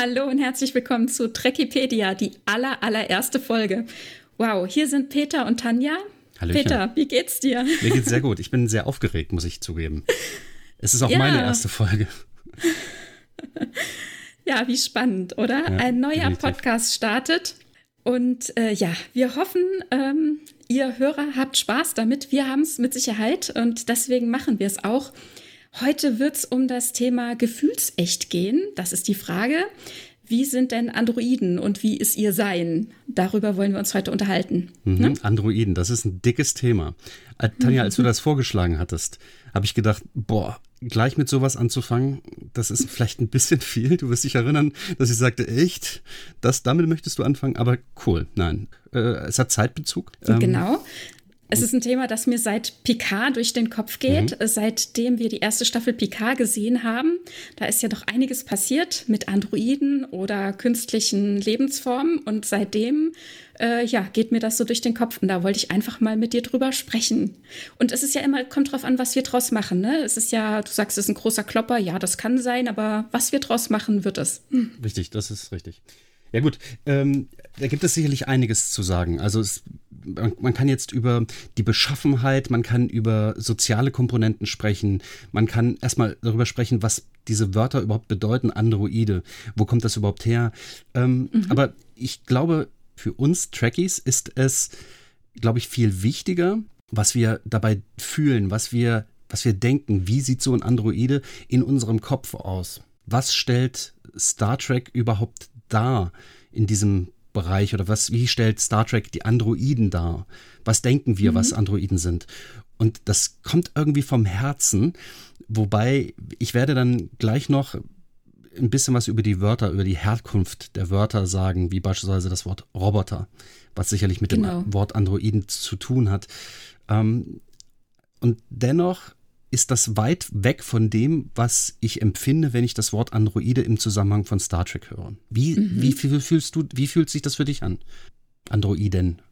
Hallo und herzlich willkommen zu Trekipedia, die aller, allererste Folge. Wow, hier sind Peter und Tanja. Hallöchen. Peter, wie geht's dir? Mir geht's sehr gut. Ich bin sehr aufgeregt, muss ich zugeben. Es ist auch ja. meine erste Folge. Ja, wie spannend, oder? Ja, Ein neuer definitiv. Podcast startet. Und äh, ja, wir hoffen, ähm, ihr Hörer habt Spaß damit. Wir haben es mit Sicherheit und deswegen machen wir es auch. Heute wird es um das Thema Gefühlsecht gehen. Das ist die Frage. Wie sind denn Androiden und wie ist ihr Sein? Darüber wollen wir uns heute unterhalten. Mhm, ne? Androiden, das ist ein dickes Thema. Äh, Tanja, als du das vorgeschlagen hattest, habe ich gedacht, boah, gleich mit sowas anzufangen, das ist vielleicht ein bisschen viel. Du wirst dich erinnern, dass ich sagte, echt, das, damit möchtest du anfangen, aber cool, nein. Äh, es hat Zeitbezug. Ähm, genau. Es ist ein Thema, das mir seit Picard durch den Kopf geht, mhm. seitdem wir die erste Staffel Picard gesehen haben. Da ist ja doch einiges passiert mit Androiden oder künstlichen Lebensformen und seitdem äh, ja, geht mir das so durch den Kopf und da wollte ich einfach mal mit dir drüber sprechen. Und es ist ja immer, kommt drauf an, was wir draus machen. Ne? Es ist ja, du sagst, es ist ein großer Klopper, ja, das kann sein, aber was wir draus machen, wird es. Hm. Richtig, das ist richtig. Ja gut, ähm, da gibt es sicherlich einiges zu sagen. Also es, man, man, kann jetzt über die Beschaffenheit, man kann über soziale Komponenten sprechen, man kann erstmal darüber sprechen, was diese Wörter überhaupt bedeuten, Androide, wo kommt das überhaupt her. Ähm, mhm. Aber ich glaube, für uns Trekkies ist es, glaube ich, viel wichtiger, was wir dabei fühlen, was wir, was wir denken, wie sieht so ein Androide in unserem Kopf aus? Was stellt Star Trek überhaupt dar in diesem Bereich oder was, wie stellt Star Trek die Androiden dar? Was denken wir, mhm. was Androiden sind? Und das kommt irgendwie vom Herzen, wobei ich werde dann gleich noch ein bisschen was über die Wörter, über die Herkunft der Wörter sagen, wie beispielsweise das Wort Roboter, was sicherlich mit genau. dem Wort Androiden zu tun hat. Ähm, und dennoch ist das weit weg von dem, was ich empfinde, wenn ich das Wort Androide im Zusammenhang von Star Trek höre. Wie, mhm. wie fühlst du, wie fühlt sich das für dich an? Androiden.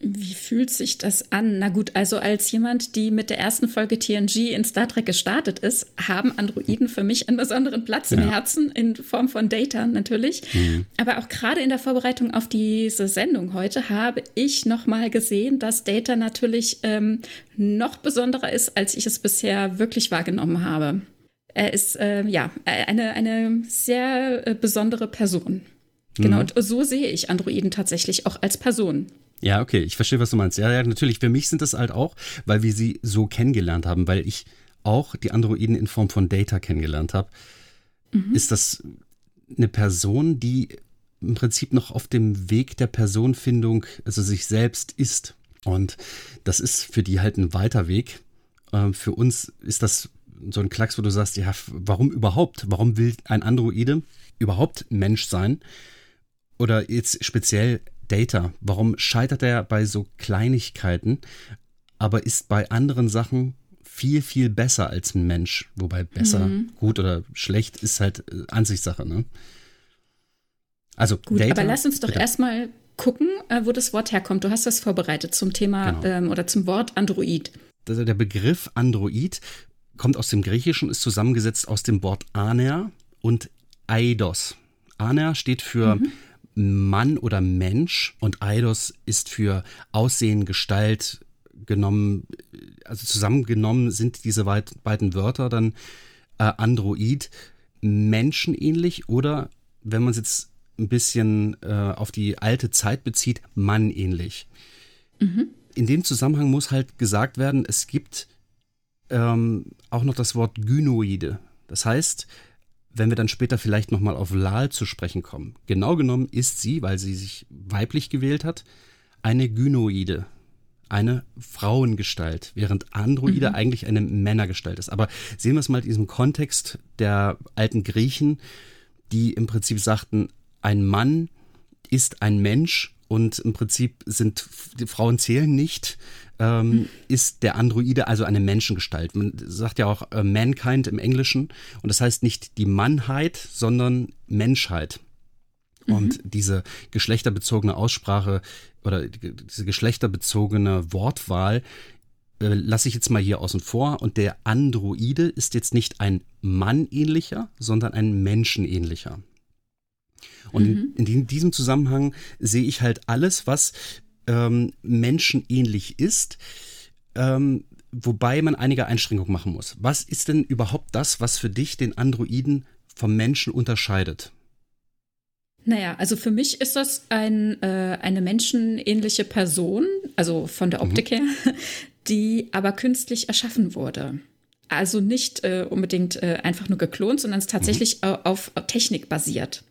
Wie fühlt sich das an? Na gut, also als jemand, die mit der ersten Folge TNG in Star Trek gestartet ist, haben Androiden für mich einen besonderen Platz ja. im Herzen in Form von Data natürlich. Mhm. Aber auch gerade in der Vorbereitung auf diese Sendung heute habe ich nochmal gesehen, dass Data natürlich ähm, noch besonderer ist, als ich es bisher wirklich wahrgenommen habe. Er ist äh, ja eine, eine sehr äh, besondere Person. Genau, mhm. und so sehe ich Androiden tatsächlich auch als Person. Ja, okay, ich verstehe, was du meinst. Ja, ja, natürlich, für mich sind das halt auch, weil wir sie so kennengelernt haben, weil ich auch die Androiden in Form von Data kennengelernt habe. Mhm. Ist das eine Person, die im Prinzip noch auf dem Weg der Personfindung, also sich selbst ist. Und das ist für die halt ein weiter Weg. Ähm, für uns ist das so ein Klacks, wo du sagst, ja, warum überhaupt? Warum will ein Androide überhaupt Mensch sein? Oder jetzt speziell Data? Warum scheitert er bei so Kleinigkeiten, aber ist bei anderen Sachen viel, viel besser als ein Mensch? Wobei besser, mhm. gut oder schlecht ist halt äh, Ansichtssache, ne? Also, gut, Data, aber lass uns doch erstmal gucken, äh, wo das Wort herkommt. Du hast das vorbereitet zum Thema genau. ähm, oder zum Wort Android. Der Begriff Android kommt aus dem Griechischen, ist zusammengesetzt aus dem Wort Aner und Eidos. Aner steht für mhm. Mann oder Mensch und Eidos ist für Aussehen, Gestalt genommen, also zusammengenommen sind diese beiden Wörter dann äh, Android menschenähnlich oder wenn man es jetzt ein bisschen äh, auf die alte Zeit bezieht, mannähnlich. Mhm. In dem Zusammenhang muss halt gesagt werden, es gibt ähm, auch noch das Wort Gynoide. Das heißt, wenn wir dann später vielleicht nochmal auf Lal zu sprechen kommen. Genau genommen ist sie, weil sie sich weiblich gewählt hat, eine Gynoide, eine Frauengestalt, während Androide mhm. eigentlich eine Männergestalt ist. Aber sehen wir es mal in diesem Kontext der alten Griechen, die im Prinzip sagten, ein Mann ist ein Mensch und im Prinzip sind die Frauen zählen nicht, ähm, hm. ist der Androide also eine Menschengestalt. Man sagt ja auch äh, Mankind im Englischen und das heißt nicht die Mannheit, sondern Menschheit. Mhm. Und diese geschlechterbezogene Aussprache oder diese geschlechterbezogene Wortwahl äh, lasse ich jetzt mal hier außen vor. Und der Androide ist jetzt nicht ein Mannähnlicher, sondern ein Menschenähnlicher. Und mhm. in, in, diesem Zusammenhang sehe ich halt alles, was ähm, menschenähnlich ist, ähm, wobei man einige Einschränkungen machen muss. Was ist denn überhaupt das, was für dich den Androiden vom Menschen unterscheidet? Naja, also für mich ist das ein, äh, eine menschenähnliche Person, also von der Optik mhm. her, die aber künstlich erschaffen wurde. Also nicht äh, unbedingt äh, einfach nur geklont, sondern es tatsächlich mhm. auf, auf Technik basiert.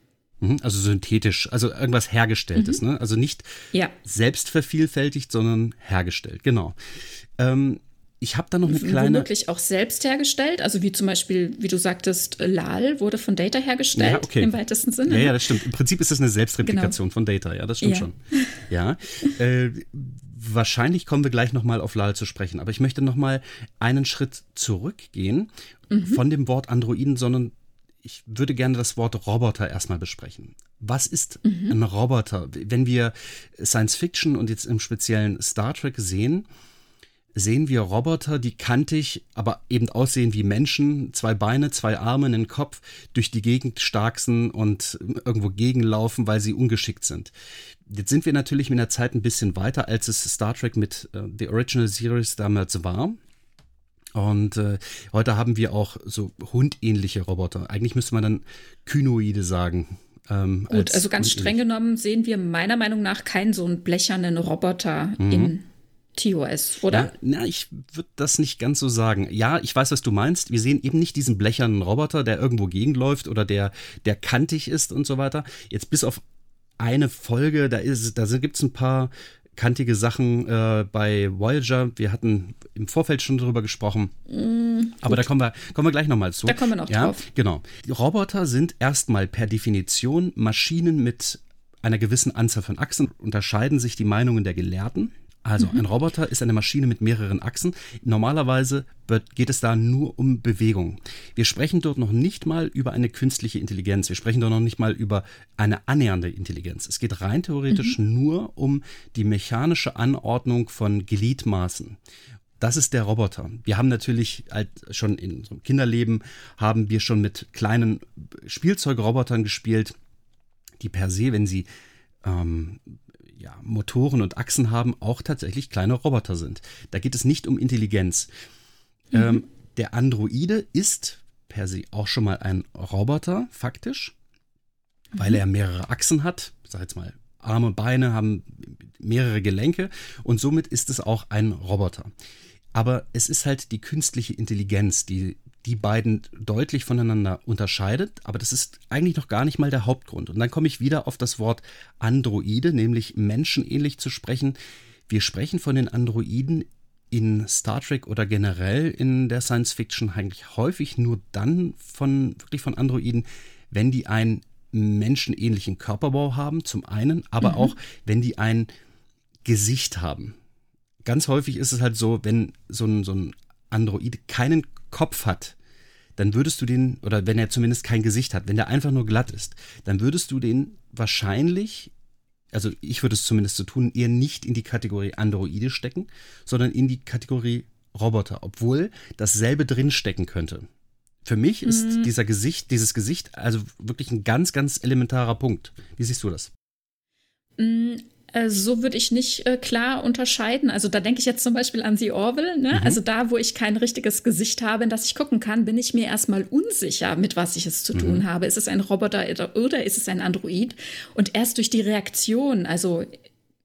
Mhm, also synthetisch, also irgendwas hergestelltes, mhm. ne? Also nicht ja. selbst vervielfältigt, sondern hergestellt, genau. Ähm, ich habe da noch eine kleine. Womöglich auch selbst hergestellt, also wie zum Beispiel, wie du sagtest, Lal wurde von Data hergestellt, ja, okay. im weitesten Sinne. Ja, ja, das stimmt. Im Prinzip ist das eine Selbstreplikation genau. von Data, ja, das stimmt ja. schon. Ja. Äh, wahrscheinlich kommen wir gleich nochmal auf Lal zu sprechen, aber ich möchte nochmal einen Schritt zurückgehen mhm. von dem Wort Androiden, sondern ich würde gerne das Wort Roboter erstmal besprechen. Was ist mhm. ein Roboter? Wenn wir Science Fiction und jetzt im speziellen Star Trek sehen, sehen wir Roboter, die kantig, aber eben aussehen wie Menschen, zwei Beine, zwei Arme, einen Kopf, durch die Gegend starksen und irgendwo gegenlaufen, weil sie ungeschickt sind. Jetzt sind wir natürlich mit der Zeit ein bisschen weiter, als es Star Trek mit äh, The Original Series damals war. Und äh, heute haben wir auch so hundähnliche Roboter. Eigentlich müsste man dann Kynoide sagen. Ähm, Gut, also ganz streng genommen sehen wir meiner Meinung nach keinen so einen blechernen Roboter mhm. in TOS, oder? Ja, na, ich würde das nicht ganz so sagen. Ja, ich weiß, was du meinst. Wir sehen eben nicht diesen blechernen Roboter, der irgendwo gegenläuft oder der, der kantig ist und so weiter. Jetzt bis auf eine Folge, da, ist, da gibt es ein paar kantige Sachen äh, bei Voyager. Wir hatten im Vorfeld schon drüber gesprochen. Mm, aber da kommen wir, kommen wir gleich nochmal zu. Da kommen wir noch ja, drauf. Genau. Die Roboter sind erstmal per Definition Maschinen mit einer gewissen Anzahl von Achsen. Unterscheiden sich die Meinungen der Gelehrten. Also mhm. ein Roboter ist eine Maschine mit mehreren Achsen. Normalerweise geht es da nur um Bewegung. Wir sprechen dort noch nicht mal über eine künstliche Intelligenz. Wir sprechen dort noch nicht mal über eine annähernde Intelligenz. Es geht rein theoretisch mhm. nur um die mechanische Anordnung von Gliedmaßen. Das ist der Roboter. Wir haben natürlich halt schon in unserem Kinderleben haben wir schon mit kleinen Spielzeugrobotern gespielt, die per se, wenn sie ähm, ja, Motoren und Achsen haben, auch tatsächlich kleine Roboter sind. Da geht es nicht um Intelligenz. Mhm. Ähm, der Androide ist per se auch schon mal ein Roboter, faktisch, mhm. weil er mehrere Achsen hat. Sag jetzt mal, Arme, Beine haben mehrere Gelenke und somit ist es auch ein Roboter. Aber es ist halt die künstliche Intelligenz, die die beiden deutlich voneinander unterscheidet, aber das ist eigentlich noch gar nicht mal der Hauptgrund. Und dann komme ich wieder auf das Wort Androide, nämlich menschenähnlich zu sprechen. Wir sprechen von den Androiden in Star Trek oder generell in der Science Fiction eigentlich häufig nur dann von wirklich von Androiden, wenn die einen menschenähnlichen Körperbau haben, zum einen, aber mhm. auch wenn die ein Gesicht haben. Ganz häufig ist es halt so, wenn so ein, so ein Android keinen Kopf hat, dann würdest du den, oder wenn er zumindest kein Gesicht hat, wenn der einfach nur glatt ist, dann würdest du den wahrscheinlich, also ich würde es zumindest so tun, eher nicht in die Kategorie Androide stecken, sondern in die Kategorie Roboter, obwohl dasselbe drinstecken könnte. Für mich ist mhm. dieser Gesicht, dieses Gesicht also wirklich ein ganz, ganz elementarer Punkt. Wie siehst du das? Äh, so würde ich nicht äh, klar unterscheiden. Also da denke ich jetzt zum Beispiel an The Orville. Ne? Mhm. Also da, wo ich kein richtiges Gesicht habe, in das ich gucken kann, bin ich mir erstmal unsicher, mit was ich es zu mhm. tun habe. Ist es ein Roboter oder ist es ein Android? Und erst durch die Reaktion, also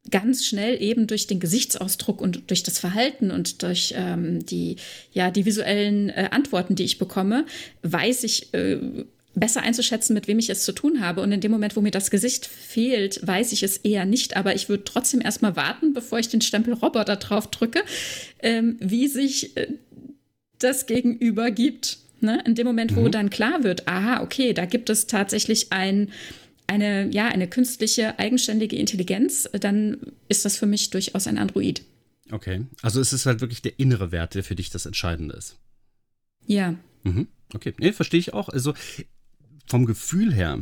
ganz schnell eben durch den Gesichtsausdruck und durch das Verhalten und durch ähm, die ja die visuellen äh, Antworten, die ich bekomme, weiß ich äh, besser einzuschätzen, mit wem ich es zu tun habe. Und in dem Moment, wo mir das Gesicht fehlt, weiß ich es eher nicht. Aber ich würde trotzdem erstmal warten, bevor ich den Stempel Roboter drauf drücke, ähm, wie sich äh, das Gegenüber gibt. Ne? In dem Moment, wo mhm. dann klar wird, aha, okay, da gibt es tatsächlich ein, eine, ja, eine künstliche, eigenständige Intelligenz, dann ist das für mich durchaus ein Android. Okay, also es ist halt wirklich der innere Wert, der für dich das Entscheidende ist. Ja. Mhm. Okay, nee, verstehe ich auch. Also vom Gefühl her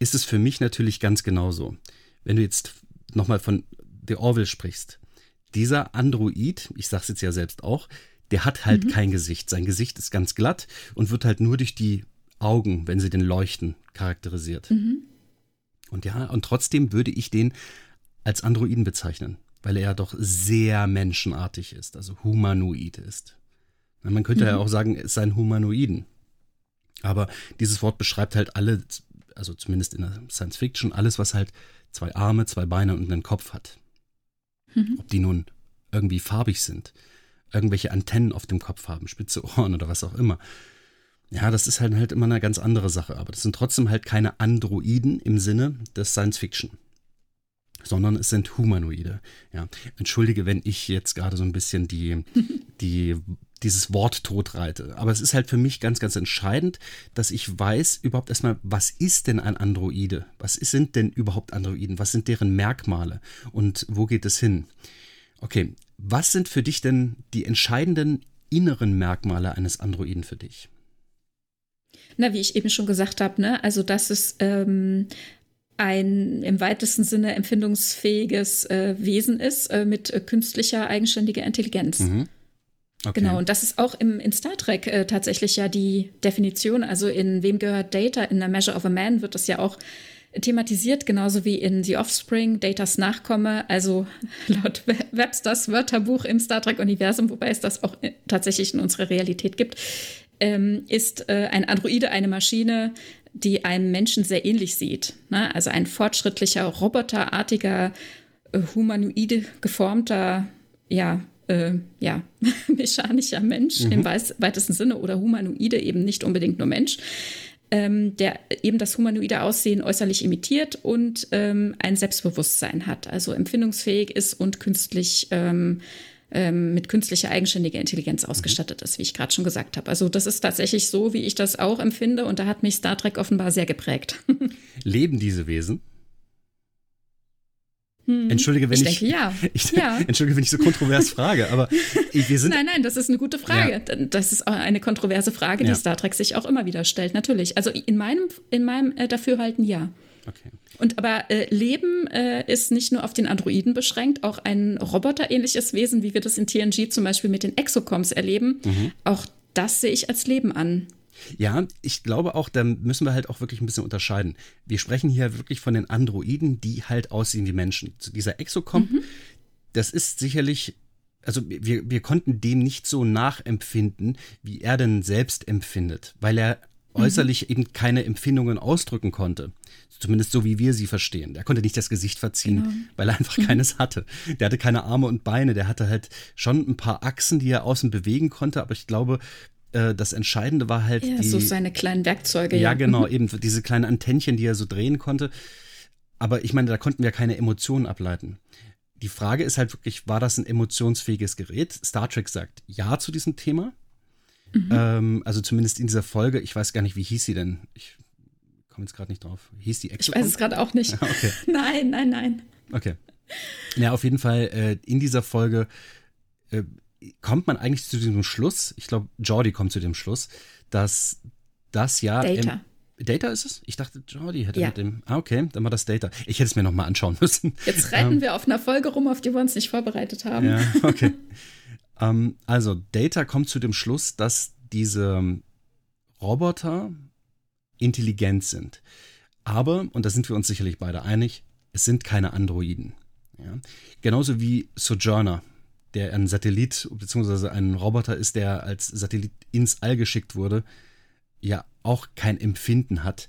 ist es für mich natürlich ganz genauso. Wenn du jetzt nochmal von The Orville sprichst, dieser Android, ich sag's jetzt ja selbst auch, der hat halt mhm. kein Gesicht. Sein Gesicht ist ganz glatt und wird halt nur durch die Augen, wenn sie denn leuchten, charakterisiert. Mhm. Und ja, und trotzdem würde ich den als Androiden bezeichnen, weil er ja doch sehr menschenartig ist, also humanoid ist. Man könnte mhm. ja auch sagen, es seien Humanoiden. Aber dieses Wort beschreibt halt alle, also zumindest in der Science Fiction, alles, was halt zwei Arme, zwei Beine und einen Kopf hat. Mhm. Ob die nun irgendwie farbig sind, irgendwelche Antennen auf dem Kopf haben, spitze Ohren oder was auch immer. Ja, das ist halt, halt immer eine ganz andere Sache. Aber das sind trotzdem halt keine Androiden im Sinne des Science Fiction sondern es sind Humanoide. Ja, entschuldige, wenn ich jetzt gerade so ein bisschen die, die, dieses Wort totreite. Aber es ist halt für mich ganz, ganz entscheidend, dass ich weiß überhaupt erstmal, was ist denn ein Androide? Was sind denn überhaupt Androiden? Was sind deren Merkmale? Und wo geht es hin? Okay, was sind für dich denn die entscheidenden inneren Merkmale eines Androiden für dich? Na, wie ich eben schon gesagt habe, ne, also dass es ähm, ein im weitesten Sinne empfindungsfähiges äh, Wesen ist äh, mit äh, künstlicher eigenständiger Intelligenz. Mhm. Okay. Genau, und das ist auch im, in Star Trek äh, tatsächlich ja die Definition. Also in Wem gehört Data? In The Measure of a Man wird das ja auch thematisiert, genauso wie in The Offspring, Datas Nachkomme, also laut Websters Wörterbuch im Star Trek-Universum, wobei es das auch äh, tatsächlich in unserer Realität gibt, ähm, ist äh, ein Androide eine Maschine, die einem Menschen sehr ähnlich sieht. Ne? Also ein fortschrittlicher, roboterartiger, äh, humanoide geformter, ja, äh, ja, mechanischer Mensch mhm. im weitesten Sinne oder humanoide, eben nicht unbedingt nur Mensch, ähm, der eben das humanoide Aussehen äußerlich imitiert und ähm, ein Selbstbewusstsein hat, also empfindungsfähig ist und künstlich ähm, ähm, mit künstlicher eigenständiger Intelligenz ausgestattet ist, wie ich gerade schon gesagt habe. Also das ist tatsächlich so, wie ich das auch empfinde und da hat mich Star Trek offenbar sehr geprägt. Leben diese Wesen? Hm. Entschuldige, wenn ich, ich denke, ja. Ich, ja. Entschuldige, wenn ich so kontrovers frage, aber wir sind. Nein, nein, das ist eine gute Frage. Ja. Das ist eine kontroverse Frage, die. Star Trek sich auch immer wieder stellt. Natürlich. Also in meinem, in meinem äh, Dafürhalten ja. Okay. Und aber äh, Leben äh, ist nicht nur auf den Androiden beschränkt, auch ein roboterähnliches Wesen, wie wir das in TNG zum Beispiel mit den Exocoms erleben. Mhm. Auch das sehe ich als Leben an. Ja, ich glaube auch, da müssen wir halt auch wirklich ein bisschen unterscheiden. Wir sprechen hier wirklich von den Androiden, die halt aussehen wie Menschen. Dieser Exocom, mhm. das ist sicherlich also wir, wir konnten dem nicht so nachempfinden, wie er denn selbst empfindet, weil er mhm. äußerlich eben keine Empfindungen ausdrücken konnte. Zumindest so, wie wir sie verstehen. Der konnte nicht das Gesicht verziehen, genau. weil er einfach mhm. keines hatte. Der hatte keine Arme und Beine. Der hatte halt schon ein paar Achsen, die er außen bewegen konnte. Aber ich glaube, äh, das Entscheidende war halt ja, die, so seine kleinen Werkzeuge. Ja, ja. genau, mhm. eben diese kleinen Antennchen, die er so drehen konnte. Aber ich meine, da konnten wir keine Emotionen ableiten. Die Frage ist halt wirklich, war das ein emotionsfähiges Gerät? Star Trek sagt ja zu diesem Thema. Mhm. Ähm, also zumindest in dieser Folge. Ich weiß gar nicht, wie hieß sie denn? Ich komme jetzt gerade nicht drauf. Hieß die Exocom? Ich weiß es gerade auch nicht. okay. Nein, nein, nein. Okay. Ja, auf jeden Fall äh, in dieser Folge äh, kommt man eigentlich zu diesem Schluss, ich glaube, Jordi kommt zu dem Schluss, dass das ja. Data. Data ist es? Ich dachte, Jordi hätte ja. mit dem. Ah, okay, dann war das Data. Ich hätte es mir nochmal anschauen müssen. Jetzt reiten ähm, wir auf einer Folge rum, auf die wir uns nicht vorbereitet haben. Ja, okay. ähm, also, Data kommt zu dem Schluss, dass diese Roboter intelligent sind. Aber, und da sind wir uns sicherlich beide einig, es sind keine Androiden. Ja? Genauso wie Sojourner, der ein Satellit bzw. ein Roboter ist, der als Satellit ins All geschickt wurde, ja auch kein Empfinden hat,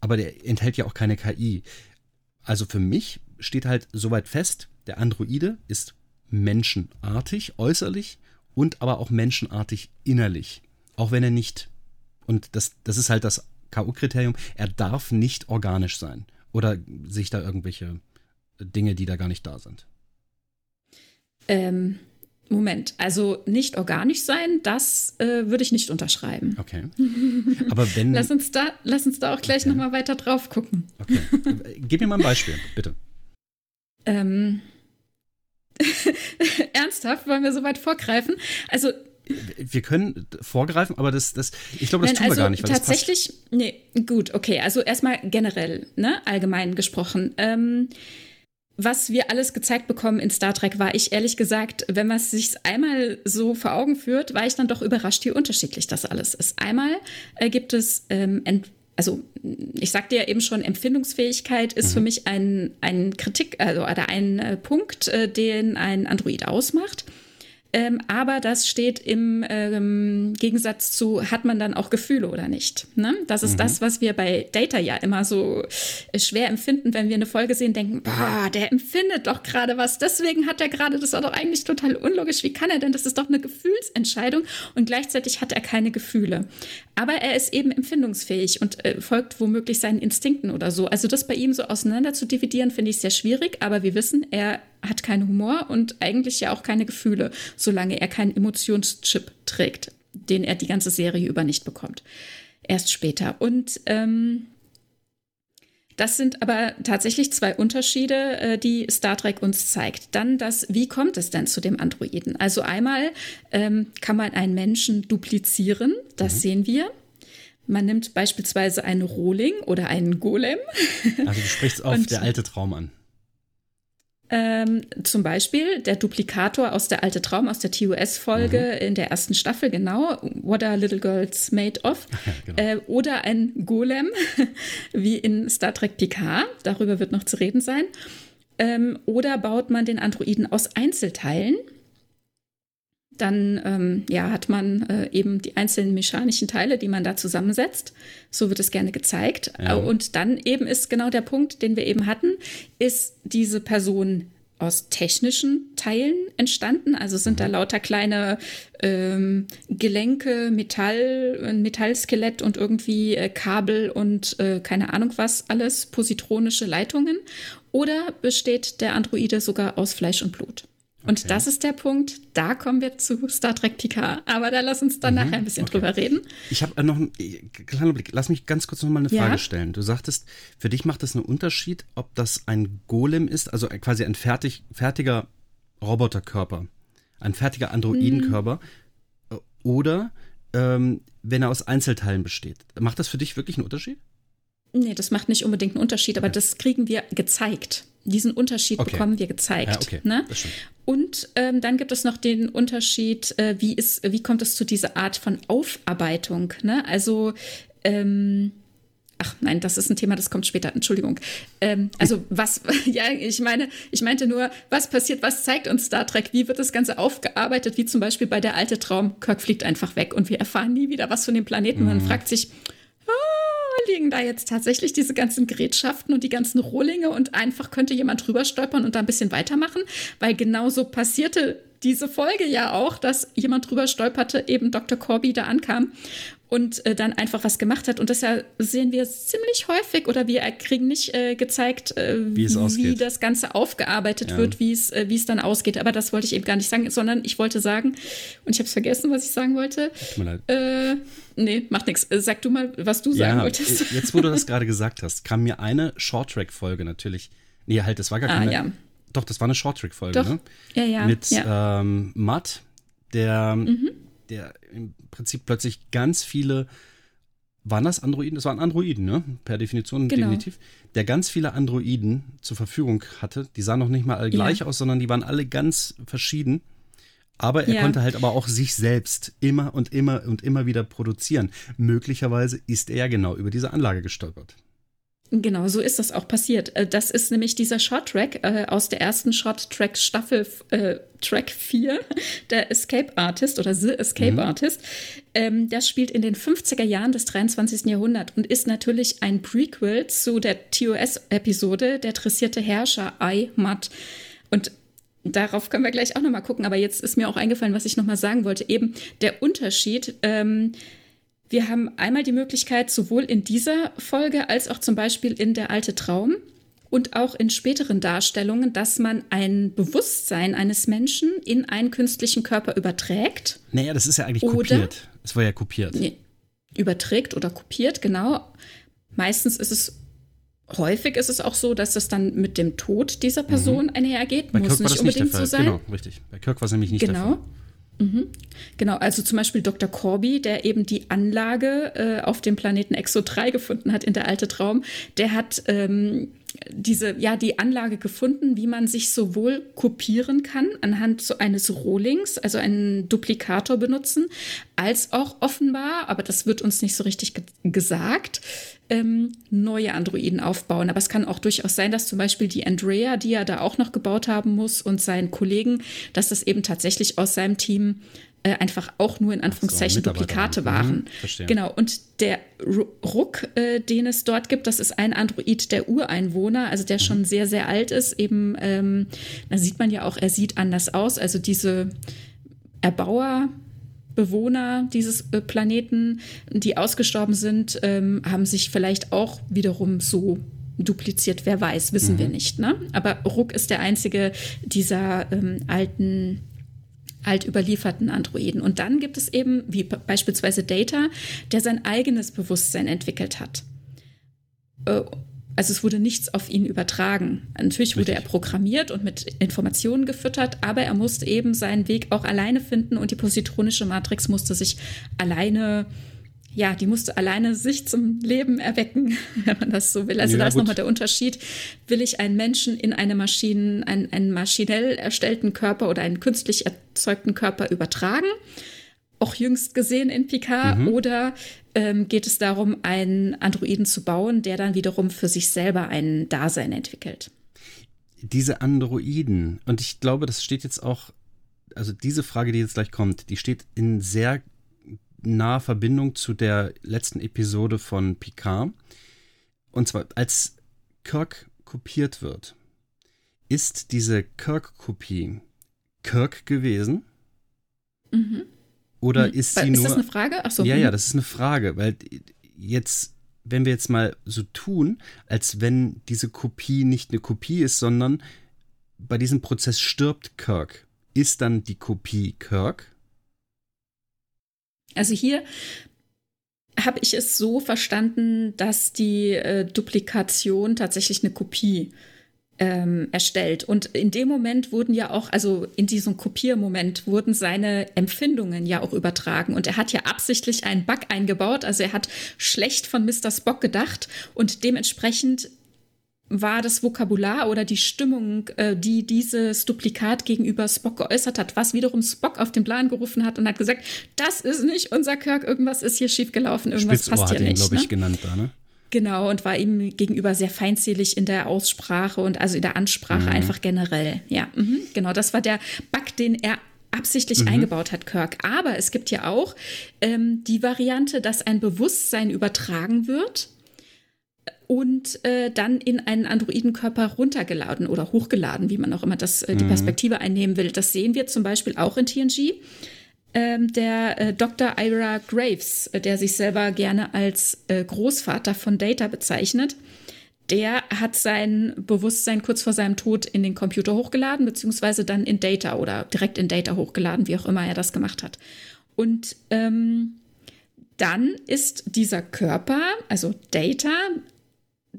aber der enthält ja auch keine KI. Also für mich steht halt soweit fest, der Androide ist menschenartig äußerlich und aber auch menschenartig innerlich, auch wenn er nicht und das, das ist halt das K.O.-Kriterium, er darf nicht organisch sein. Oder sehe ich da irgendwelche Dinge, die da gar nicht da sind? Ähm, Moment, also nicht organisch sein, das äh, würde ich nicht unterschreiben. Okay. Aber wenn. lass, uns da, lass uns da auch gleich okay. nochmal weiter drauf gucken. Okay. Gib mir mal ein Beispiel, bitte. Ähm. Ernsthaft, wollen wir so weit vorgreifen? Also wir können vorgreifen, aber das, das ich glaube, das Nein, tun also wir gar nicht. Weil tatsächlich, das passt. nee, gut, okay. Also erstmal generell, ne, allgemein gesprochen. Ähm, was wir alles gezeigt bekommen in Star Trek, war ich ehrlich gesagt, wenn man es sich einmal so vor Augen führt, war ich dann doch überrascht, wie unterschiedlich das alles ist. Einmal äh, gibt es ähm, also ich sagte ja eben schon, Empfindungsfähigkeit ist mhm. für mich ein, ein Kritik, also oder ein äh, Punkt, äh, den ein Android ausmacht. Ähm, aber das steht im ähm, Gegensatz zu, hat man dann auch Gefühle oder nicht? Ne? Das ist mhm. das, was wir bei Data ja immer so äh, schwer empfinden, wenn wir eine Folge sehen, denken, boah, der empfindet doch gerade was, deswegen hat er gerade, das war doch eigentlich total unlogisch, wie kann er denn? Das ist doch eine Gefühlsentscheidung und gleichzeitig hat er keine Gefühle. Aber er ist eben empfindungsfähig und äh, folgt womöglich seinen Instinkten oder so. Also das bei ihm so auseinander zu dividieren, finde ich sehr schwierig, aber wir wissen, er hat keinen Humor und eigentlich ja auch keine Gefühle, solange er keinen Emotionschip trägt, den er die ganze Serie über nicht bekommt. Erst später. Und ähm, das sind aber tatsächlich zwei Unterschiede, äh, die Star Trek uns zeigt. Dann das, wie kommt es denn zu dem Androiden? Also einmal ähm, kann man einen Menschen duplizieren, das mhm. sehen wir. Man nimmt beispielsweise einen Rohling oder einen Golem. Also du sprichst auf der alte Traum an. Ähm, zum Beispiel der Duplikator aus der alte Traum aus der TUS-Folge mhm. in der ersten Staffel, genau. What are little girls made of? genau. äh, oder ein Golem, wie in Star Trek Picard. Darüber wird noch zu reden sein. Ähm, oder baut man den Androiden aus Einzelteilen? Dann ähm, ja, hat man äh, eben die einzelnen mechanischen Teile, die man da zusammensetzt. So wird es gerne gezeigt. Ja. Und dann eben ist genau der Punkt, den wir eben hatten, ist diese Person aus technischen Teilen entstanden. Also sind mhm. da lauter kleine ähm, Gelenke, Metall, ein Metallskelett und irgendwie äh, Kabel und äh, keine Ahnung was alles, positronische Leitungen. Oder besteht der Androide sogar aus Fleisch und Blut? Und okay. das ist der Punkt, da kommen wir zu Star Trek Picard. Aber da lass uns dann mhm, nachher ein bisschen okay. drüber reden. Ich habe noch einen kleinen Blick. Lass mich ganz kurz noch mal eine Frage ja? stellen. Du sagtest, für dich macht es einen Unterschied, ob das ein Golem ist, also quasi ein fertig, fertiger Roboterkörper, ein fertiger Androidenkörper, mhm. oder ähm, wenn er aus Einzelteilen besteht. Macht das für dich wirklich einen Unterschied? Nee, das macht nicht unbedingt einen Unterschied, aber okay. das kriegen wir gezeigt. Diesen Unterschied okay. bekommen wir gezeigt. Ja, okay. ne? Und ähm, dann gibt es noch den Unterschied, äh, wie, ist, wie kommt es zu dieser Art von Aufarbeitung? Ne? Also, ähm, ach nein, das ist ein Thema, das kommt später. Entschuldigung. Ähm, also was, ja, ich meine, ich meinte nur, was passiert, was zeigt uns Star Trek? Wie wird das Ganze aufgearbeitet? Wie zum Beispiel bei der alte Traum, Kirk fliegt einfach weg und wir erfahren nie wieder was von dem Planeten. Mhm. Man fragt sich, liegen da jetzt tatsächlich diese ganzen Gerätschaften und die ganzen Rohlinge und einfach könnte jemand drüber stolpern und da ein bisschen weitermachen, weil genauso passierte diese Folge ja auch, dass jemand drüber stolperte, eben Dr. Corby da ankam und äh, dann einfach was gemacht hat. Und das ja sehen wir ziemlich häufig oder wir kriegen nicht äh, gezeigt, äh, wie, wie, das Ganze aufgearbeitet ja. wird, wie es, äh, wie es dann ausgeht. Aber das wollte ich eben gar nicht sagen, sondern ich wollte sagen, und ich habe es vergessen, was ich sagen wollte. Tut mir leid. Äh, nee, macht nichts. Äh, sag du mal, was du sagen wolltest. Jetzt, wo du das gerade gesagt hast, kam mir eine Short-Track-Folge natürlich. Nee, halt, das war gar ah, keine. Ah, ja. Doch, das war eine Short-Track-Folge, ne? Ja, ja. Mit ja. Ähm, Matt, der mhm der im Prinzip plötzlich ganz viele, waren das Androiden? Das waren Androiden, ne? Per Definition genau. definitiv. Der ganz viele Androiden zur Verfügung hatte. Die sahen noch nicht mal alle gleich ja. aus, sondern die waren alle ganz verschieden. Aber er ja. konnte halt aber auch sich selbst immer und immer und immer wieder produzieren. Möglicherweise ist er ja genau über diese Anlage gestolpert. Genau, so ist das auch passiert. Äh, das ist nämlich dieser Short-Track äh, aus der ersten Short-Track-Staffel, äh, Track 4, der Escape Artist oder The Escape mhm. Artist. Ähm, das spielt in den 50er Jahren des 23. Jahrhunderts und ist natürlich ein Prequel zu der TOS-Episode Der dressierte Herrscher I, Matt. Und Darauf können wir gleich auch nochmal gucken, aber jetzt ist mir auch eingefallen, was ich nochmal sagen wollte. Eben der Unterschied. Ähm, wir haben einmal die Möglichkeit, sowohl in dieser Folge als auch zum Beispiel in der alte Traum und auch in späteren Darstellungen, dass man ein Bewusstsein eines Menschen in einen künstlichen Körper überträgt. Naja, das ist ja eigentlich kopiert. Es war ja kopiert. Nee, überträgt oder kopiert, genau. Meistens ist es häufig ist es auch so, dass es dann mit dem Tod dieser Person mhm. einhergeht. Bei Muss Kirk nicht unbedingt nicht so sein. Genau, richtig. Bei Kirk war es nämlich nicht genau. der Fall. Mhm. Genau, also zum Beispiel Dr. Corby, der eben die Anlage äh, auf dem Planeten Exo 3 gefunden hat in der alte Traum, der hat ähm, diese, ja, die Anlage gefunden, wie man sich sowohl kopieren kann anhand so eines Rohlings, also einen Duplikator benutzen, als auch offenbar, aber das wird uns nicht so richtig ge gesagt, ähm, neue Androiden aufbauen. Aber es kann auch durchaus sein, dass zum Beispiel die Andrea, die er da auch noch gebaut haben muss, und seinen Kollegen, dass das eben tatsächlich aus seinem Team äh, einfach auch nur in Anführungszeichen so, Duplikate mhm, waren. Mhm, genau. Und der Ruck, äh, den es dort gibt, das ist ein Android der Ureinwohner, also der mhm. schon sehr, sehr alt ist. Eben, ähm, da sieht man ja auch, er sieht anders aus. Also diese Erbauer, Bewohner dieses äh, Planeten, die ausgestorben sind, ähm, haben sich vielleicht auch wiederum so dupliziert. Wer weiß, wissen mhm. wir nicht. Ne? Aber Ruck ist der einzige dieser ähm, alten alt überlieferten Androiden. Und dann gibt es eben, wie beispielsweise Data, der sein eigenes Bewusstsein entwickelt hat. Äh, also es wurde nichts auf ihn übertragen. Natürlich wurde Richtig. er programmiert und mit Informationen gefüttert, aber er musste eben seinen Weg auch alleine finden und die positronische Matrix musste sich alleine ja, die musste alleine sich zum Leben erwecken, wenn man das so will. Also ja, da ist nochmal der Unterschied. Will ich einen Menschen in eine Maschinen, einen, einen maschinell erstellten Körper oder einen künstlich erzeugten Körper übertragen? Auch jüngst gesehen in Picard. Mhm. Oder ähm, geht es darum, einen Androiden zu bauen, der dann wiederum für sich selber ein Dasein entwickelt? Diese Androiden, und ich glaube, das steht jetzt auch also diese Frage, die jetzt gleich kommt, die steht in sehr nahe Verbindung zu der letzten Episode von Picard. Und zwar, als Kirk kopiert wird, ist diese Kirk-Kopie Kirk gewesen? Mhm. Oder mhm. ist sie ist nur. Ist das eine Frage? Ach so. Ja, ja, mhm. das ist eine Frage, weil jetzt, wenn wir jetzt mal so tun, als wenn diese Kopie nicht eine Kopie ist, sondern bei diesem Prozess stirbt Kirk, ist dann die Kopie Kirk? Also hier habe ich es so verstanden, dass die äh, Duplikation tatsächlich eine Kopie ähm, erstellt. Und in dem Moment wurden ja auch, also in diesem Kopiermoment wurden seine Empfindungen ja auch übertragen. Und er hat ja absichtlich einen Bug eingebaut. Also er hat schlecht von Mr. Spock gedacht und dementsprechend war das Vokabular oder die Stimmung, äh, die dieses Duplikat gegenüber Spock geäußert hat, was wiederum Spock auf den Plan gerufen hat und hat gesagt, das ist nicht unser Kirk, irgendwas ist hier schiefgelaufen, irgendwas Spitzohr passt hier hat ihn, nicht. glaube ich, ne? genannt da, ne? Genau, und war ihm gegenüber sehr feindselig in der Aussprache und also in der Ansprache mhm. einfach generell. Ja, mhm, genau, das war der Bug, den er absichtlich mhm. eingebaut hat, Kirk. Aber es gibt ja auch ähm, die Variante, dass ein Bewusstsein übertragen wird und äh, dann in einen Androidenkörper runtergeladen oder hochgeladen, wie man auch immer das, äh, die mhm. Perspektive einnehmen will. Das sehen wir zum Beispiel auch in TNG. Ähm, der äh, Dr. Ira Graves, äh, der sich selber gerne als äh, Großvater von Data bezeichnet, der hat sein Bewusstsein kurz vor seinem Tod in den Computer hochgeladen, beziehungsweise dann in Data oder direkt in Data hochgeladen, wie auch immer er das gemacht hat. Und ähm, dann ist dieser Körper, also Data,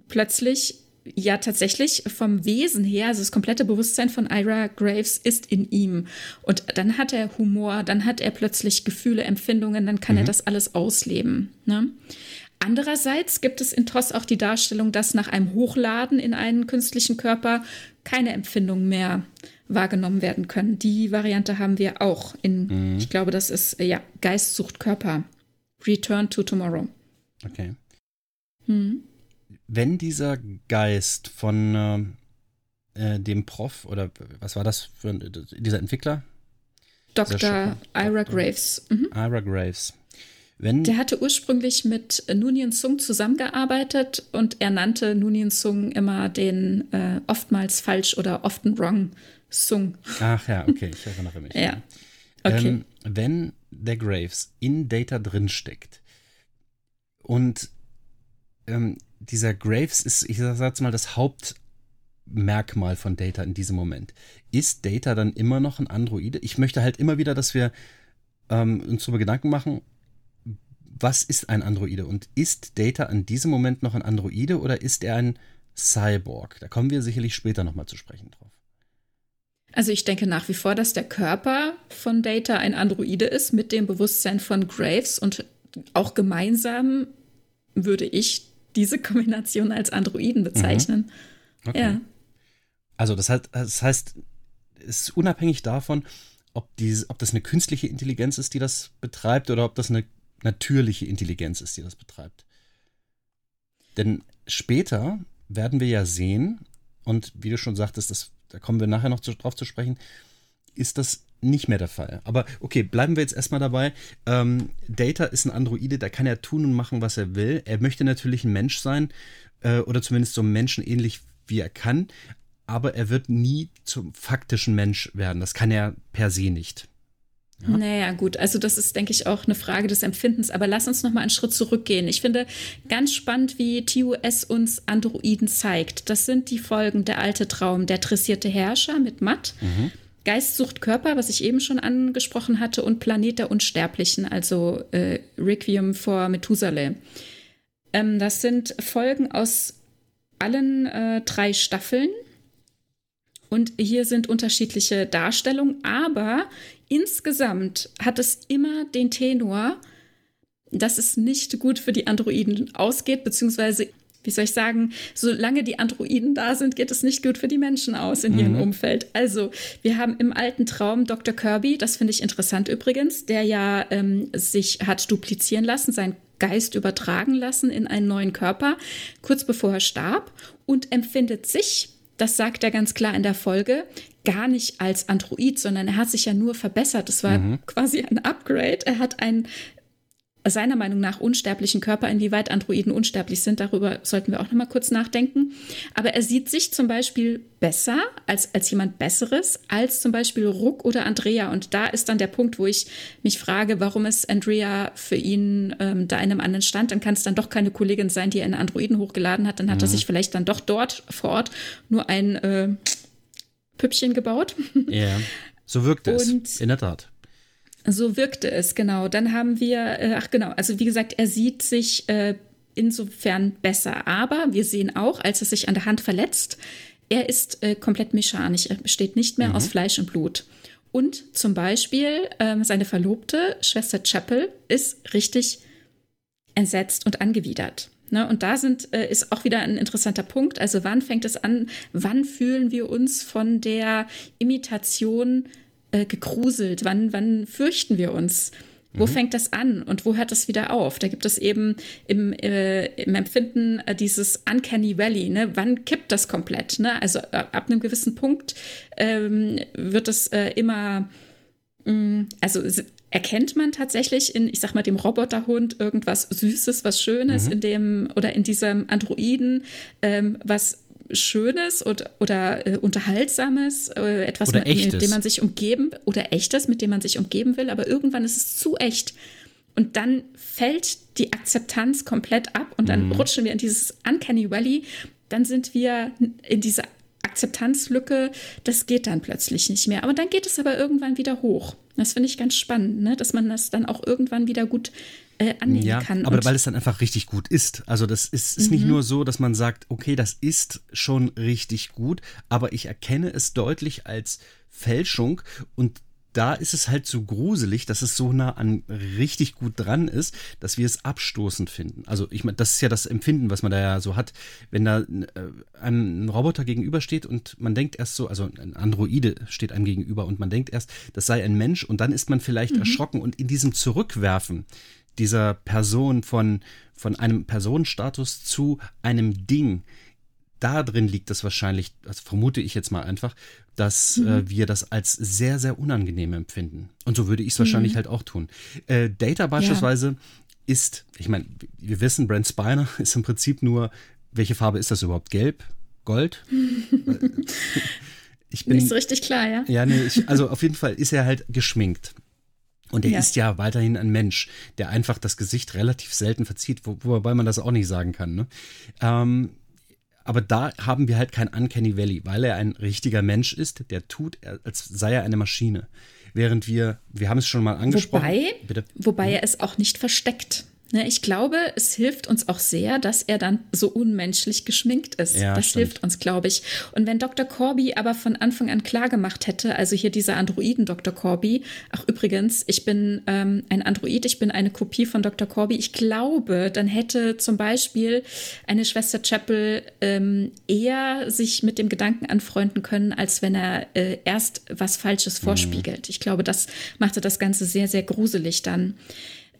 plötzlich ja tatsächlich vom Wesen her, also das komplette Bewusstsein von Ira Graves ist in ihm. Und dann hat er Humor, dann hat er plötzlich Gefühle, Empfindungen, dann kann mhm. er das alles ausleben. Ne? Andererseits gibt es in TOS auch die Darstellung, dass nach einem Hochladen in einen künstlichen Körper keine Empfindungen mehr wahrgenommen werden können. Die Variante haben wir auch in, mhm. ich glaube, das ist ja Geist sucht Körper. Return to Tomorrow. Okay. Hm wenn dieser Geist von äh, dem Prof oder was war das für ein, dieser Entwickler? Dr. Ira Graves. Mhm. Ira Graves. Wenn der hatte ursprünglich mit Nunien Sung zusammengearbeitet und er nannte Nunien Sung immer den äh, oftmals falsch oder often wrong Sung. Ach ja, okay, ich erinnere mich. ja. Okay. Ähm, wenn der Graves in Data drinsteckt und ähm, dieser Graves ist, ich sag's mal, das Hauptmerkmal von Data in diesem Moment. Ist Data dann immer noch ein Androide? Ich möchte halt immer wieder, dass wir ähm, uns darüber Gedanken machen, was ist ein Androide und ist Data an diesem Moment noch ein Androide oder ist er ein Cyborg? Da kommen wir sicherlich später nochmal zu sprechen drauf. Also ich denke nach wie vor, dass der Körper von Data ein Androide ist mit dem Bewusstsein von Graves und auch gemeinsam würde ich diese Kombination als Androiden bezeichnen. Mhm. Okay. Ja. Also das heißt, das heißt, es ist unabhängig davon, ob, diese, ob das eine künstliche Intelligenz ist, die das betreibt, oder ob das eine natürliche Intelligenz ist, die das betreibt. Denn später werden wir ja sehen, und wie du schon sagtest, das, da kommen wir nachher noch zu, drauf zu sprechen, ist das nicht mehr der Fall. Aber okay, bleiben wir jetzt erstmal dabei. Ähm, Data ist ein Androide, da kann er tun und machen, was er will. Er möchte natürlich ein Mensch sein äh, oder zumindest so menschenähnlich, wie er kann, aber er wird nie zum faktischen Mensch werden. Das kann er per se nicht. Ja. Naja, gut, also das ist, denke ich, auch eine Frage des Empfindens. Aber lass uns noch mal einen Schritt zurückgehen. Ich finde ganz spannend, wie TUS uns Androiden zeigt. Das sind die Folgen Der alte Traum, der dressierte Herrscher mit Matt. Mhm. Geist sucht Körper, was ich eben schon angesprochen hatte, und Planet der Unsterblichen, also äh, Requiem for Methusaleh. Ähm, das sind Folgen aus allen äh, drei Staffeln. Und hier sind unterschiedliche Darstellungen, aber insgesamt hat es immer den Tenor, dass es nicht gut für die Androiden ausgeht, beziehungsweise wie soll ich sagen, solange die Androiden da sind, geht es nicht gut für die Menschen aus in ihrem mhm. Umfeld. Also, wir haben im alten Traum Dr. Kirby, das finde ich interessant übrigens, der ja ähm, sich hat duplizieren lassen, seinen Geist übertragen lassen in einen neuen Körper, kurz bevor er starb und empfindet sich das sagt er ganz klar in der Folge, gar nicht als Android, sondern er hat sich ja nur verbessert. Es war mhm. quasi ein Upgrade. Er hat einen seiner Meinung nach unsterblichen Körper, inwieweit Androiden unsterblich sind, darüber sollten wir auch noch mal kurz nachdenken. Aber er sieht sich zum Beispiel besser als, als jemand Besseres als zum Beispiel Ruck oder Andrea. Und da ist dann der Punkt, wo ich mich frage, warum ist Andrea für ihn ähm, da in einem anderen Stand? Dann kann es dann doch keine Kollegin sein, die einen Androiden hochgeladen hat. Dann hat mhm. er sich vielleicht dann doch dort vor Ort nur ein äh, Püppchen gebaut. Ja, so wirkt es, in der Tat. So wirkte es, genau. Dann haben wir, äh, ach genau, also wie gesagt, er sieht sich äh, insofern besser. Aber wir sehen auch, als er sich an der Hand verletzt, er ist äh, komplett mechanisch. Er besteht nicht mehr mhm. aus Fleisch und Blut. Und zum Beispiel äh, seine Verlobte, Schwester Chapel, ist richtig entsetzt und angewidert. Ne? Und da sind, äh, ist auch wieder ein interessanter Punkt. Also wann fängt es an? Wann fühlen wir uns von der Imitation äh, gegruselt? Wann, wann fürchten wir uns? Wo mhm. fängt das an und wo hört das wieder auf? Da gibt es eben im, äh, im Empfinden äh, dieses Uncanny Valley. Ne? Wann kippt das komplett? Ne? Also äh, ab einem gewissen Punkt ähm, wird es äh, immer, mh, mm, also erkennt man tatsächlich in, ich sag mal, dem Roboterhund irgendwas Süßes, was Schönes, mhm. in dem oder in diesem Androiden, ähm, was Schönes oder, oder äh, Unterhaltsames, äh, etwas, mit, mit, dem man sich umgeben oder echtes, mit dem man sich umgeben will, aber irgendwann ist es zu echt. Und dann fällt die Akzeptanz komplett ab und dann mhm. rutschen wir in dieses Uncanny Valley. Dann sind wir in dieser Akzeptanzlücke. Das geht dann plötzlich nicht mehr. Aber dann geht es aber irgendwann wieder hoch. Das finde ich ganz spannend, ne? dass man das dann auch irgendwann wieder gut äh, annehmen ja, kann. Aber weil es dann einfach richtig gut ist. Also das ist, ist mhm. nicht nur so, dass man sagt, okay, das ist schon richtig gut, aber ich erkenne es deutlich als Fälschung und da ist es halt so gruselig, dass es so nah an richtig gut dran ist, dass wir es abstoßend finden. Also ich meine, das ist ja das Empfinden, was man da ja so hat, wenn da äh, ein Roboter gegenübersteht und man denkt erst so, also ein Androide steht einem gegenüber und man denkt erst, das sei ein Mensch und dann ist man vielleicht mhm. erschrocken und in diesem Zurückwerfen dieser Person von, von einem Personenstatus zu einem Ding, da drin liegt es wahrscheinlich, das vermute ich jetzt mal einfach, dass mhm. äh, wir das als sehr, sehr unangenehm empfinden. Und so würde ich es wahrscheinlich mhm. halt auch tun. Äh, Data beispielsweise ja. ist, ich meine, wir wissen, Brent Spiner ist im Prinzip nur, welche Farbe ist das überhaupt? Gelb? Gold? ich bin, Nicht so richtig klar, ja? Ja, nee, ich, also auf jeden Fall ist er halt geschminkt. Und er ja. ist ja weiterhin ein Mensch, der einfach das Gesicht relativ selten verzieht, wo, wobei man das auch nicht sagen kann. Ne? Ähm, aber da haben wir halt kein Uncanny Valley, weil er ein richtiger Mensch ist, der tut, als sei er eine Maschine. Während wir, wir haben es schon mal angesprochen. Wobei, Bitte? wobei er es auch nicht versteckt. Ne, ich glaube, es hilft uns auch sehr, dass er dann so unmenschlich geschminkt ist. Ja, das stimmt. hilft uns, glaube ich. Und wenn Dr. Corby aber von Anfang an klar gemacht hätte, also hier dieser Androiden Dr. Corby, ach übrigens, ich bin ähm, ein Android, ich bin eine Kopie von Dr. Corby, ich glaube, dann hätte zum Beispiel eine Schwester Chapel ähm, eher sich mit dem Gedanken anfreunden können, als wenn er äh, erst was Falsches mhm. vorspiegelt. Mhm. Ich glaube, das machte das Ganze sehr, sehr gruselig dann.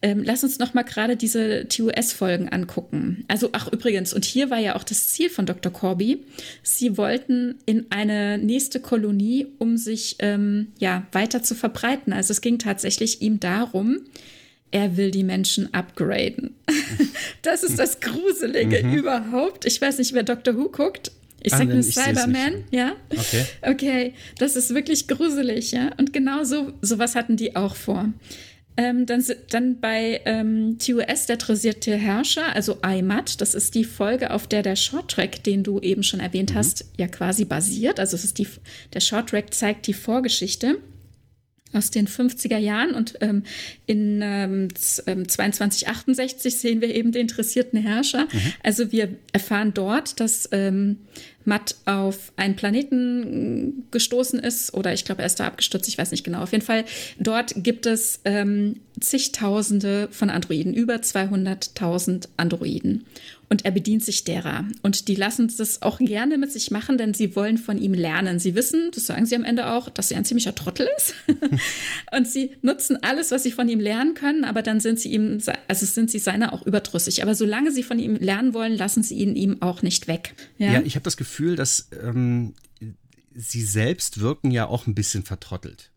Ähm, lass uns noch mal gerade diese TOS-Folgen angucken. Also, ach übrigens, und hier war ja auch das Ziel von Dr. Corby. Sie wollten in eine nächste Kolonie, um sich ähm, ja weiter zu verbreiten. Also es ging tatsächlich ihm darum, er will die Menschen upgraden. das ist das Gruselige mhm. überhaupt. Ich weiß nicht, wer Dr. Who guckt. Ich sag nur Cyberman, ja? Okay. Okay, das ist wirklich gruselig, ja? Und genau so sowas hatten die auch vor. Ähm, dann, dann bei ähm, TOS, der dressierte Herrscher, also IMAT, das ist die Folge, auf der der Shorttrack, den du eben schon erwähnt mhm. hast, ja quasi basiert. Also es ist die, der Shorttrack zeigt die Vorgeschichte aus den 50er Jahren und ähm, in ähm, 2268 ähm, sehen wir eben den interessierten Herrscher. Mhm. Also wir erfahren dort, dass ähm, Matt auf einen Planeten gestoßen ist oder ich glaube, er ist da abgestürzt, ich weiß nicht genau. Auf jeden Fall, dort gibt es ähm, zigtausende von Androiden, über 200.000 Androiden. Und er bedient sich derer. Und die lassen das auch gerne mit sich machen, denn sie wollen von ihm lernen. Sie wissen, das sagen sie am Ende auch, dass er ein ziemlicher Trottel ist. und sie nutzen alles, was sie von ihm lernen können, aber dann sind sie ihm, also sind sie seiner auch überdrüssig. Aber solange sie von ihm lernen wollen, lassen sie ihn ihm auch nicht weg. Ja, ja ich habe das Gefühl, dass ähm, sie selbst wirken ja auch ein bisschen vertrottelt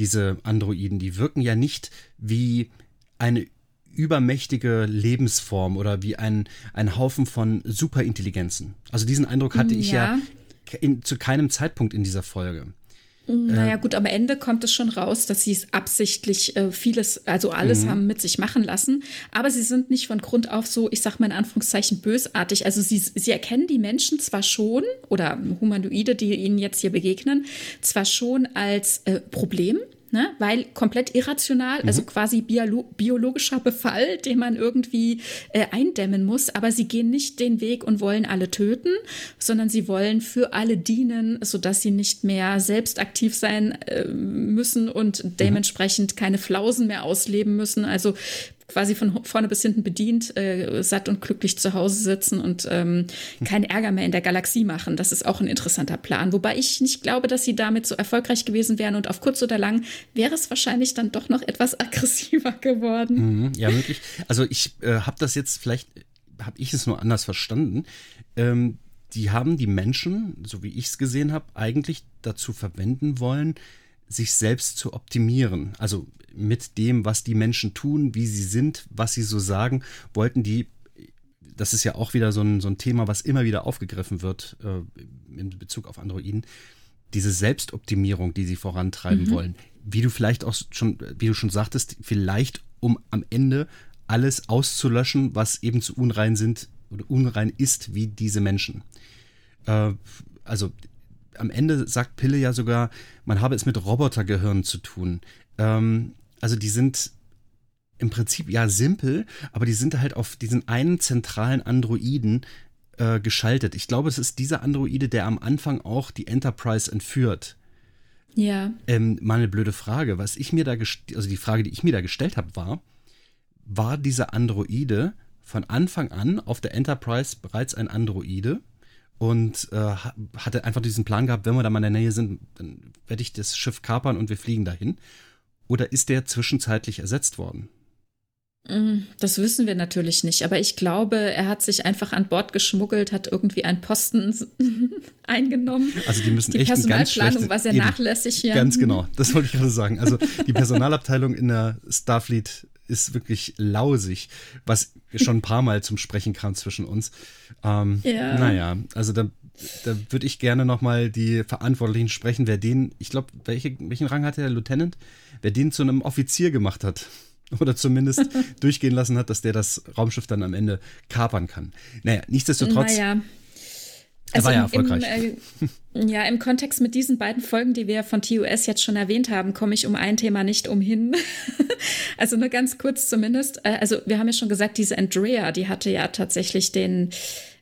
diese Androiden, die wirken ja nicht wie eine übermächtige Lebensform oder wie ein, ein Haufen von Superintelligenzen. Also diesen Eindruck hatte ich ja, ja in, zu keinem Zeitpunkt in dieser Folge. Naja, gut, am Ende kommt es schon raus, dass sie es absichtlich äh, vieles, also alles mhm. haben mit sich machen lassen. Aber sie sind nicht von Grund auf so, ich sag mal in Anführungszeichen, bösartig. Also sie, sie erkennen die Menschen zwar schon, oder Humanoide, die ihnen jetzt hier begegnen, zwar schon als äh, Problem, ne? weil komplett irrational, mhm. also quasi biolo biologischer Befall, den man irgendwie äh, eindämmen muss. Aber sie gehen nicht den Weg und wollen alle töten, sondern sie wollen für alle dienen, sodass sie nicht mehr selbst aktiv sein äh, müssen und mhm. dementsprechend keine Flausen mehr ausleben müssen. Also quasi von vorne bis hinten bedient, äh, satt und glücklich zu Hause sitzen und ähm, keinen Ärger mehr in der Galaxie machen. Das ist auch ein interessanter Plan. Wobei ich nicht glaube, dass sie damit so erfolgreich gewesen wären und auf kurz oder lang wäre es wahrscheinlich dann doch noch etwas aggressiver geworden. Mhm, ja, wirklich. Also ich äh, habe das jetzt vielleicht, habe ich es nur anders verstanden. Ähm, die haben die Menschen, so wie ich es gesehen habe, eigentlich dazu verwenden wollen, sich selbst zu optimieren. Also mit dem, was die Menschen tun, wie sie sind, was sie so sagen, wollten die, das ist ja auch wieder so ein, so ein Thema, was immer wieder aufgegriffen wird äh, in Bezug auf Androiden, diese Selbstoptimierung, die sie vorantreiben mhm. wollen. Wie du vielleicht auch schon, wie du schon sagtest, vielleicht um am Ende alles auszulöschen, was eben zu unrein sind oder unrein ist wie diese Menschen. Äh, also am Ende sagt Pille ja sogar, man habe es mit Robotergehirn zu tun. Ähm, also die sind im Prinzip ja simpel, aber die sind halt auf diesen einen zentralen Androiden äh, geschaltet. Ich glaube, es ist dieser Androide, der am Anfang auch die Enterprise entführt. Ja. Ähm, mal eine blöde Frage. Was ich mir da, also die Frage, die ich mir da gestellt habe, war, war dieser Androide von Anfang an auf der Enterprise bereits ein Androide? und äh, hatte einfach diesen Plan gehabt, wenn wir da mal in der Nähe sind, dann werde ich das Schiff kapern und wir fliegen dahin. Oder ist der zwischenzeitlich ersetzt worden? Mm, das wissen wir natürlich nicht, aber ich glaube, er hat sich einfach an Bord geschmuggelt, hat irgendwie einen Posten eingenommen. Also die müssen die echt Personalplanung war sehr eben, nachlässig hier. Ganz genau, das wollte ich gerade sagen. Also die Personalabteilung in der Starfleet ist wirklich lausig, was schon ein paar Mal zum Sprechen kam zwischen uns. Ähm, ja. Naja, also da, da würde ich gerne nochmal die Verantwortlichen sprechen, wer den, ich glaube, welche, welchen Rang hatte der Lieutenant? Wer den zu einem Offizier gemacht hat. Oder zumindest durchgehen lassen hat, dass der das Raumschiff dann am Ende kapern kann. Naja, nichtsdestotrotz. Naja. Also war ja erfolgreich. Im, äh, ja, im Kontext mit diesen beiden Folgen, die wir von TUS jetzt schon erwähnt haben, komme ich um ein Thema nicht umhin. also nur ganz kurz zumindest. Äh, also wir haben ja schon gesagt, diese Andrea, die hatte ja tatsächlich den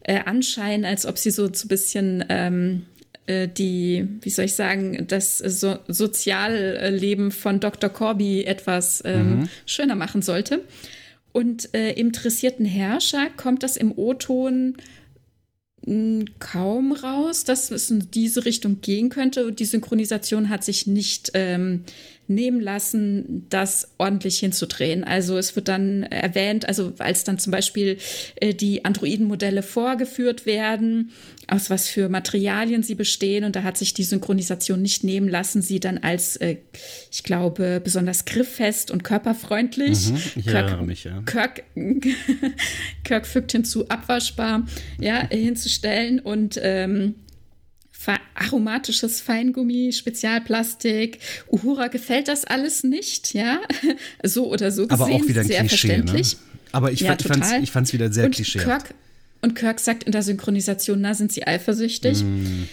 äh, Anschein, als ob sie so, so ein bisschen ähm, äh, die, wie soll ich sagen, das so Sozialleben von Dr. Corby etwas ähm, mhm. schöner machen sollte. Und äh, im interessierten Herrscher kommt das im O-Ton kaum raus, dass es in diese Richtung gehen könnte. Die Synchronisation hat sich nicht ähm, nehmen lassen, das ordentlich hinzudrehen. Also es wird dann erwähnt, also als dann zum Beispiel äh, die Androidenmodelle vorgeführt werden, aus was für Materialien sie bestehen. Und da hat sich die Synchronisation nicht nehmen lassen, sie dann als, äh, ich glaube, besonders grifffest und körperfreundlich. Mhm, ich Kirk, mich, ja. Kirk, Kirk fügt hinzu, abwaschbar, ja, hinzustellen und ähm, aromatisches Feingummi, Spezialplastik. Uhura gefällt das alles nicht, ja. So oder so gesehen, Aber auch wieder ein sehr Klischee, ne? verständlich. Ne? Aber ich, ja, fand es wieder sehr klischee. Und Kirk sagt in der Synchronisation, na, sind sie eifersüchtig? Mm.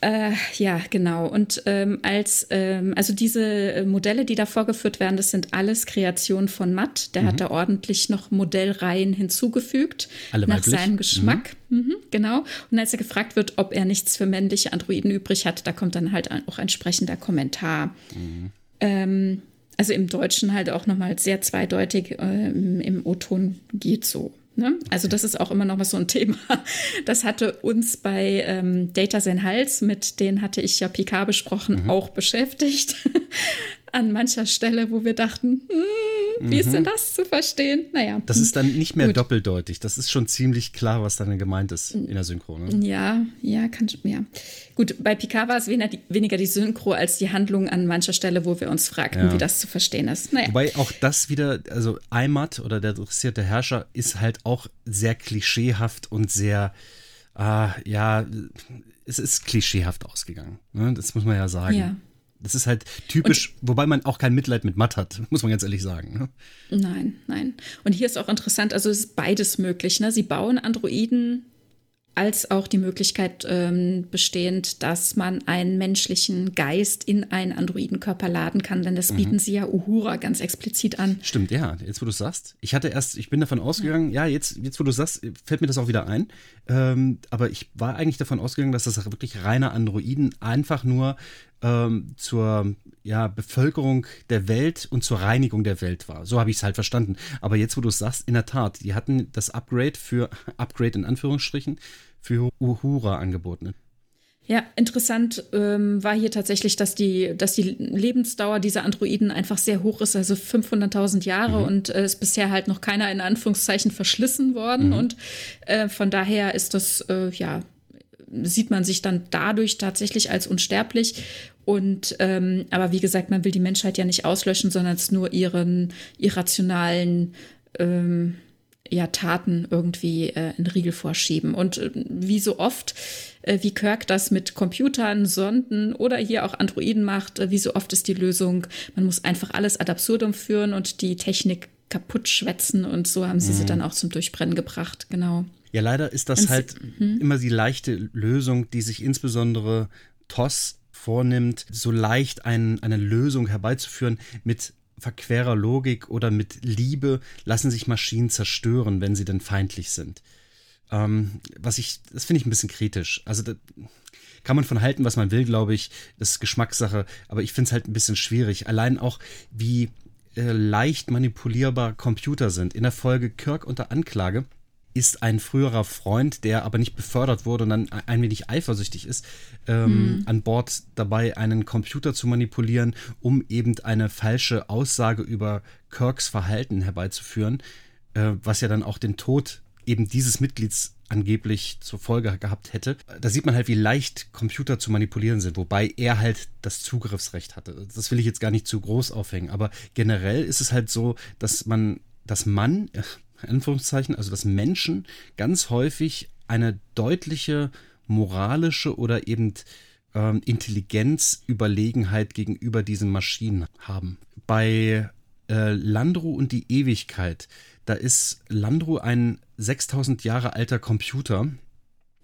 Äh, ja, genau. Und ähm, als, ähm, also diese äh, Modelle, die da vorgeführt werden, das sind alles Kreationen von Matt. Der mhm. hat da ordentlich noch Modellreihen hinzugefügt. Alle nach seinem Geschmack. Mhm. Mhm, genau. Und als er gefragt wird, ob er nichts für männliche Androiden übrig hat, da kommt dann halt auch entsprechender Kommentar. Mhm. Ähm, also im Deutschen halt auch nochmal sehr zweideutig, äh, im O-Ton geht so. Ne? Also das ist auch immer noch mal so ein Thema. Das hatte uns bei ähm, Data Sein Hals, mit denen hatte ich ja Picard besprochen, mhm. auch beschäftigt. An mancher Stelle, wo wir dachten, hm, wie mhm. ist denn das zu verstehen? Naja. Das ist dann nicht mehr Gut. doppeldeutig. Das ist schon ziemlich klar, was dann gemeint ist in der Synchro. Ne? Ja, ja, kann ja. Gut, bei Picard war es weniger die Synchro als die Handlung an mancher Stelle, wo wir uns fragten, ja. wie das zu verstehen ist. Naja. Wobei auch das wieder, also Eimat oder der dressierte Herrscher ist halt auch sehr klischeehaft und sehr, äh, ja, es ist klischeehaft ausgegangen. Ne? Das muss man ja sagen. Ja. Das ist halt typisch, und, wobei man auch kein Mitleid mit Matt hat, muss man ganz ehrlich sagen. Ne? Nein, nein. Und hier ist auch interessant, also es ist beides möglich. Ne? Sie bauen Androiden als auch die Möglichkeit ähm, bestehend, dass man einen menschlichen Geist in einen Androidenkörper laden kann, denn das bieten mhm. sie ja Uhura ganz explizit an. Stimmt, ja, jetzt wo du es sagst. Ich hatte erst, ich bin davon ausgegangen, ja, ja jetzt, jetzt wo du sagst, fällt mir das auch wieder ein. Ähm, aber ich war eigentlich davon ausgegangen, dass das wirklich reine Androiden einfach nur ähm, zur ja, Bevölkerung der Welt und zur Reinigung der Welt war. So habe ich es halt verstanden. Aber jetzt, wo du es sagst, in der Tat, die hatten das Upgrade für, Upgrade in Anführungsstrichen, für Uhura angeboten. Ja, interessant ähm, war hier tatsächlich, dass die, dass die Lebensdauer dieser Androiden einfach sehr hoch ist, also 500.000 Jahre mhm. und äh, ist bisher halt noch keiner in Anführungszeichen verschlissen worden mhm. und äh, von daher ist das, äh, ja, sieht man sich dann dadurch tatsächlich als unsterblich und ähm, aber wie gesagt, man will die Menschheit ja nicht auslöschen, sondern es nur ihren irrationalen ähm, ja, Taten irgendwie äh, in Riegel vorschieben. Und äh, wie so oft, äh, wie Kirk das mit Computern, Sonden oder hier auch Androiden macht, äh, wie so oft ist die Lösung, man muss einfach alles ad absurdum führen und die Technik kaputt schwätzen und so haben sie mhm. sie dann auch zum Durchbrennen gebracht, genau. Ja, leider ist das und halt hm? immer die leichte Lösung, die sich insbesondere TOS vornimmt, so leicht ein, eine Lösung herbeizuführen mit verquerer Logik oder mit Liebe lassen sich Maschinen zerstören, wenn sie denn feindlich sind. Ähm, was ich, das finde ich ein bisschen kritisch. Also da kann man von halten, was man will, glaube ich. Das ist Geschmackssache, aber ich finde es halt ein bisschen schwierig. Allein auch, wie äh, leicht manipulierbar Computer sind. In der Folge Kirk unter Anklage ist ein früherer Freund, der aber nicht befördert wurde und dann ein wenig eifersüchtig ist, ähm, mhm. an Bord dabei, einen Computer zu manipulieren, um eben eine falsche Aussage über Kirks Verhalten herbeizuführen, äh, was ja dann auch den Tod eben dieses Mitglieds angeblich zur Folge gehabt hätte. Da sieht man halt, wie leicht Computer zu manipulieren sind, wobei er halt das Zugriffsrecht hatte. Das will ich jetzt gar nicht zu groß aufhängen, aber generell ist es halt so, dass man, dass man, Anführungszeichen, also dass Menschen ganz häufig eine deutliche moralische oder eben ähm, Intelligenzüberlegenheit gegenüber diesen Maschinen haben. Bei äh, Landru und die Ewigkeit, da ist Landru ein 6000 Jahre alter Computer,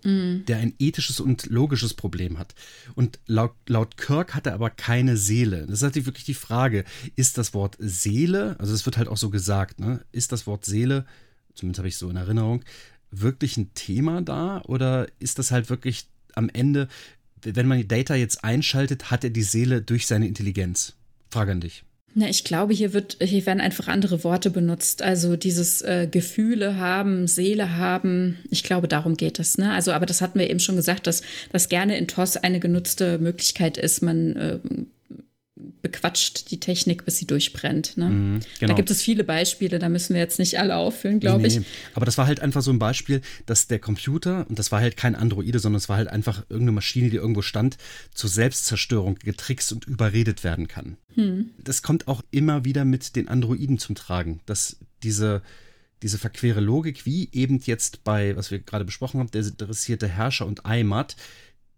mhm. der ein ethisches und logisches Problem hat. Und laut, laut Kirk hat er aber keine Seele. Das ist natürlich wirklich die Frage, ist das Wort Seele, also es wird halt auch so gesagt, ne, ist das Wort Seele, zumindest habe ich so in Erinnerung, wirklich ein Thema da oder ist das halt wirklich am Ende, wenn man die Data jetzt einschaltet, hat er die Seele durch seine Intelligenz? Frage an dich. Na, ich glaube, hier wird, hier werden einfach andere Worte benutzt. Also dieses äh, Gefühle haben, Seele haben. Ich glaube, darum geht es. Ne? Also, aber das hatten wir eben schon gesagt, dass das gerne in TOS eine genutzte Möglichkeit ist. Man äh, bequatscht die Technik, bis sie durchbrennt. Ne? Mm, genau. Da gibt es viele Beispiele, da müssen wir jetzt nicht alle auffüllen, glaube nee. ich. Aber das war halt einfach so ein Beispiel, dass der Computer, und das war halt kein Androide, sondern es war halt einfach irgendeine Maschine, die irgendwo stand, zur Selbstzerstörung getrickst und überredet werden kann. Hm. Das kommt auch immer wieder mit den Androiden zum Tragen, dass diese diese verquere Logik, wie eben jetzt bei, was wir gerade besprochen haben, der interessierte Herrscher und Eimat,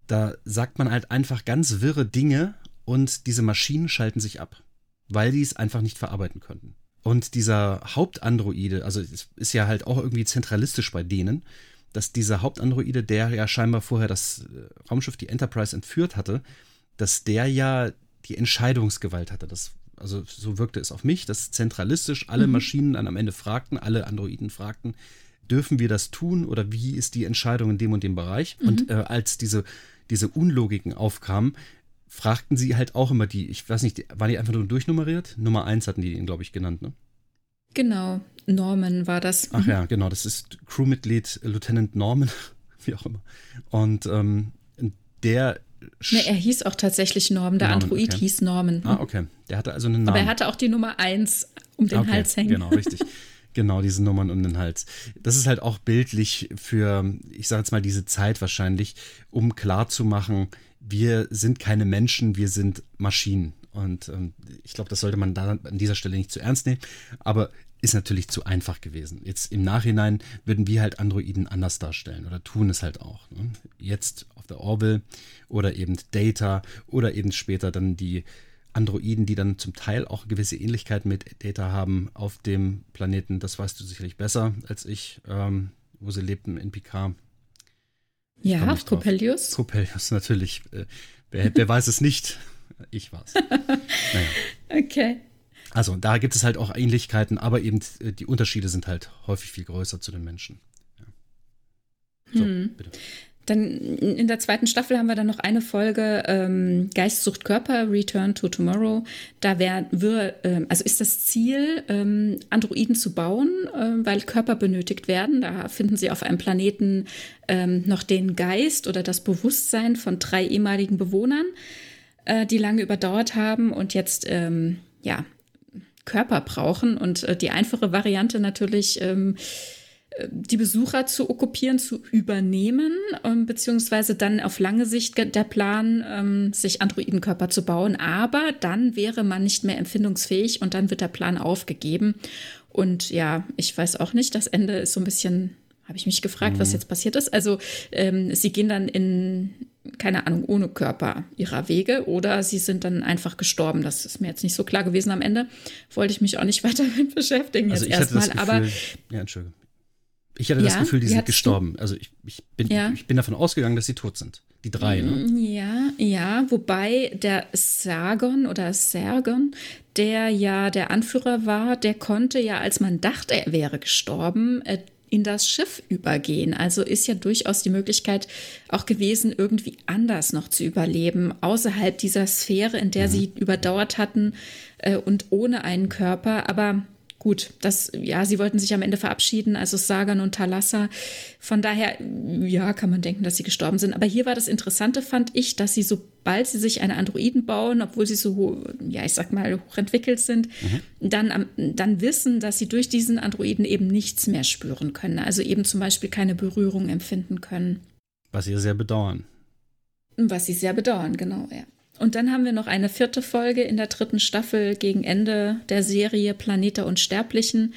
da sagt man halt einfach ganz wirre Dinge und diese Maschinen schalten sich ab, weil die es einfach nicht verarbeiten könnten. Und dieser Hauptandroide, also es ist ja halt auch irgendwie zentralistisch bei denen, dass dieser Hauptandroide, der ja scheinbar vorher das äh, Raumschiff, die Enterprise, entführt hatte, dass der ja die Entscheidungsgewalt hatte. Das also so wirkte es auf mich, dass zentralistisch alle mhm. Maschinen dann am Ende fragten, alle Androiden fragten, dürfen wir das tun oder wie ist die Entscheidung in dem und dem Bereich? Mhm. Und äh, als diese, diese Unlogiken aufkamen, fragten sie halt auch immer die, ich weiß nicht, waren die einfach nur durchnummeriert? Nummer eins hatten die ihn, glaube ich, genannt, ne? Genau, Norman war das. Ach mhm. ja, genau, das ist Crewmitglied Lieutenant Norman, wie auch immer. Und ähm, der Nee, er hieß auch tatsächlich Norman. Der Norman, Android okay. hieß Norman. Ah, okay. Der hatte also einen Namen. Aber er hatte auch die Nummer 1 um den okay, Hals hängen. Genau, richtig. Genau, diese Nummern um den Hals. Das ist halt auch bildlich für, ich sage jetzt mal, diese Zeit wahrscheinlich, um klarzumachen, wir sind keine Menschen, wir sind Maschinen. Und ähm, ich glaube, das sollte man da an dieser Stelle nicht zu ernst nehmen. Aber ist natürlich zu einfach gewesen. Jetzt im Nachhinein würden wir halt Androiden anders darstellen oder tun es halt auch. Ne? Jetzt auf der Orville oder eben Data oder eben später dann die Androiden, die dann zum Teil auch gewisse Ähnlichkeiten mit Data haben auf dem Planeten. Das weißt du sicherlich besser als ich, ähm, wo sie lebten in Picard. Ja, Coppelius. Coppelius, natürlich. Äh, wer, wer weiß es nicht? Ich war's. naja. Okay. Also da gibt es halt auch Ähnlichkeiten, aber eben äh, die Unterschiede sind halt häufig viel größer zu den Menschen. Ja. So, hm. bitte. Dann in der zweiten Staffel haben wir dann noch eine Folge ähm, Geist sucht Körper, Return to Tomorrow. Da werden wir, ähm, also ist das Ziel, ähm, Androiden zu bauen, äh, weil Körper benötigt werden. Da finden sie auf einem Planeten ähm, noch den Geist oder das Bewusstsein von drei ehemaligen Bewohnern, äh, die lange überdauert haben und jetzt ähm, ja Körper brauchen. Und äh, die einfache Variante natürlich, ähm, äh, die Besucher zu okkupieren, zu übernehmen, ähm, beziehungsweise dann auf lange Sicht der Plan, ähm, sich Androidenkörper zu bauen. Aber dann wäre man nicht mehr empfindungsfähig und dann wird der Plan aufgegeben. Und ja, ich weiß auch nicht, das Ende ist so ein bisschen habe ich mich gefragt, mhm. was jetzt passiert ist. Also ähm, sie gehen dann in, keine Ahnung, ohne Körper ihrer Wege oder sie sind dann einfach gestorben. Das ist mir jetzt nicht so klar gewesen am Ende. Wollte ich mich auch nicht weiter mit beschäftigen also jetzt erstmal. Aber ja, Entschuldigung. Ich hatte ja, das Gefühl, die sind gestorben. Du? Also ich, ich, bin, ja. ich bin davon ausgegangen, dass sie tot sind. Die drei, ne? Mm, ja, ja, wobei der Sargon oder Sergon, der ja der Anführer war, der konnte ja, als man dachte, er wäre gestorben, äh, in das Schiff übergehen. Also ist ja durchaus die Möglichkeit auch gewesen, irgendwie anders noch zu überleben, außerhalb dieser Sphäre, in der mhm. sie überdauert hatten äh, und ohne einen Körper. Aber gut, das, ja, sie wollten sich am Ende verabschieden, also Sagan und Talassa. Von daher, ja, kann man denken, dass sie gestorben sind. Aber hier war das Interessante, fand ich, dass sie, sobald sie sich eine Androiden bauen, obwohl sie so, ja, ich sag mal, hochentwickelt sind, mhm. dann, dann wissen, dass sie durch diesen Androiden eben nichts mehr spüren können. Also eben zum Beispiel keine Berührung empfinden können. Was sie sehr bedauern. Was sie sehr bedauern, genau, ja. Und dann haben wir noch eine vierte Folge in der dritten Staffel gegen Ende der Serie Planet der Unsterblichen.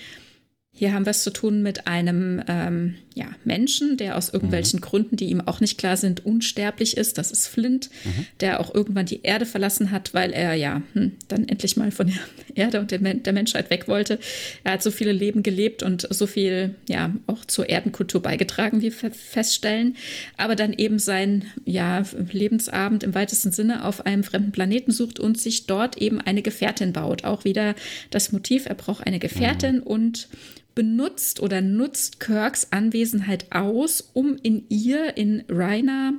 Hier haben wir es zu tun mit einem ähm, ja, Menschen, der aus irgendwelchen mhm. Gründen, die ihm auch nicht klar sind, unsterblich ist. Das ist Flint, mhm. der auch irgendwann die Erde verlassen hat, weil er ja hm, dann endlich mal von der Erde und der, der, Menschheit weg wollte. Er hat so viele Leben gelebt und so viel ja auch zur Erdenkultur beigetragen, wie wir feststellen. Aber dann eben sein ja, Lebensabend im weitesten Sinne auf einem fremden Planeten sucht und sich dort eben eine Gefährtin baut. Auch wieder das Motiv, er braucht eine Gefährtin mhm. und benutzt oder nutzt Kirks Anwesenheit aus, um in ihr, in Rainer,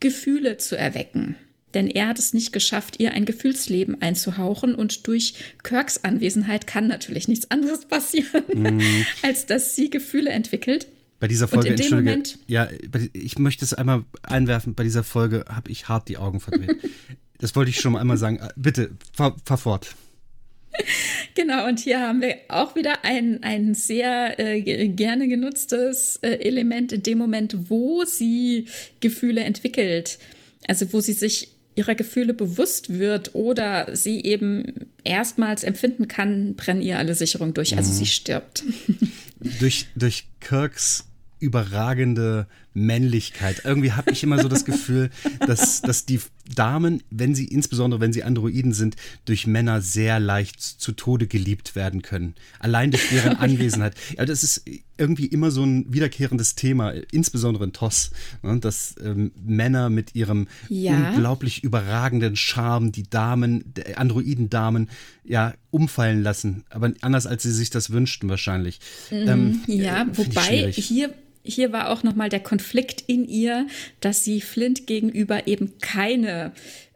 Gefühle zu erwecken. Denn er hat es nicht geschafft, ihr ein Gefühlsleben einzuhauchen und durch Kirks Anwesenheit kann natürlich nichts anderes passieren, mm. als dass sie Gefühle entwickelt. Bei dieser Folge, und in dem Moment, ja, ich möchte es einmal einwerfen, bei dieser Folge habe ich hart die Augen verdreht. das wollte ich schon mal einmal sagen. Bitte, fahr, fahr fort. Genau, und hier haben wir auch wieder ein, ein sehr äh, gerne genutztes äh, Element in dem Moment, wo sie Gefühle entwickelt. Also wo sie sich ihrer Gefühle bewusst wird oder sie eben erstmals empfinden kann, brennen ihr alle Sicherungen durch. Also mhm. sie stirbt. Durch, durch Kirks überragende Männlichkeit. Irgendwie habe ich immer so das Gefühl, dass, dass die Damen, wenn sie, insbesondere wenn sie Androiden sind, durch Männer sehr leicht zu Tode geliebt werden können. Allein durch deren Anwesenheit. Ja, das ist irgendwie immer so ein wiederkehrendes Thema, insbesondere in TOS, ne, dass ähm, Männer mit ihrem ja. unglaublich überragenden Charme die Damen, Androiden-Damen, ja, umfallen lassen. Aber anders, als sie sich das wünschten, wahrscheinlich. Mhm, ähm, ja, äh, wobei hier hier war auch nochmal der Konflikt in ihr, dass sie Flint gegenüber eben keine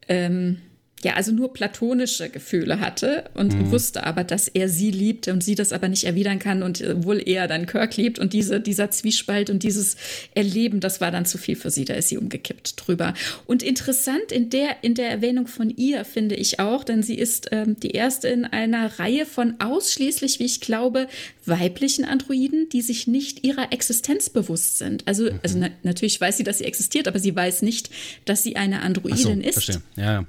ähm, ja, also nur platonische Gefühle hatte und mhm. wusste aber, dass er sie liebte und sie das aber nicht erwidern kann und äh, wohl eher dann Kirk liebt und diese, dieser Zwiespalt und dieses Erleben, das war dann zu viel für sie, da ist sie umgekippt drüber. Und interessant in der, in der Erwähnung von ihr finde ich auch, denn sie ist ähm, die erste in einer Reihe von ausschließlich, wie ich glaube, weiblichen Androiden, die sich nicht ihrer Existenz bewusst sind. Also, mhm. also na, natürlich weiß sie, dass sie existiert, aber sie weiß nicht, dass sie eine Androidin so, ist. Verstehe. Ja, ja,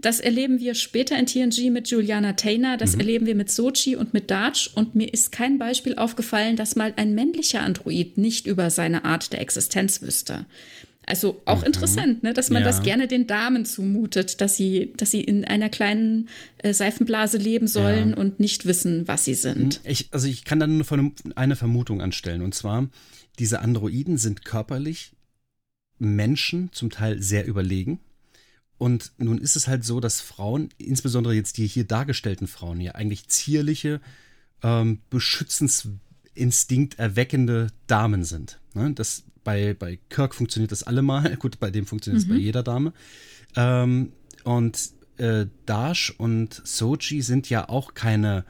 das erleben wir später in TNG mit Juliana Taylor, das mhm. erleben wir mit Sochi und mit Darch und mir ist kein Beispiel aufgefallen, dass mal ein männlicher Android nicht über seine Art der Existenz wüsste. Also auch mhm. interessant, ne, dass man ja. das gerne den Damen zumutet, dass sie, dass sie in einer kleinen äh, Seifenblase leben sollen ja. und nicht wissen, was sie sind. Mhm. Ich, also ich kann da nur eine Vermutung anstellen und zwar, diese Androiden sind körperlich Menschen zum Teil sehr überlegen und nun ist es halt so, dass Frauen, insbesondere jetzt die hier dargestellten Frauen, ja eigentlich zierliche, ähm, Beschützенsinstinkt erweckende Damen sind. Ne? Das, bei, bei Kirk funktioniert das allemal. Gut, bei dem funktioniert es mhm. bei jeder Dame. Ähm, und äh, Dash und Sochi sind ja auch keine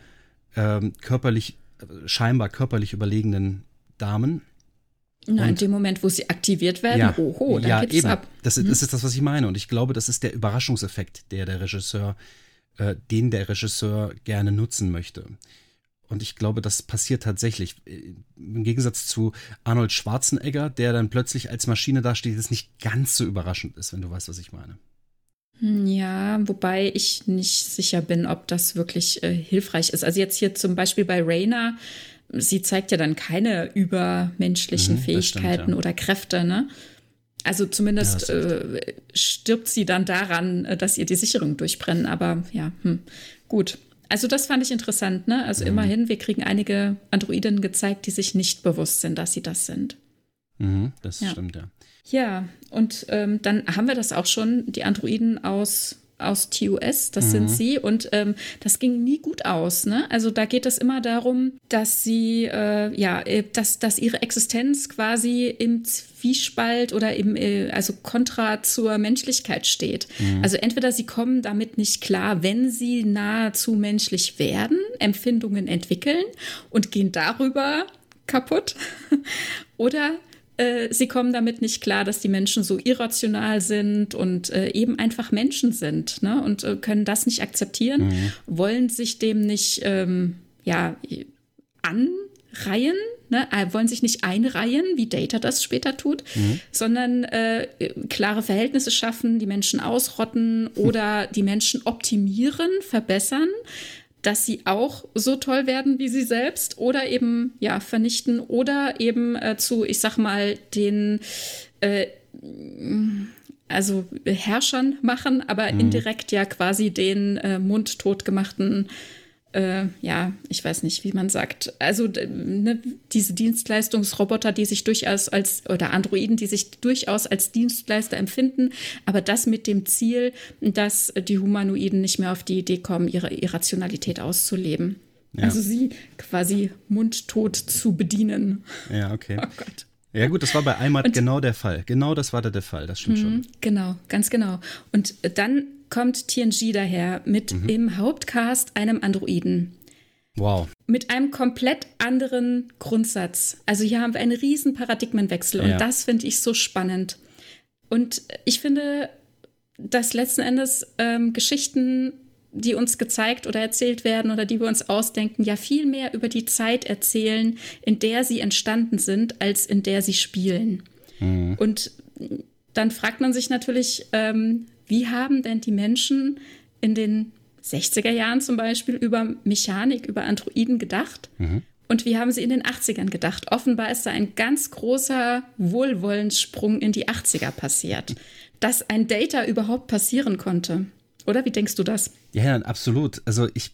ähm, körperlich, scheinbar körperlich überlegenen Damen. Na, in dem Moment, wo sie aktiviert werden, ja, oho, da ja, geht's eben. ab. Das, hm? das ist das, was ich meine. Und ich glaube, das ist der Überraschungseffekt, der der Regisseur, äh, den der Regisseur gerne nutzen möchte. Und ich glaube, das passiert tatsächlich. Im Gegensatz zu Arnold Schwarzenegger, der dann plötzlich als Maschine dasteht, das nicht ganz so überraschend ist, wenn du weißt, was ich meine. Hm, ja, wobei ich nicht sicher bin, ob das wirklich äh, hilfreich ist. Also jetzt hier zum Beispiel bei Rainer, sie zeigt ja dann keine übermenschlichen mhm, Fähigkeiten stimmt, ja. oder Kräfte, ne? Also zumindest ja, äh, stirbt sie dann daran, äh, dass ihr die Sicherungen durchbrennen. Aber ja, hm, gut. Also das fand ich interessant, ne? Also mhm. immerhin, wir kriegen einige Androiden gezeigt, die sich nicht bewusst sind, dass sie das sind. Mhm, das ja. stimmt, ja. Ja, und ähm, dann haben wir das auch schon, die Androiden aus aus TUS, das mhm. sind sie. Und ähm, das ging nie gut aus. Ne? Also da geht es immer darum, dass sie, äh, ja, äh, dass, dass ihre Existenz quasi im Zwiespalt oder im, äh, also kontra zur Menschlichkeit steht. Mhm. Also entweder sie kommen damit nicht klar, wenn sie nahezu menschlich werden, Empfindungen entwickeln und gehen darüber kaputt. oder äh, sie kommen damit nicht klar, dass die Menschen so irrational sind und äh, eben einfach Menschen sind ne? und äh, können das nicht akzeptieren, mhm. wollen sich dem nicht ähm, ja, anreihen, ne? Äh, wollen sich nicht einreihen, wie Data das später tut, mhm. sondern äh, klare Verhältnisse schaffen, die Menschen ausrotten oder die Menschen optimieren, verbessern dass sie auch so toll werden wie sie selbst oder eben ja vernichten oder eben äh, zu, ich sag mal, den äh, also Herrschern machen, aber mhm. indirekt ja quasi den äh, mundtot gemachten äh, ja, ich weiß nicht, wie man sagt, also ne, diese Dienstleistungsroboter, die sich durchaus als, oder Androiden, die sich durchaus als Dienstleister empfinden, aber das mit dem Ziel, dass die Humanoiden nicht mehr auf die Idee kommen, ihre Irrationalität auszuleben. Ja. Also sie quasi mundtot zu bedienen. Ja, okay. Oh Gott. Ja gut, das war bei Eimat genau der Fall. Genau das war da der Fall, das stimmt schon. Mhm, genau, ganz genau. Und dann kommt TNG daher mit mhm. im Hauptcast einem Androiden. Wow. mit einem komplett anderen Grundsatz. Also hier haben wir einen riesen Paradigmenwechsel und das finde ich so spannend. Und ich finde, dass letzten Endes ähm, Geschichten, die uns gezeigt oder erzählt werden oder die wir uns ausdenken, ja viel mehr über die Zeit erzählen, in der sie entstanden sind, als in der sie spielen. Mhm. Und dann fragt man sich natürlich, ähm, wie haben denn die Menschen in den 60er Jahren zum Beispiel über Mechanik, über Androiden gedacht? Mhm. Und wie haben sie in den 80ern gedacht? Offenbar ist da ein ganz großer Wohlwollenssprung in die 80er passiert, dass ein Data überhaupt passieren konnte. Oder wie denkst du das? Ja, ja, absolut. Also ich,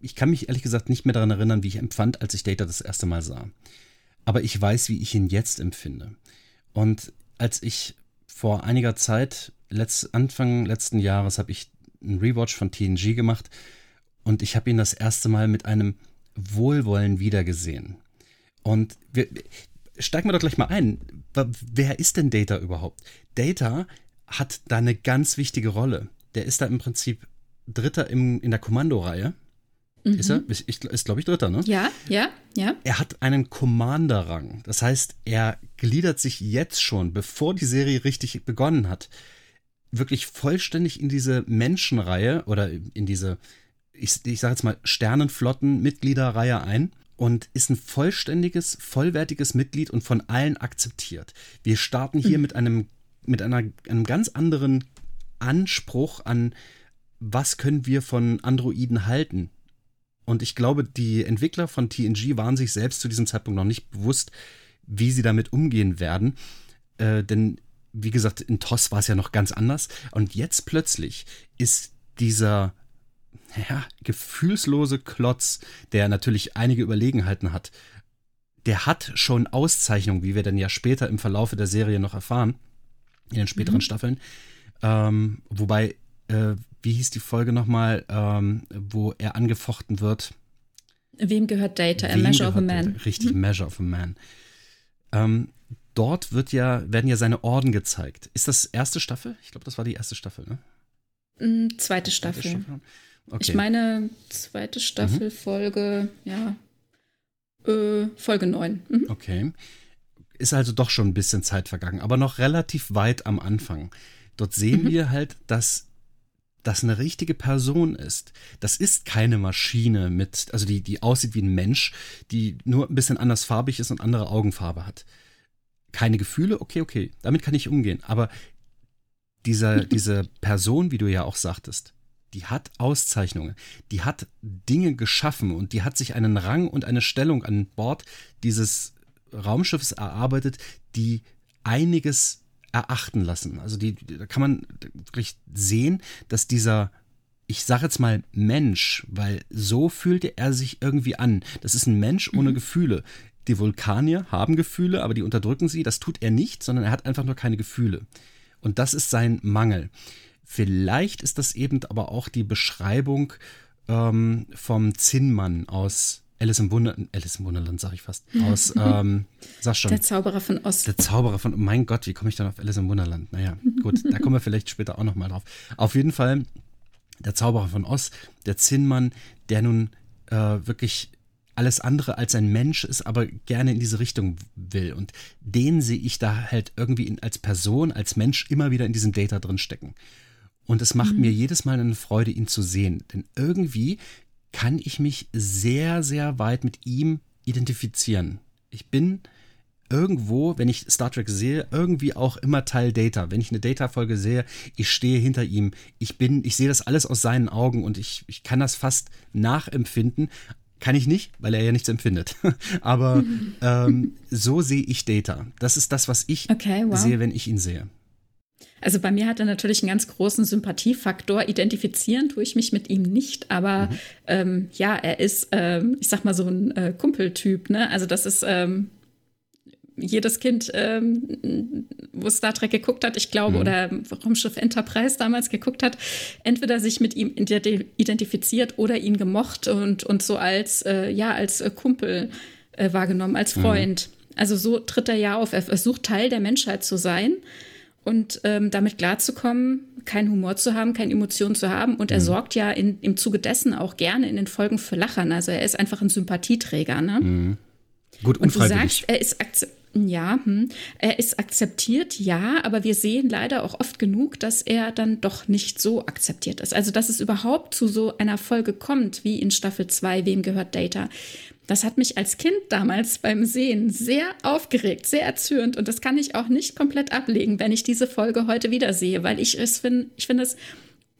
ich kann mich ehrlich gesagt nicht mehr daran erinnern, wie ich empfand, als ich Data das erste Mal sah. Aber ich weiß, wie ich ihn jetzt empfinde. Und als ich vor einiger Zeit, letzt, Anfang letzten Jahres, habe ich einen Rewatch von TNG gemacht und ich habe ihn das erste Mal mit einem Wohlwollen wiedergesehen. Und wir, steigen wir doch gleich mal ein. Wer ist denn Data überhaupt? Data hat da eine ganz wichtige Rolle. Der ist da im Prinzip Dritter im, in der Kommandoreihe. Mhm. Ist er? Ich, ist, glaube ich, Dritter, ne? Ja, ja, ja. Er hat einen Commander-Rang. Das heißt, er gliedert sich jetzt schon, bevor die Serie richtig begonnen hat, wirklich vollständig in diese Menschenreihe oder in diese, ich, ich sage jetzt mal, Sternenflotten-Mitgliederreihe ein und ist ein vollständiges, vollwertiges Mitglied und von allen akzeptiert. Wir starten hier mhm. mit einem, mit einer, einem ganz anderen Anspruch an, was können wir von Androiden halten. Und ich glaube, die Entwickler von TNG waren sich selbst zu diesem Zeitpunkt noch nicht bewusst, wie sie damit umgehen werden. Äh, denn wie gesagt, in TOS war es ja noch ganz anders. Und jetzt plötzlich ist dieser ja, gefühlslose Klotz, der natürlich einige Überlegenheiten hat, der hat schon Auszeichnungen, wie wir dann ja später im Verlaufe der Serie noch erfahren, in den späteren mhm. Staffeln. Ähm, wobei, äh, wie hieß die Folge nochmal, ähm, wo er angefochten wird? Wem gehört Data? Wem a Measure of a Man. Richtig, mhm. Measure of a Man. Ähm, dort wird ja, werden ja seine Orden gezeigt. Ist das erste Staffel? Ich glaube, das war die erste Staffel, ne? Mm, zweite Staffel. Zweite Staffel. Okay. Ich meine, zweite Staffel, mhm. Folge, ja, äh, Folge 9. Mhm. Okay. Ist also doch schon ein bisschen Zeit vergangen, aber noch relativ weit am Anfang. Dort sehen mhm. wir halt, dass das eine richtige Person ist. Das ist keine Maschine mit, also die, die aussieht wie ein Mensch, die nur ein bisschen anders farbig ist und andere Augenfarbe hat keine Gefühle, okay, okay, damit kann ich umgehen. Aber dieser, diese Person, wie du ja auch sagtest, die hat Auszeichnungen, die hat Dinge geschaffen und die hat sich einen Rang und eine Stellung an Bord dieses Raumschiffs erarbeitet, die einiges erachten lassen. Also die, da kann man wirklich sehen, dass dieser, ich sage jetzt mal Mensch, weil so fühlte er sich irgendwie an. Das ist ein Mensch ohne mhm. Gefühle. Die Vulkanier haben Gefühle, aber die unterdrücken sie. Das tut er nicht, sondern er hat einfach nur keine Gefühle. Und das ist sein Mangel. Vielleicht ist das eben aber auch die Beschreibung ähm, vom Zinnmann aus Alice im, Wunder Alice im Wunderland, sag ich fast. Aus, ähm, sag schon. Der Zauberer von Ost. Der Zauberer von, mein Gott, wie komme ich dann auf Alice im Wunderland? Naja, gut, da kommen wir vielleicht später auch nochmal drauf. Auf jeden Fall, der Zauberer von Oz, der Zinnmann, der nun äh, wirklich alles andere als ein Mensch ist, aber gerne in diese Richtung will. Und den sehe ich da halt irgendwie in, als Person, als Mensch immer wieder in diesem Data drin stecken. Und es macht mhm. mir jedes Mal eine Freude, ihn zu sehen. Denn irgendwie kann ich mich sehr, sehr weit mit ihm identifizieren. Ich bin irgendwo, wenn ich Star Trek sehe, irgendwie auch immer Teil Data. Wenn ich eine Data-Folge sehe, ich stehe hinter ihm. Ich bin, ich sehe das alles aus seinen Augen und ich, ich kann das fast nachempfinden, kann ich nicht, weil er ja nichts empfindet. Aber ähm, so sehe ich Data. Das ist das, was ich okay, wow. sehe, wenn ich ihn sehe. Also bei mir hat er natürlich einen ganz großen Sympathiefaktor. Identifizieren tue ich mich mit ihm nicht, aber mhm. ähm, ja, er ist, ähm, ich sag mal, so ein äh, Kumpeltyp. Ne? Also das ist ähm, jedes Kind, ähm, wo Star Trek geguckt hat, ich glaube, mhm. oder Raumschiff Enterprise damals geguckt hat, entweder sich mit ihm identifiziert oder ihn gemocht und, und so als, äh, ja, als äh, Kumpel äh, wahrgenommen, als mhm. Freund. Mhm. Also so tritt er ja auf. Er versucht Teil der Menschheit zu sein. und ähm, damit klarzukommen, keinen Humor zu haben, keine Emotionen zu haben. Und er mhm. sorgt ja in, im Zuge dessen auch gerne in den Folgen für Lachern. Also er ist einfach ein Sympathieträger. Ne? Gut, und du sagst, er ist ja, hm. er ist akzeptiert, ja, aber wir sehen leider auch oft genug, dass er dann doch nicht so akzeptiert ist. Also, dass es überhaupt zu so einer Folge kommt, wie in Staffel 2, wem gehört Data. Das hat mich als Kind damals beim Sehen sehr aufgeregt, sehr erzürnt und das kann ich auch nicht komplett ablegen, wenn ich diese Folge heute wieder sehe, weil ich es finde, ich finde es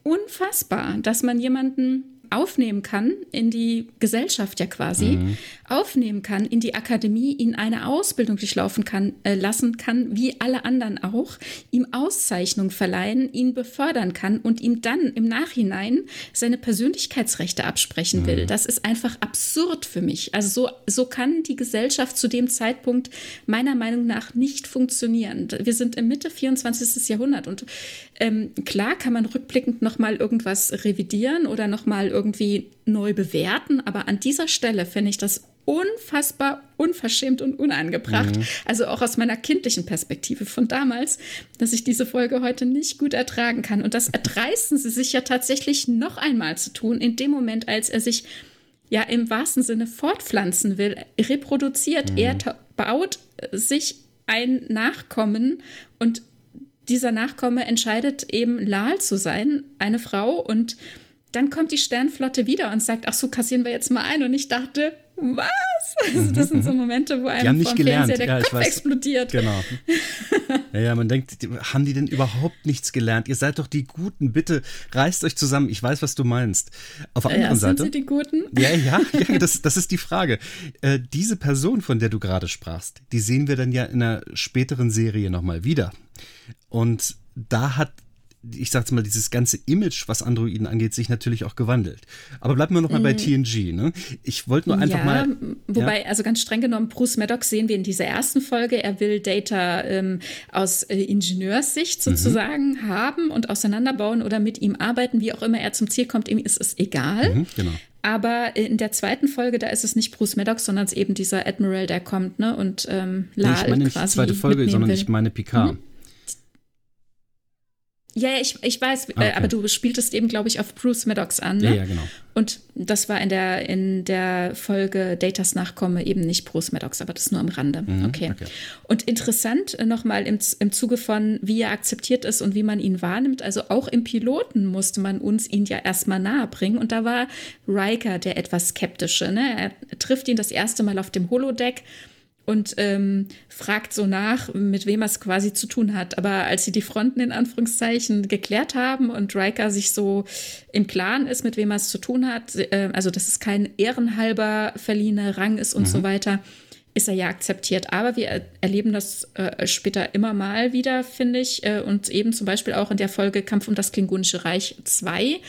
unfassbar, dass man jemanden aufnehmen kann in die Gesellschaft ja quasi, mhm. Aufnehmen kann in die Akademie, ihn eine Ausbildung durchlaufen kann, äh, lassen kann, wie alle anderen auch, ihm Auszeichnung verleihen, ihn befördern kann und ihm dann im Nachhinein seine Persönlichkeitsrechte absprechen will. Mhm. Das ist einfach absurd für mich. Also so, so kann die Gesellschaft zu dem Zeitpunkt meiner Meinung nach nicht funktionieren. Wir sind im Mitte 24. Jahrhundert und ähm, klar kann man rückblickend nochmal irgendwas revidieren oder nochmal irgendwie neu bewerten, aber an dieser Stelle finde ich das unfassbar unverschämt und unangebracht. Mhm. Also auch aus meiner kindlichen Perspektive von damals, dass ich diese Folge heute nicht gut ertragen kann. Und das erdreisten sie sich ja tatsächlich noch einmal zu tun, in dem Moment, als er sich ja im wahrsten Sinne fortpflanzen will, reproduziert. Mhm. Er baut sich ein Nachkommen und dieser Nachkomme entscheidet eben Lal zu sein, eine Frau, und dann kommt die Sternflotte wieder und sagt, ach so, kassieren wir jetzt mal ein. Und ich dachte, was? Also das sind so Momente, wo einem vom gelernt. Fernseher der ja, Kopf explodiert. Genau. ja, ja, man denkt, haben die denn überhaupt nichts gelernt? Ihr seid doch die Guten, bitte reißt euch zusammen. Ich weiß, was du meinst. Auf der anderen ja, Seite. Sind sie die Guten? Ja, ja, ja das, das ist die Frage. Äh, diese Person, von der du gerade sprachst, die sehen wir dann ja in einer späteren Serie nochmal wieder. Und da hat ich sag's mal, dieses ganze Image, was Androiden angeht, sich natürlich auch gewandelt. Aber bleiben wir noch mal bei mhm. TNG. Ne? Ich wollte nur einfach ja, mal. Wobei, ja? also ganz streng genommen, Bruce Maddox sehen wir in dieser ersten Folge. Er will Data ähm, aus äh, Ingenieurssicht mhm. sozusagen mhm. haben und auseinanderbauen oder mit ihm arbeiten, wie auch immer er zum Ziel kommt. Ihm ist es egal. Mhm, genau. Aber in der zweiten Folge, da ist es nicht Bruce Maddox, sondern es eben dieser Admiral, der kommt, ne? Und ähm, Lal nee, ich meine nicht die zweite Folge, sondern will. ich meine Picard. Mhm. Ja, ich, ich weiß, äh, okay. aber du spieltest eben, glaube ich, auf Bruce Maddox an. Ne? Ja, ja, genau. Und das war in der, in der Folge Datas Nachkomme eben nicht Bruce Maddox, aber das nur am Rande. Mhm, okay. okay. Und interessant äh, nochmal im, im Zuge von, wie er akzeptiert ist und wie man ihn wahrnimmt. Also auch im Piloten musste man uns ihn ja erstmal nahe bringen. Und da war Riker der etwas skeptische. Ne? Er trifft ihn das erste Mal auf dem Holodeck und ähm, fragt so nach, mit wem er es quasi zu tun hat. Aber als sie die Fronten in Anführungszeichen geklärt haben und Riker sich so im Klaren ist, mit wem er es zu tun hat, äh, also dass es kein ehrenhalber verliehener Rang ist und mhm. so weiter, ist er ja akzeptiert. Aber wir erleben das äh, später immer mal wieder, finde ich. Äh, und eben zum Beispiel auch in der Folge Kampf um das Klingonische Reich 2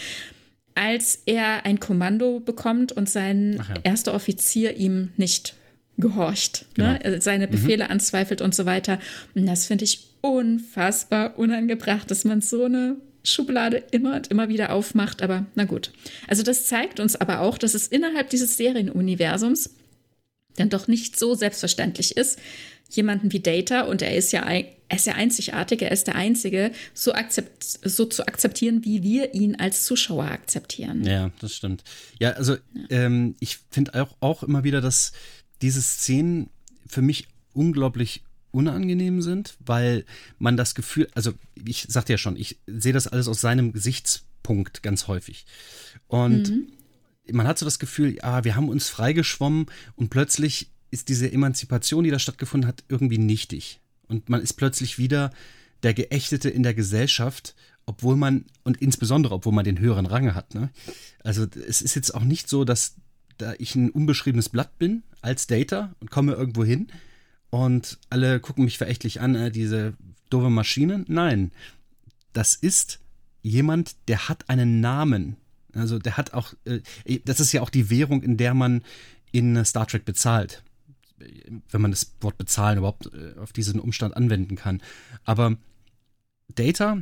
als er ein Kommando bekommt und sein ja. erster Offizier ihm nicht gehorcht, ne? genau. ne? seine mhm. Befehle mhm. anzweifelt und so weiter. Und das finde ich unfassbar unangebracht, dass man so eine Schublade immer und immer wieder aufmacht. Aber na gut. Also das zeigt uns aber auch, dass es innerhalb dieses Serienuniversums dann doch nicht so selbstverständlich ist, jemanden wie Data, und er ist ja, er ist ja einzigartig, er ist der Einzige, so, akzept, so zu akzeptieren, wie wir ihn als Zuschauer akzeptieren. Ja, das stimmt. Ja, also ja. Ähm, ich finde auch, auch immer wieder, dass diese Szenen für mich unglaublich unangenehm sind, weil man das Gefühl, also ich sagte ja schon, ich sehe das alles aus seinem Gesichtspunkt ganz häufig. Und mhm. man hat so das Gefühl, ja, wir haben uns freigeschwommen und plötzlich ist diese Emanzipation, die da stattgefunden hat, irgendwie nichtig. Und man ist plötzlich wieder der Geächtete in der Gesellschaft, obwohl man, und insbesondere obwohl man den höheren Rang hat. Ne? Also es ist jetzt auch nicht so, dass da ich ein unbeschriebenes Blatt bin als Data und komme irgendwo hin und alle gucken mich verächtlich an, äh, diese doofe Maschine. Nein, das ist jemand, der hat einen Namen. Also der hat auch, äh, das ist ja auch die Währung, in der man in Star Trek bezahlt. Wenn man das Wort bezahlen überhaupt äh, auf diesen Umstand anwenden kann. Aber Data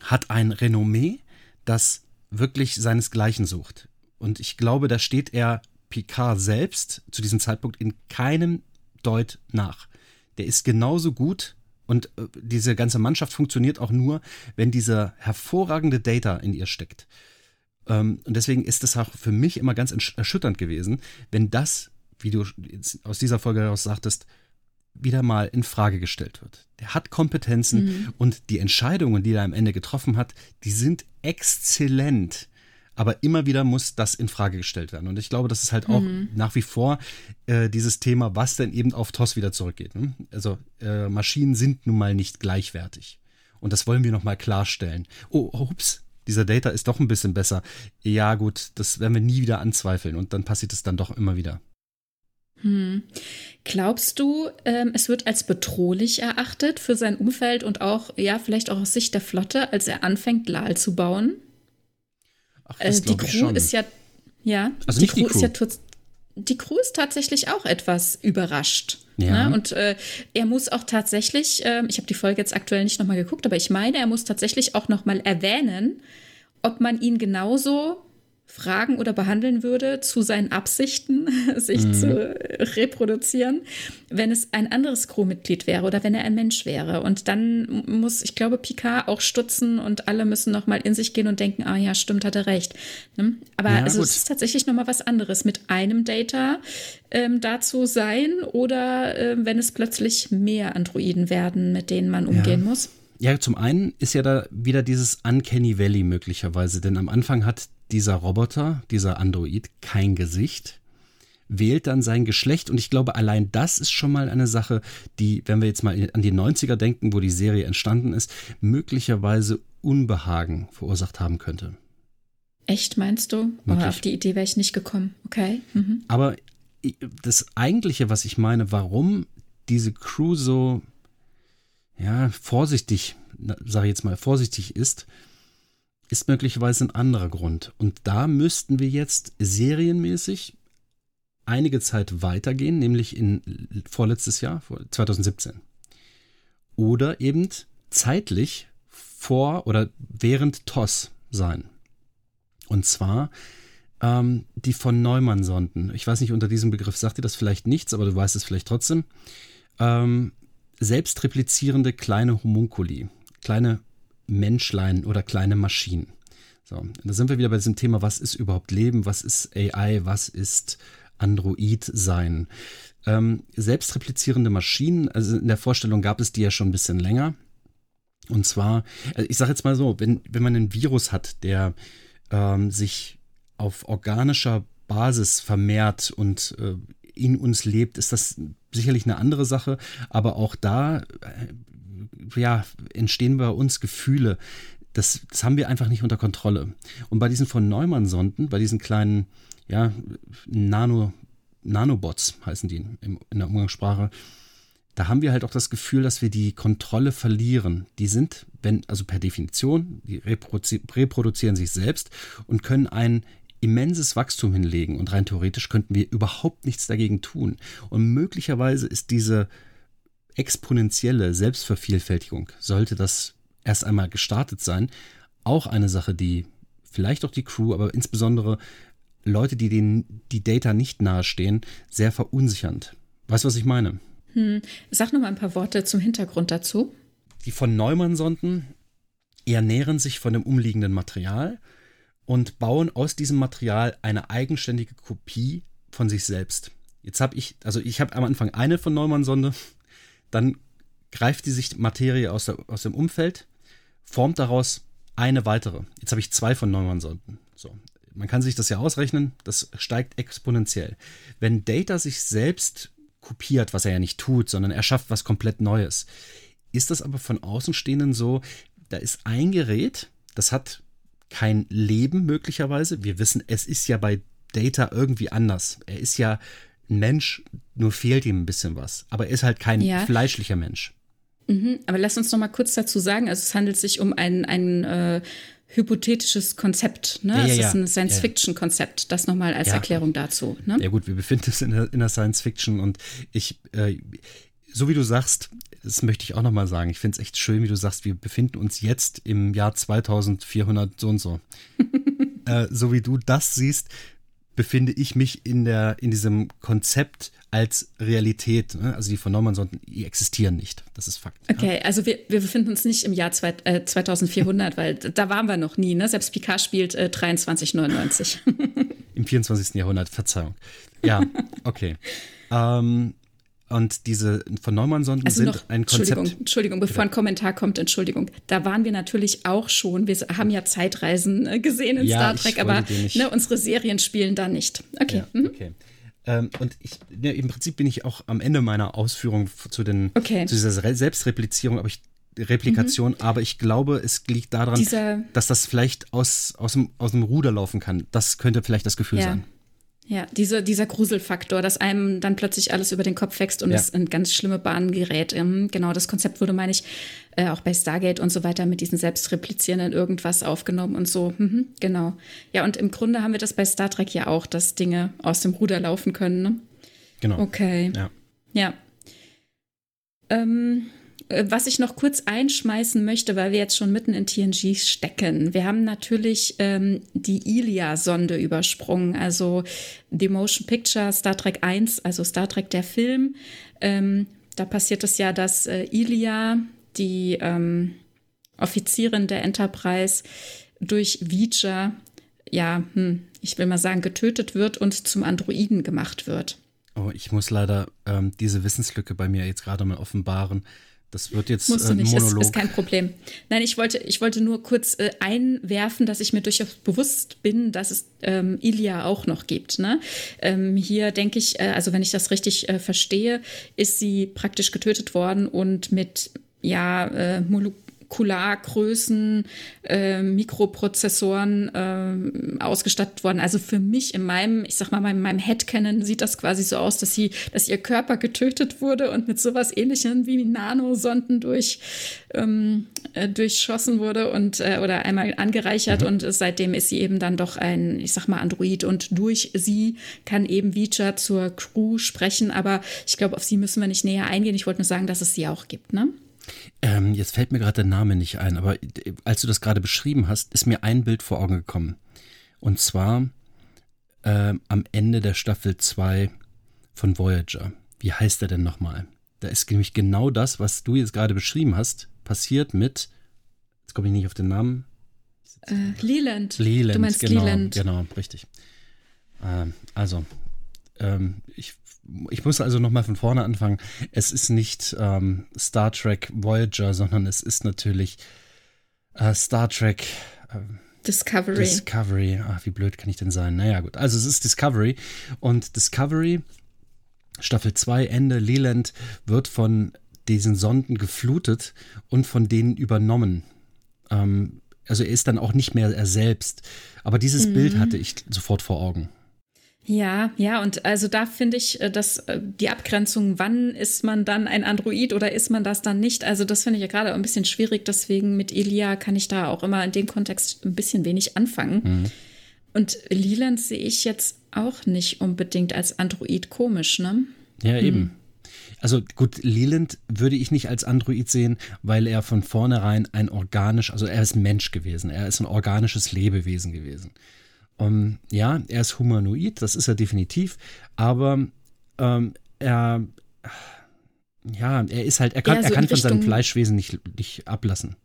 hat ein Renommee, das wirklich seinesgleichen sucht. Und ich glaube, da steht er Picard selbst zu diesem Zeitpunkt in keinem Deut nach. Der ist genauso gut Und äh, diese ganze Mannschaft funktioniert auch nur, wenn dieser hervorragende Data in ihr steckt. Ähm, und deswegen ist es auch für mich immer ganz erschütternd gewesen, wenn das, wie du aus dieser Folge heraus sagtest, wieder mal in Frage gestellt wird. Der hat Kompetenzen mhm. und die Entscheidungen, die er am Ende getroffen hat, die sind exzellent. Aber immer wieder muss das in Frage gestellt werden. Und ich glaube, das ist halt auch mhm. nach wie vor äh, dieses Thema, was denn eben auf TOS wieder zurückgeht. Ne? Also äh, Maschinen sind nun mal nicht gleichwertig. Und das wollen wir nochmal klarstellen. Oh, ups, dieser Data ist doch ein bisschen besser. Ja, gut, das werden wir nie wieder anzweifeln. Und dann passiert es dann doch immer wieder. Hm. Glaubst du, ähm, es wird als bedrohlich erachtet für sein Umfeld und auch, ja, vielleicht auch aus Sicht der Flotte, als er anfängt, Lal zu bauen? Ach, das äh, die Crew ist ja, ja, also die, Crew die Crew ist ja die Crew ist tatsächlich auch etwas überrascht. Ja. Ne? Und äh, er muss auch tatsächlich, äh, ich habe die Folge jetzt aktuell nicht nochmal geguckt, aber ich meine, er muss tatsächlich auch nochmal erwähnen, ob man ihn genauso fragen oder behandeln würde zu seinen Absichten, sich mhm. zu reproduzieren, wenn es ein anderes Crewmitglied wäre oder wenn er ein Mensch wäre. Und dann muss, ich glaube, Picard auch stutzen und alle müssen noch mal in sich gehen und denken, ah ja, stimmt, hat er recht. Ne? Aber ja, also es ist tatsächlich noch mal was anderes, mit einem Data ähm, dazu sein oder äh, wenn es plötzlich mehr Androiden werden, mit denen man umgehen ja. muss. Ja, zum einen ist ja da wieder dieses Uncanny Valley möglicherweise, denn am Anfang hat dieser Roboter, dieser Android, kein Gesicht, wählt dann sein Geschlecht und ich glaube, allein das ist schon mal eine Sache, die, wenn wir jetzt mal an die 90er denken, wo die Serie entstanden ist, möglicherweise Unbehagen verursacht haben könnte. Echt, meinst du? Oh, auf die Idee wäre ich nicht gekommen. Okay. Mhm. Aber das Eigentliche, was ich meine, warum diese Crew so ja, vorsichtig, sage ich jetzt mal, vorsichtig ist, ist möglicherweise ein anderer Grund. Und da müssten wir jetzt serienmäßig einige Zeit weitergehen, nämlich in vorletztes Jahr, 2017. Oder eben zeitlich vor oder während TOS sein. Und zwar ähm, die von Neumann-Sonden. Ich weiß nicht, unter diesem Begriff sagt dir das vielleicht nichts, aber du weißt es vielleicht trotzdem. Ähm, selbstreplizierende kleine Homunkuli, kleine Menschlein oder kleine Maschinen. So, da sind wir wieder bei diesem Thema, was ist überhaupt Leben, was ist AI, was ist Android sein. Ähm, selbstreplizierende Maschinen, also in der Vorstellung gab es die ja schon ein bisschen länger. Und zwar, also ich sage jetzt mal so, wenn, wenn man einen Virus hat, der ähm, sich auf organischer Basis vermehrt und äh, in uns lebt, ist das sicherlich eine andere Sache. Aber auch da äh, ja, entstehen bei uns Gefühle. Das, das haben wir einfach nicht unter Kontrolle. Und bei diesen von Neumann-Sonden, bei diesen kleinen ja, Nano, Nanobots heißen die in, in der Umgangssprache, da haben wir halt auch das Gefühl, dass wir die Kontrolle verlieren. Die sind, wenn, also per Definition, die reproduzieren sich selbst und können ein immenses Wachstum hinlegen und rein theoretisch könnten wir überhaupt nichts dagegen tun. Und möglicherweise ist diese exponentielle Selbstvervielfältigung, sollte das erst einmal gestartet sein, auch eine Sache, die vielleicht auch die Crew, aber insbesondere Leute, die den, die Data nicht nahestehen, sehr verunsichernd. Weißt du, was ich meine? Hm. Sag noch mal ein paar Worte zum Hintergrund dazu. Die von Neumann-Sonden ernähren sich von dem umliegenden Material und bauen aus diesem Material eine eigenständige Kopie von sich selbst. Jetzt habe ich, also ich habe am Anfang eine von Neumann-Sonde, dann greift die sich Materie aus, der, aus dem Umfeld, formt daraus eine weitere. Jetzt habe ich zwei von Neumann-Sonden. So. Man kann sich das ja ausrechnen, das steigt exponentiell. Wenn Data sich selbst kopiert, was er ja nicht tut, sondern er schafft was komplett Neues, ist das aber von Außenstehenden so, da ist ein Gerät, das hat kein Leben möglicherweise. Wir wissen, es ist ja bei Data irgendwie anders. Er ist ja ein Mensch, nur fehlt ihm ein bisschen was. Aber er ist halt kein ja. fleischlicher Mensch. Mhm, aber lass uns noch mal kurz dazu sagen, also es handelt sich um ein, ein äh, hypothetisches Konzept. Ne? Ja, ja, es ist ein Science-Fiction-Konzept. Das nochmal als Erklärung dazu. Ne? Ja gut, wir befinden uns in der, der Science-Fiction und ich, äh, so wie du sagst, das möchte ich auch nochmal sagen. Ich finde es echt schön, wie du sagst, wir befinden uns jetzt im Jahr 2400 so und so. äh, so wie du das siehst, befinde ich mich in der in diesem Konzept als Realität. Ne? Also die von Neumann-Sonden, die existieren nicht. Das ist Fakt. Okay, ja. also wir, wir befinden uns nicht im Jahr zwei, äh, 2400, weil da waren wir noch nie. Ne? Selbst Picard spielt äh, 2399. Im 24. Jahrhundert, Verzeihung. Ja, okay. ähm, und diese von Neumann-Sonden also sind noch, ein Konzept. Entschuldigung, Entschuldigung, bevor ein Kommentar kommt, Entschuldigung. Da waren wir natürlich auch schon. Wir haben ja Zeitreisen äh, gesehen in ja, Star Trek, aber ne, unsere Serien spielen da nicht. Okay. Ja, mhm. okay. Ähm, und ich, ja, im Prinzip bin ich auch am Ende meiner Ausführung zu, den, okay. zu dieser Selbstreplizierung, aber ich Replikation, mhm. aber ich glaube, es liegt daran, Dieser, dass das vielleicht aus, aus, dem, aus dem Ruder laufen kann. Das könnte vielleicht das Gefühl ja. sein. Ja, diese, dieser Gruselfaktor, dass einem dann plötzlich alles über den Kopf wächst und ja. es in ganz schlimme Bahnen gerät. Ähm, genau, das Konzept wurde, meine ich, äh, auch bei Stargate und so weiter mit diesen selbstreplizierenden irgendwas aufgenommen und so. Mhm, genau. Ja, und im Grunde haben wir das bei Star Trek ja auch, dass Dinge aus dem Ruder laufen können. Ne? Genau. Okay. Ja. Ja. Ähm, äh, was ich noch kurz einschmeißen möchte, weil wir jetzt schon mitten in TNG stecken. Wir haben natürlich ähm, die Ilia-Sonde übersprungen, also die Motion Picture Star Trek 1, also Star Trek der Film. Ähm, da passiert es ja, dass äh, Ilia, die ähm, Offizierin der Enterprise, durch Vija, ja, hm, ich will mal sagen, getötet wird und zum Androiden gemacht wird. Oh, ich muss leider ähm, diese Wissenslücke bei mir jetzt gerade mal offenbaren. Das wird jetzt Musst du nicht, äh, Monolog. Ist, ist kein Problem. Nein, ich wollte, ich wollte nur kurz äh, einwerfen, dass ich mir durchaus bewusst bin, dass es ähm, Ilia auch noch gibt. Ne? Ähm, hier denke ich, äh, also wenn ich das richtig äh, verstehe, ist sie praktisch getötet worden und mit ja, äh, Molekulargrößen, äh, Mikroprozessoren äh, ausgestattet worden. Also für mich in meinem, ich sag mal, in meinem Headcanon sieht das quasi so aus, dass sie, dass ihr Körper getötet wurde und mit sowas ähnlichem wie Nanosonden durch, ähm, äh, durchschossen wurde und äh, oder einmal angereichert mhm. und seitdem ist sie eben dann doch ein, ich sag mal, Android und durch sie kann eben Vija zur Crew sprechen, aber ich glaube, auf sie müssen wir nicht näher eingehen. Ich wollte nur sagen, dass es sie auch gibt, ne? Ähm, jetzt fällt mir gerade der Name nicht ein, aber äh, als du das gerade beschrieben hast, ist mir ein Bild vor Augen gekommen. Und zwar äh, am Ende der Staffel 2 von Voyager. Wie heißt er denn nochmal? Da ist nämlich genau das, was du jetzt gerade beschrieben hast, passiert mit, jetzt komme ich nicht auf den Namen. Äh, Leland. Leland. Du meinst genau, Leland. Genau, richtig. Äh, also, ähm, ich ich muss also nochmal von vorne anfangen. Es ist nicht ähm, Star Trek Voyager, sondern es ist natürlich äh, Star Trek äh, Discovery. Discovery. Ach, wie blöd kann ich denn sein? Naja, gut. Also es ist Discovery. Und Discovery, Staffel 2, Ende, Leland wird von diesen Sonden geflutet und von denen übernommen. Ähm, also er ist dann auch nicht mehr er selbst. Aber dieses mhm. Bild hatte ich sofort vor Augen. Ja, ja, und also da finde ich, äh, dass äh, die Abgrenzung, wann ist man dann ein Android oder ist man das dann nicht? Also das finde ich ja gerade ein bisschen schwierig, deswegen mit Elia kann ich da auch immer in dem Kontext ein bisschen wenig anfangen. Mhm. Und Leland sehe ich jetzt auch nicht unbedingt als Android komisch, ne? Ja, eben. Hm. Also gut, Leland würde ich nicht als Android sehen, weil er von vornherein ein organisch, also er ist Mensch gewesen, er ist ein organisches Lebewesen gewesen. Ähm, ja, er ist humanoid, das ist er definitiv, aber ähm, er, ja, er ist halt, er kann, so er kann von seinem Fleischwesen nicht, nicht ablassen.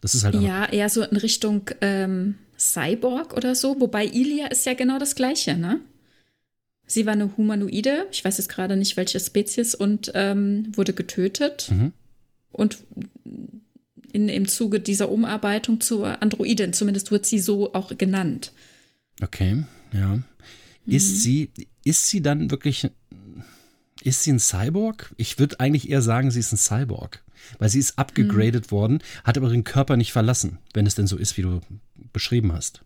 Das ist halt Ja, eher so in Richtung ähm, Cyborg oder so, wobei Ilia ist ja genau das Gleiche, ne? Sie war eine Humanoide, ich weiß jetzt gerade nicht welche Spezies, und ähm, wurde getötet. Mhm. Und in, im Zuge dieser Umarbeitung zur Androidin, zumindest wird sie so auch genannt. Okay, ja. Ist mhm. sie, ist sie dann wirklich, ist sie ein Cyborg? Ich würde eigentlich eher sagen, sie ist ein Cyborg. Weil sie ist abgegradet mhm. worden, hat aber den Körper nicht verlassen, wenn es denn so ist, wie du beschrieben hast.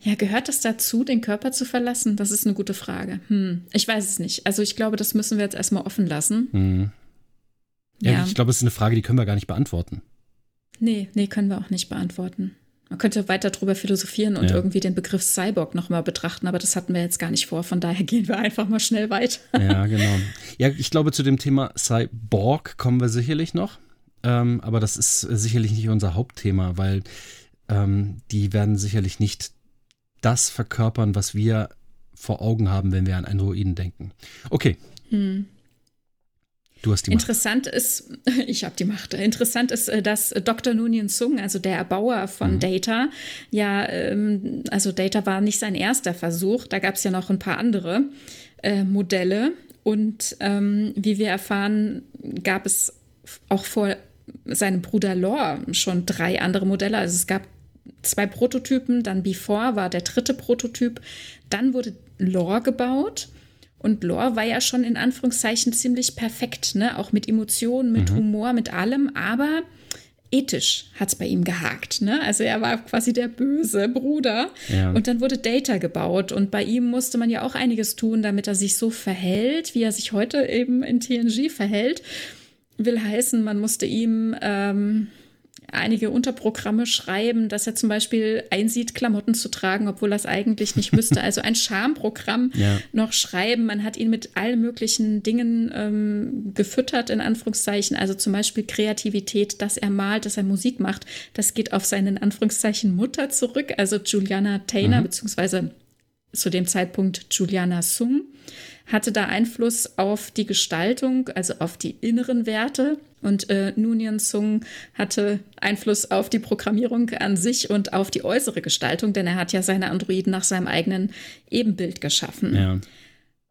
Ja, gehört es dazu, den Körper zu verlassen? Das ist eine gute Frage. Hm, ich weiß es nicht. Also ich glaube, das müssen wir jetzt erstmal offen lassen. Mhm. Ja, ja, ich glaube, es ist eine Frage, die können wir gar nicht beantworten. Nee, nee, können wir auch nicht beantworten. Man könnte weiter drüber philosophieren und ja. irgendwie den Begriff Cyborg nochmal betrachten, aber das hatten wir jetzt gar nicht vor. Von daher gehen wir einfach mal schnell weiter. Ja, genau. Ja, ich glaube, zu dem Thema Cyborg kommen wir sicherlich noch. Ähm, aber das ist sicherlich nicht unser Hauptthema, weil ähm, die werden sicherlich nicht das verkörpern, was wir vor Augen haben, wenn wir an Androiden denken. Okay. Hm. Du hast die Macht. Interessant ist, ich habe die Macht. Interessant ist, äh, dass Dr. Nunien Sung, also der Erbauer von mhm. Data, ja, ähm, also Data war nicht sein erster Versuch. Da gab es ja noch ein paar andere äh, Modelle. Und ähm, wie wir erfahren, gab es auch vor seinem Bruder Lore schon drei andere Modelle. Also es gab zwei Prototypen, dann Before war der dritte Prototyp. Dann wurde Lore gebaut. Und Lore war ja schon in Anführungszeichen ziemlich perfekt, ne? Auch mit Emotionen, mit mhm. Humor, mit allem, aber ethisch hat es bei ihm gehakt. Ne? Also er war quasi der böse Bruder. Ja. Und dann wurde Data gebaut. Und bei ihm musste man ja auch einiges tun, damit er sich so verhält, wie er sich heute eben in TNG verhält. Will heißen, man musste ihm ähm, einige Unterprogramme schreiben, dass er zum Beispiel einsieht, Klamotten zu tragen, obwohl er es eigentlich nicht müsste. Also ein Schamprogramm ja. noch schreiben. Man hat ihn mit allen möglichen Dingen ähm, gefüttert, in Anführungszeichen. Also zum Beispiel Kreativität, dass er malt, dass er Musik macht. Das geht auf seine, in Anführungszeichen, Mutter zurück, also Juliana Taylor, mhm. beziehungsweise zu dem Zeitpunkt Juliana Sung hatte da Einfluss auf die Gestaltung, also auf die inneren Werte. Und äh, Nunyan Sung hatte Einfluss auf die Programmierung an sich und auf die äußere Gestaltung, denn er hat ja seine Androiden nach seinem eigenen Ebenbild geschaffen. Ja.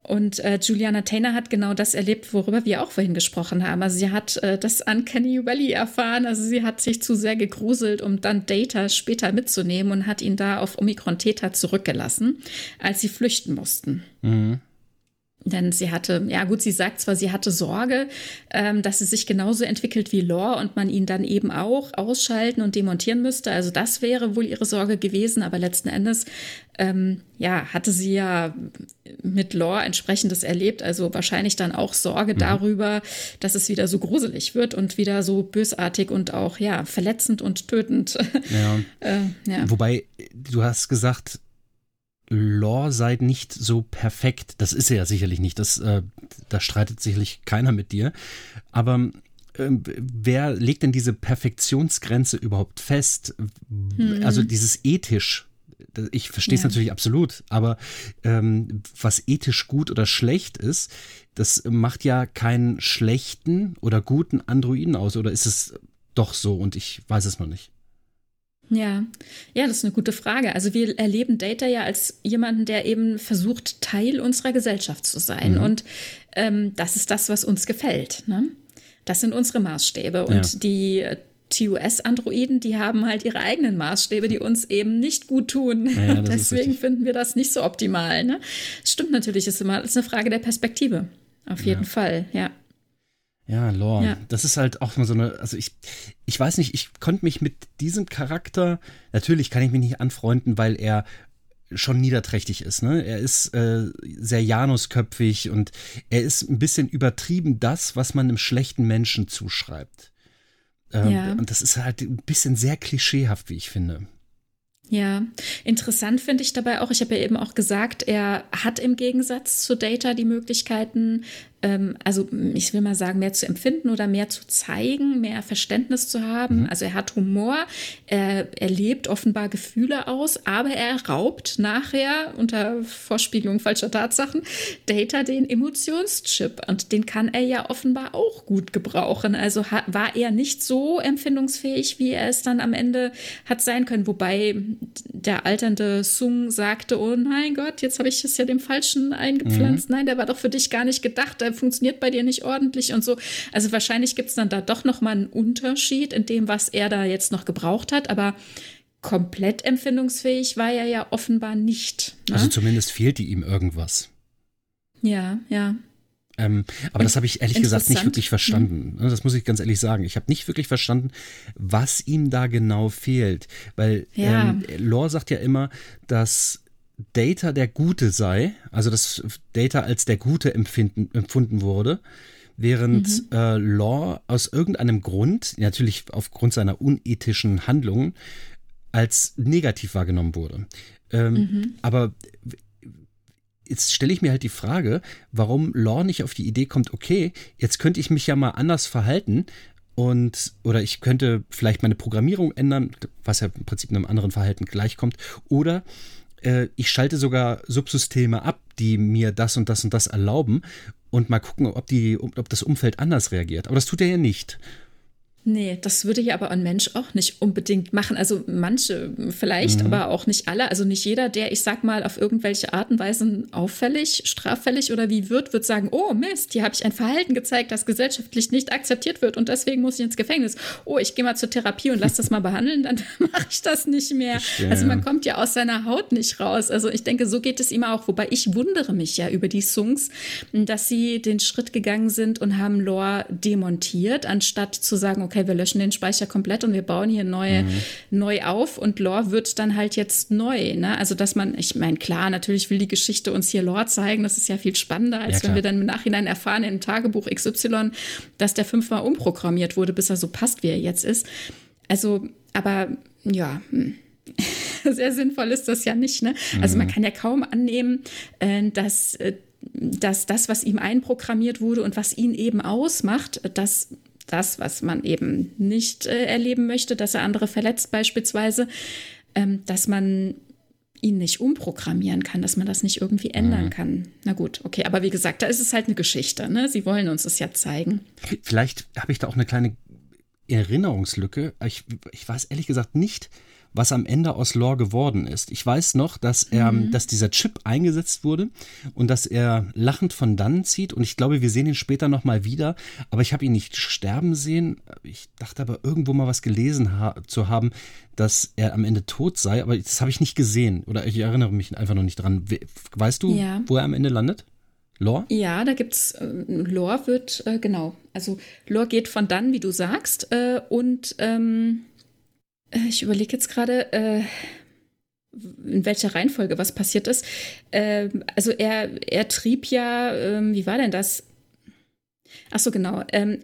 Und äh, Juliana Taylor hat genau das erlebt, worüber wir auch vorhin gesprochen haben. Also sie hat äh, das Uncanny Valley erfahren. Also sie hat sich zu sehr gegruselt, um dann Data später mitzunehmen und hat ihn da auf Omikron Theta zurückgelassen, als sie flüchten mussten. Mhm. Denn sie hatte, ja gut, sie sagt zwar, sie hatte Sorge, ähm, dass sie sich genauso entwickelt wie Lore und man ihn dann eben auch ausschalten und demontieren müsste. Also das wäre wohl ihre Sorge gewesen, aber letzten Endes, ähm, ja, hatte sie ja mit Lore entsprechendes erlebt. Also wahrscheinlich dann auch Sorge mhm. darüber, dass es wieder so gruselig wird und wieder so bösartig und auch, ja, verletzend und tötend. Ja. äh, ja. Wobei, du hast gesagt, Lore sei nicht so perfekt. Das ist er ja sicherlich nicht. Das, äh, da streitet sicherlich keiner mit dir. Aber äh, wer legt denn diese Perfektionsgrenze überhaupt fest? Hm. Also dieses ethisch. Ich verstehe es ja. natürlich absolut, aber ähm, was ethisch gut oder schlecht ist, das macht ja keinen schlechten oder guten Androiden aus. Oder ist es doch so und ich weiß es noch nicht? Ja, ja, das ist eine gute Frage. Also wir erleben Data ja als jemanden, der eben versucht, Teil unserer Gesellschaft zu sein. Mhm. Und ähm, das ist das, was uns gefällt. Ne? Das sind unsere Maßstäbe. Und ja. die TUS-Androiden, die haben halt ihre eigenen Maßstäbe, die uns eben nicht gut tun. Ja, Deswegen finden wir das nicht so optimal. Ne? Stimmt natürlich, ist immer ist eine Frage der Perspektive. Auf jeden ja. Fall, ja. Ja, Lore. Ja. Das ist halt auch mal so eine, also ich, ich weiß nicht, ich konnte mich mit diesem Charakter, natürlich kann ich mich nicht anfreunden, weil er schon niederträchtig ist. Ne? Er ist äh, sehr janusköpfig und er ist ein bisschen übertrieben das, was man einem schlechten Menschen zuschreibt. Ähm, ja. Und das ist halt ein bisschen sehr klischeehaft, wie ich finde. Ja, interessant finde ich dabei auch, ich habe ja eben auch gesagt, er hat im Gegensatz zu Data die Möglichkeiten, ähm, also ich will mal sagen, mehr zu empfinden oder mehr zu zeigen, mehr Verständnis zu haben. Mhm. Also er hat Humor, er, er lebt offenbar Gefühle aus, aber er raubt nachher unter Vorspiegelung falscher Tatsachen Data den Emotionschip und den kann er ja offenbar auch gut gebrauchen. Also hat, war er nicht so empfindungsfähig, wie er es dann am Ende hat sein können, wobei der alternde Sung sagte, oh mein Gott, jetzt habe ich es ja dem Falschen eingepflanzt. Mhm. Nein, der war doch für dich gar nicht gedacht. Der funktioniert bei dir nicht ordentlich und so. Also wahrscheinlich gibt es dann da doch noch mal einen Unterschied in dem, was er da jetzt noch gebraucht hat, aber komplett empfindungsfähig war er ja offenbar nicht. Ne? Also zumindest fehlte ihm irgendwas. Ja, ja. Ähm, aber das habe ich ehrlich gesagt nicht wirklich verstanden. Mhm. Das muss ich ganz ehrlich sagen. Ich habe nicht wirklich verstanden, was ihm da genau fehlt. Weil ja. ähm, Lore sagt ja immer, dass Data der Gute sei, also dass Data als der Gute empfinden, empfunden wurde, während mhm. äh, Law aus irgendeinem Grund, natürlich aufgrund seiner unethischen Handlungen, als negativ wahrgenommen wurde. Ähm, mhm. Aber jetzt stelle ich mir halt die Frage, warum Law nicht auf die Idee kommt, okay, jetzt könnte ich mich ja mal anders verhalten und oder ich könnte vielleicht meine Programmierung ändern, was ja im Prinzip einem anderen Verhalten gleichkommt, oder äh, ich schalte sogar Subsysteme ab, die mir das und das und das erlauben und mal gucken, ob, die, ob das Umfeld anders reagiert. Aber das tut er ja nicht. Nee, das würde ja aber ein Mensch auch nicht unbedingt machen. Also manche vielleicht, mhm. aber auch nicht alle. Also nicht jeder, der, ich sag mal, auf irgendwelche Art und Weise auffällig, straffällig oder wie wird, wird sagen, oh Mist, hier habe ich ein Verhalten gezeigt, das gesellschaftlich nicht akzeptiert wird und deswegen muss ich ins Gefängnis. Oh, ich gehe mal zur Therapie und lass das mal behandeln, dann mache ich das nicht mehr. Verstehe. Also man kommt ja aus seiner Haut nicht raus. Also ich denke, so geht es ihm auch. Wobei ich wundere mich ja über die Songs, dass sie den Schritt gegangen sind und haben Lore demontiert, anstatt zu sagen, okay, okay, wir löschen den Speicher komplett und wir bauen hier neu, mhm. neu auf und Lore wird dann halt jetzt neu. Ne? Also, dass man, ich meine, klar, natürlich will die Geschichte uns hier Lore zeigen, das ist ja viel spannender, als ja, wenn wir dann im Nachhinein erfahren in Tagebuch XY, dass der fünfmal umprogrammiert wurde, bis er so passt, wie er jetzt ist. Also, aber ja. Hm. Sehr sinnvoll ist das ja nicht. Ne? Also man mhm. kann ja kaum annehmen, äh, dass äh, dass das, was ihm einprogrammiert wurde und was ihn eben ausmacht, dass das, was man eben nicht äh, erleben möchte, dass er andere verletzt beispielsweise, ähm, dass man ihn nicht umprogrammieren kann, dass man das nicht irgendwie ändern mhm. kann. Na gut, okay, aber wie gesagt, da ist es halt eine Geschichte. Ne? Sie wollen uns es ja zeigen. Vielleicht habe ich da auch eine kleine Erinnerungslücke. Ich, ich weiß ehrlich gesagt nicht, was am Ende aus Lore geworden ist. Ich weiß noch, dass er, mhm. dass dieser Chip eingesetzt wurde und dass er lachend von dann zieht und ich glaube, wir sehen ihn später noch mal wieder, aber ich habe ihn nicht sterben sehen. Ich dachte aber irgendwo mal was gelesen ha zu haben, dass er am Ende tot sei, aber das habe ich nicht gesehen oder ich erinnere mich einfach noch nicht dran. Weißt du, ja. wo er am Ende landet? Lore? Ja, da gibt's äh, Lore wird äh, genau. Also Lore geht von dann, wie du sagst, äh, und ähm, äh, ich überlege jetzt gerade, äh, in welcher Reihenfolge was passiert ist. Äh, also er, er trieb ja, äh, wie war denn das? Ach so, genau. Ähm,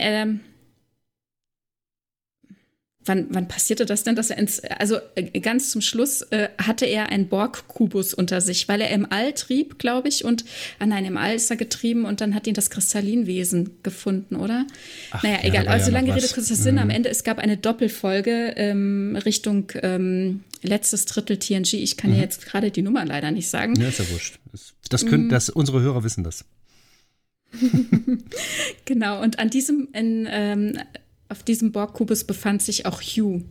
Wann, wann passierte das denn, dass er ins, also äh, ganz zum Schluss äh, hatte er einen Borg-Kubus unter sich, weil er im All trieb, glaube ich, und, ah nein, im All ist er getrieben und dann hat ihn das Kristallinwesen gefunden, oder? Ach, naja, ja, egal. Also ja lange Rede, kurzer Sinn. Mhm. Am Ende, es gab eine Doppelfolge ähm, Richtung ähm, letztes Drittel TNG. Ich kann mhm. ja jetzt gerade die Nummer leider nicht sagen. Ja, ist ja wurscht. Das, das können, mhm. das, unsere Hörer wissen das. genau, und an diesem, in, ähm, auf diesem Borg-Kubus befand sich auch Hugh.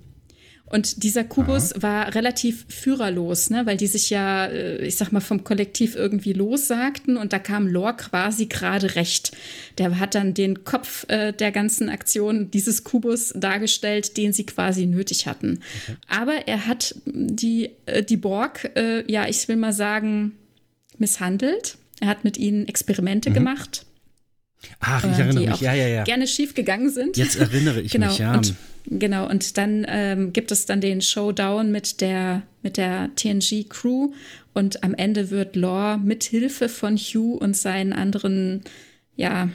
Und dieser Kubus Aha. war relativ führerlos, ne, weil die sich ja, äh, ich sag mal, vom Kollektiv irgendwie lossagten und da kam Lore quasi gerade recht. Der hat dann den Kopf äh, der ganzen Aktion dieses Kubus dargestellt, den sie quasi nötig hatten. Okay. Aber er hat die, äh, die Borg, äh, ja, ich will mal sagen, misshandelt. Er hat mit ihnen Experimente mhm. gemacht Ach, ich äh, erinnere mich, ja, ja, ja. Gerne schief gegangen sind. Jetzt erinnere ich genau, mich, ja. Und, genau, und dann ähm, gibt es dann den Showdown mit der, mit der TNG-Crew und am Ende wird Lore mit Hilfe von Hugh und seinen anderen, ja,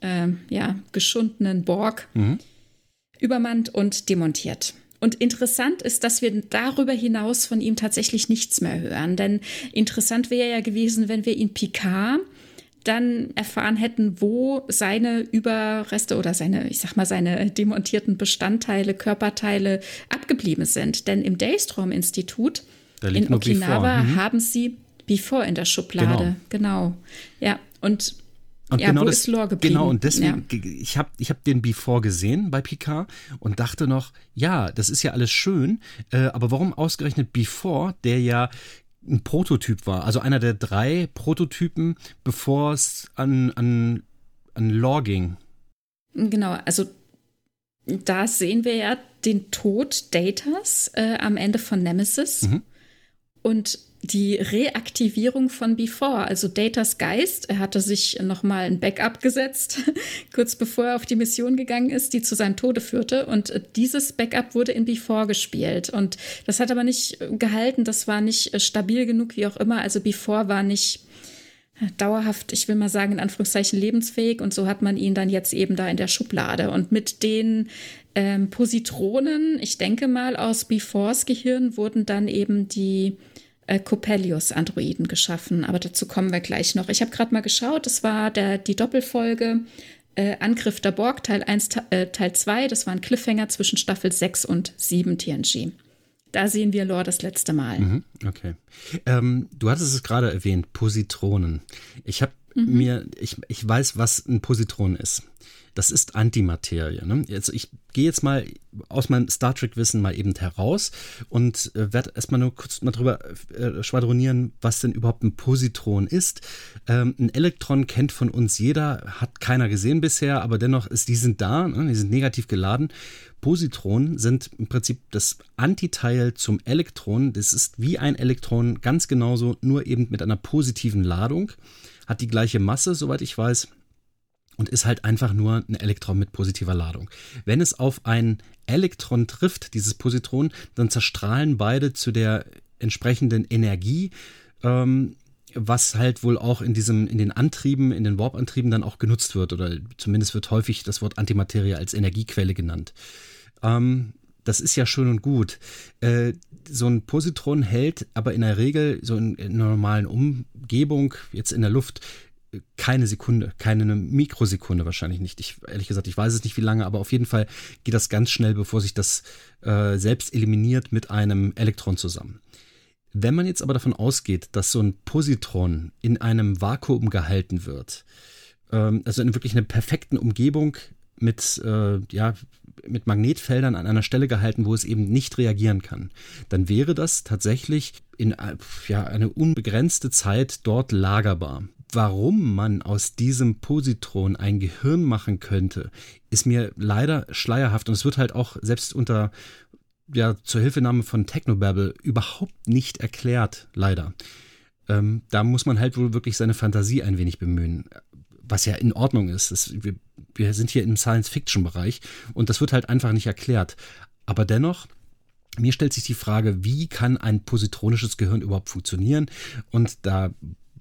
äh, ja, geschundenen Borg mhm. übermannt und demontiert. Und interessant ist, dass wir darüber hinaus von ihm tatsächlich nichts mehr hören. Denn interessant wäre ja gewesen, wenn wir ihn Picard dann erfahren hätten, wo seine Überreste oder seine, ich sag mal, seine demontierten Bestandteile, Körperteile abgeblieben sind. Denn im Daystrom-Institut in Okinawa mhm. haben sie Before in der Schublade. Genau. genau. Ja, und und ja, genau wo das, ist Lore geblieben? Genau, und deswegen, ja. ich habe ich hab den Before gesehen bei Picard und dachte noch, ja, das ist ja alles schön, äh, aber warum ausgerechnet Before, der ja ein Prototyp war, also einer der drei Prototypen, bevor es an, an, an Law ging. Genau, also da sehen wir ja den Tod Datas äh, am Ende von Nemesis. Mhm. Und die Reaktivierung von Before, also Datas Geist. Er hatte sich nochmal ein Backup gesetzt, kurz bevor er auf die Mission gegangen ist, die zu seinem Tode führte. Und dieses Backup wurde in Before gespielt. Und das hat aber nicht gehalten, das war nicht stabil genug, wie auch immer. Also Before war nicht dauerhaft, ich will mal sagen, in Anführungszeichen lebensfähig. Und so hat man ihn dann jetzt eben da in der Schublade. Und mit den ähm, Positronen, ich denke mal aus Befores Gehirn, wurden dann eben die äh, Coppelius-Androiden geschaffen. Aber dazu kommen wir gleich noch. Ich habe gerade mal geschaut, das war der, die Doppelfolge äh, Angriff der Borg, Teil 1, äh, Teil 2. Das war ein Cliffhanger zwischen Staffel 6 und 7 TNG. Da sehen wir Lore das letzte Mal. Mhm, okay. Ähm, du hattest es gerade erwähnt, Positronen. Ich habe mhm. mir, ich, ich weiß, was ein Positron ist das ist Antimaterie. Ne? Also ich gehe jetzt mal aus meinem Star Trek-Wissen mal eben heraus und äh, werde erstmal nur kurz mal drüber äh, schwadronieren, was denn überhaupt ein Positron ist. Ähm, ein Elektron kennt von uns jeder, hat keiner gesehen bisher, aber dennoch ist, die sind da, ne? die sind negativ geladen. Positronen sind im Prinzip das Antiteil zum Elektron. Das ist wie ein Elektron, ganz genauso, nur eben mit einer positiven Ladung. Hat die gleiche Masse, soweit ich weiß und ist halt einfach nur ein Elektron mit positiver Ladung. Wenn es auf ein Elektron trifft, dieses Positron, dann zerstrahlen beide zu der entsprechenden Energie, ähm, was halt wohl auch in diesem, in den Antrieben, in den Warp-Antrieben dann auch genutzt wird, oder zumindest wird häufig das Wort Antimaterie als Energiequelle genannt. Ähm, das ist ja schön und gut. Äh, so ein Positron hält aber in der Regel so in, in einer normalen Umgebung, jetzt in der Luft, keine Sekunde, keine Mikrosekunde wahrscheinlich nicht. Ich, ehrlich gesagt, ich weiß es nicht wie lange, aber auf jeden Fall geht das ganz schnell, bevor sich das äh, selbst eliminiert mit einem Elektron zusammen. Wenn man jetzt aber davon ausgeht, dass so ein Positron in einem Vakuum gehalten wird, ähm, also in wirklich einer perfekten Umgebung mit, äh, ja, mit Magnetfeldern an einer Stelle gehalten, wo es eben nicht reagieren kann, dann wäre das tatsächlich in äh, ja, eine unbegrenzte Zeit dort lagerbar warum man aus diesem Positron ein Gehirn machen könnte, ist mir leider schleierhaft und es wird halt auch selbst unter ja, zur Hilfenahme von Technobabble überhaupt nicht erklärt, leider. Ähm, da muss man halt wohl wirklich seine Fantasie ein wenig bemühen, was ja in Ordnung ist. Das, wir, wir sind hier im Science-Fiction-Bereich und das wird halt einfach nicht erklärt. Aber dennoch, mir stellt sich die Frage, wie kann ein positronisches Gehirn überhaupt funktionieren? Und da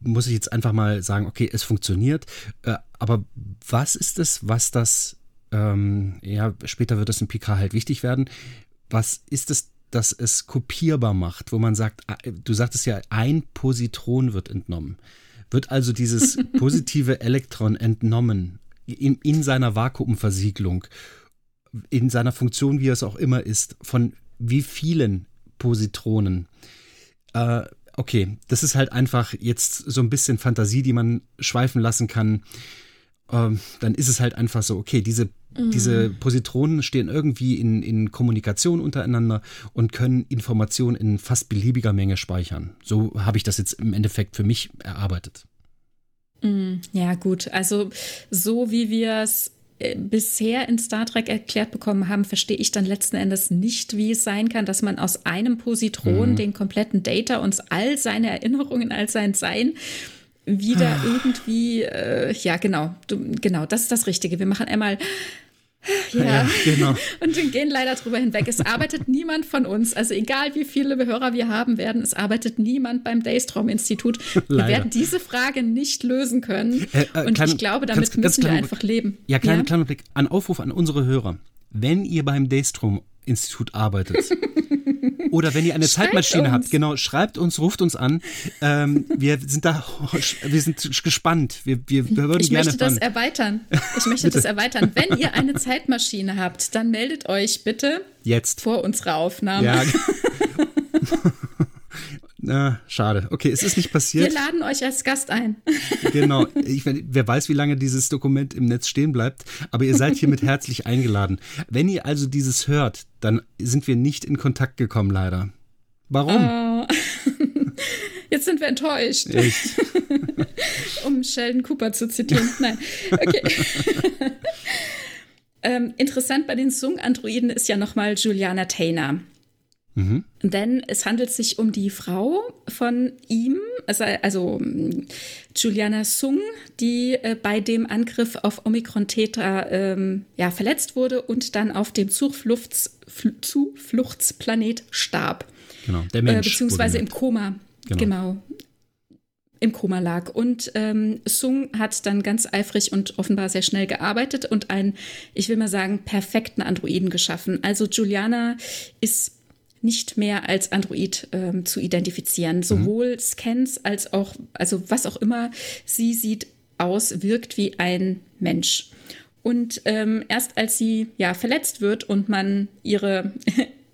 muss ich jetzt einfach mal sagen, okay, es funktioniert. Äh, aber was ist es, was das, ähm, ja, später wird es in PK halt wichtig werden. Was ist es, dass es kopierbar macht, wo man sagt, äh, du sagtest ja, ein Positron wird entnommen. Wird also dieses positive Elektron entnommen in, in seiner Vakuumversiegelung, in seiner Funktion, wie es auch immer ist, von wie vielen Positronen? Äh, okay, das ist halt einfach jetzt so ein bisschen Fantasie, die man schweifen lassen kann. Ähm, dann ist es halt einfach so, okay, diese, mhm. diese Positronen stehen irgendwie in, in Kommunikation untereinander und können Informationen in fast beliebiger Menge speichern. So habe ich das jetzt im Endeffekt für mich erarbeitet. Mhm. Ja, gut. Also so wie wir es bisher in Star Trek erklärt bekommen haben, verstehe ich dann letzten Endes nicht, wie es sein kann, dass man aus einem Positron mhm. den kompletten Data und all seine Erinnerungen, all sein Sein wieder ah. irgendwie, äh, ja genau, du, genau, das ist das Richtige. Wir machen einmal ja, ja genau. Und wir gehen leider drüber hinweg. Es arbeitet niemand von uns, also egal wie viele Hörer wir haben werden, es arbeitet niemand beim Daystrom-Institut. Wir werden diese Frage nicht lösen können. Äh, äh, und kleine, ich glaube, damit ganz, müssen ganz wir einfach leben. Ja, kleiner, ja? kleiner Blick. Ein Aufruf an unsere Hörer. Wenn ihr beim Daystrom-Institut arbeitet, Oder wenn ihr eine schreibt Zeitmaschine uns. habt, genau, schreibt uns, ruft uns an. Ähm, wir sind da, wir sind gespannt. Wir, wir, wir würden ich gerne. Ich möchte das erweitern. Ich möchte das erweitern. Wenn ihr eine Zeitmaschine habt, dann meldet euch bitte jetzt vor unserer Aufnahme. Ja. Na, schade. Okay, es ist nicht passiert. Wir laden euch als Gast ein. Genau. Ich, wer weiß, wie lange dieses Dokument im Netz stehen bleibt, aber ihr seid hiermit herzlich eingeladen. Wenn ihr also dieses hört, dann sind wir nicht in Kontakt gekommen, leider. Warum? Uh, jetzt sind wir enttäuscht. Echt? um Sheldon Cooper zu zitieren. Nein. Okay. ähm, interessant bei den Sung-Androiden ist ja nochmal Juliana Taylor. Mhm. Denn es handelt sich um die Frau von ihm, also, also Juliana Sung, die äh, bei dem Angriff auf Omikron Theta ähm, ja, verletzt wurde und dann auf dem Zufluchts, Zufluchtsplanet starb. Genau, der Mensch. Äh, beziehungsweise im Koma. Genau. genau. Im Koma lag. Und ähm, Sung hat dann ganz eifrig und offenbar sehr schnell gearbeitet und einen, ich will mal sagen, perfekten Androiden geschaffen. Also Juliana ist nicht mehr als Android ähm, zu identifizieren. Mhm. Sowohl mhm. Scans als auch, also was auch immer sie sieht aus, wirkt wie ein Mensch. Und ähm, erst als sie ja verletzt wird und man ihre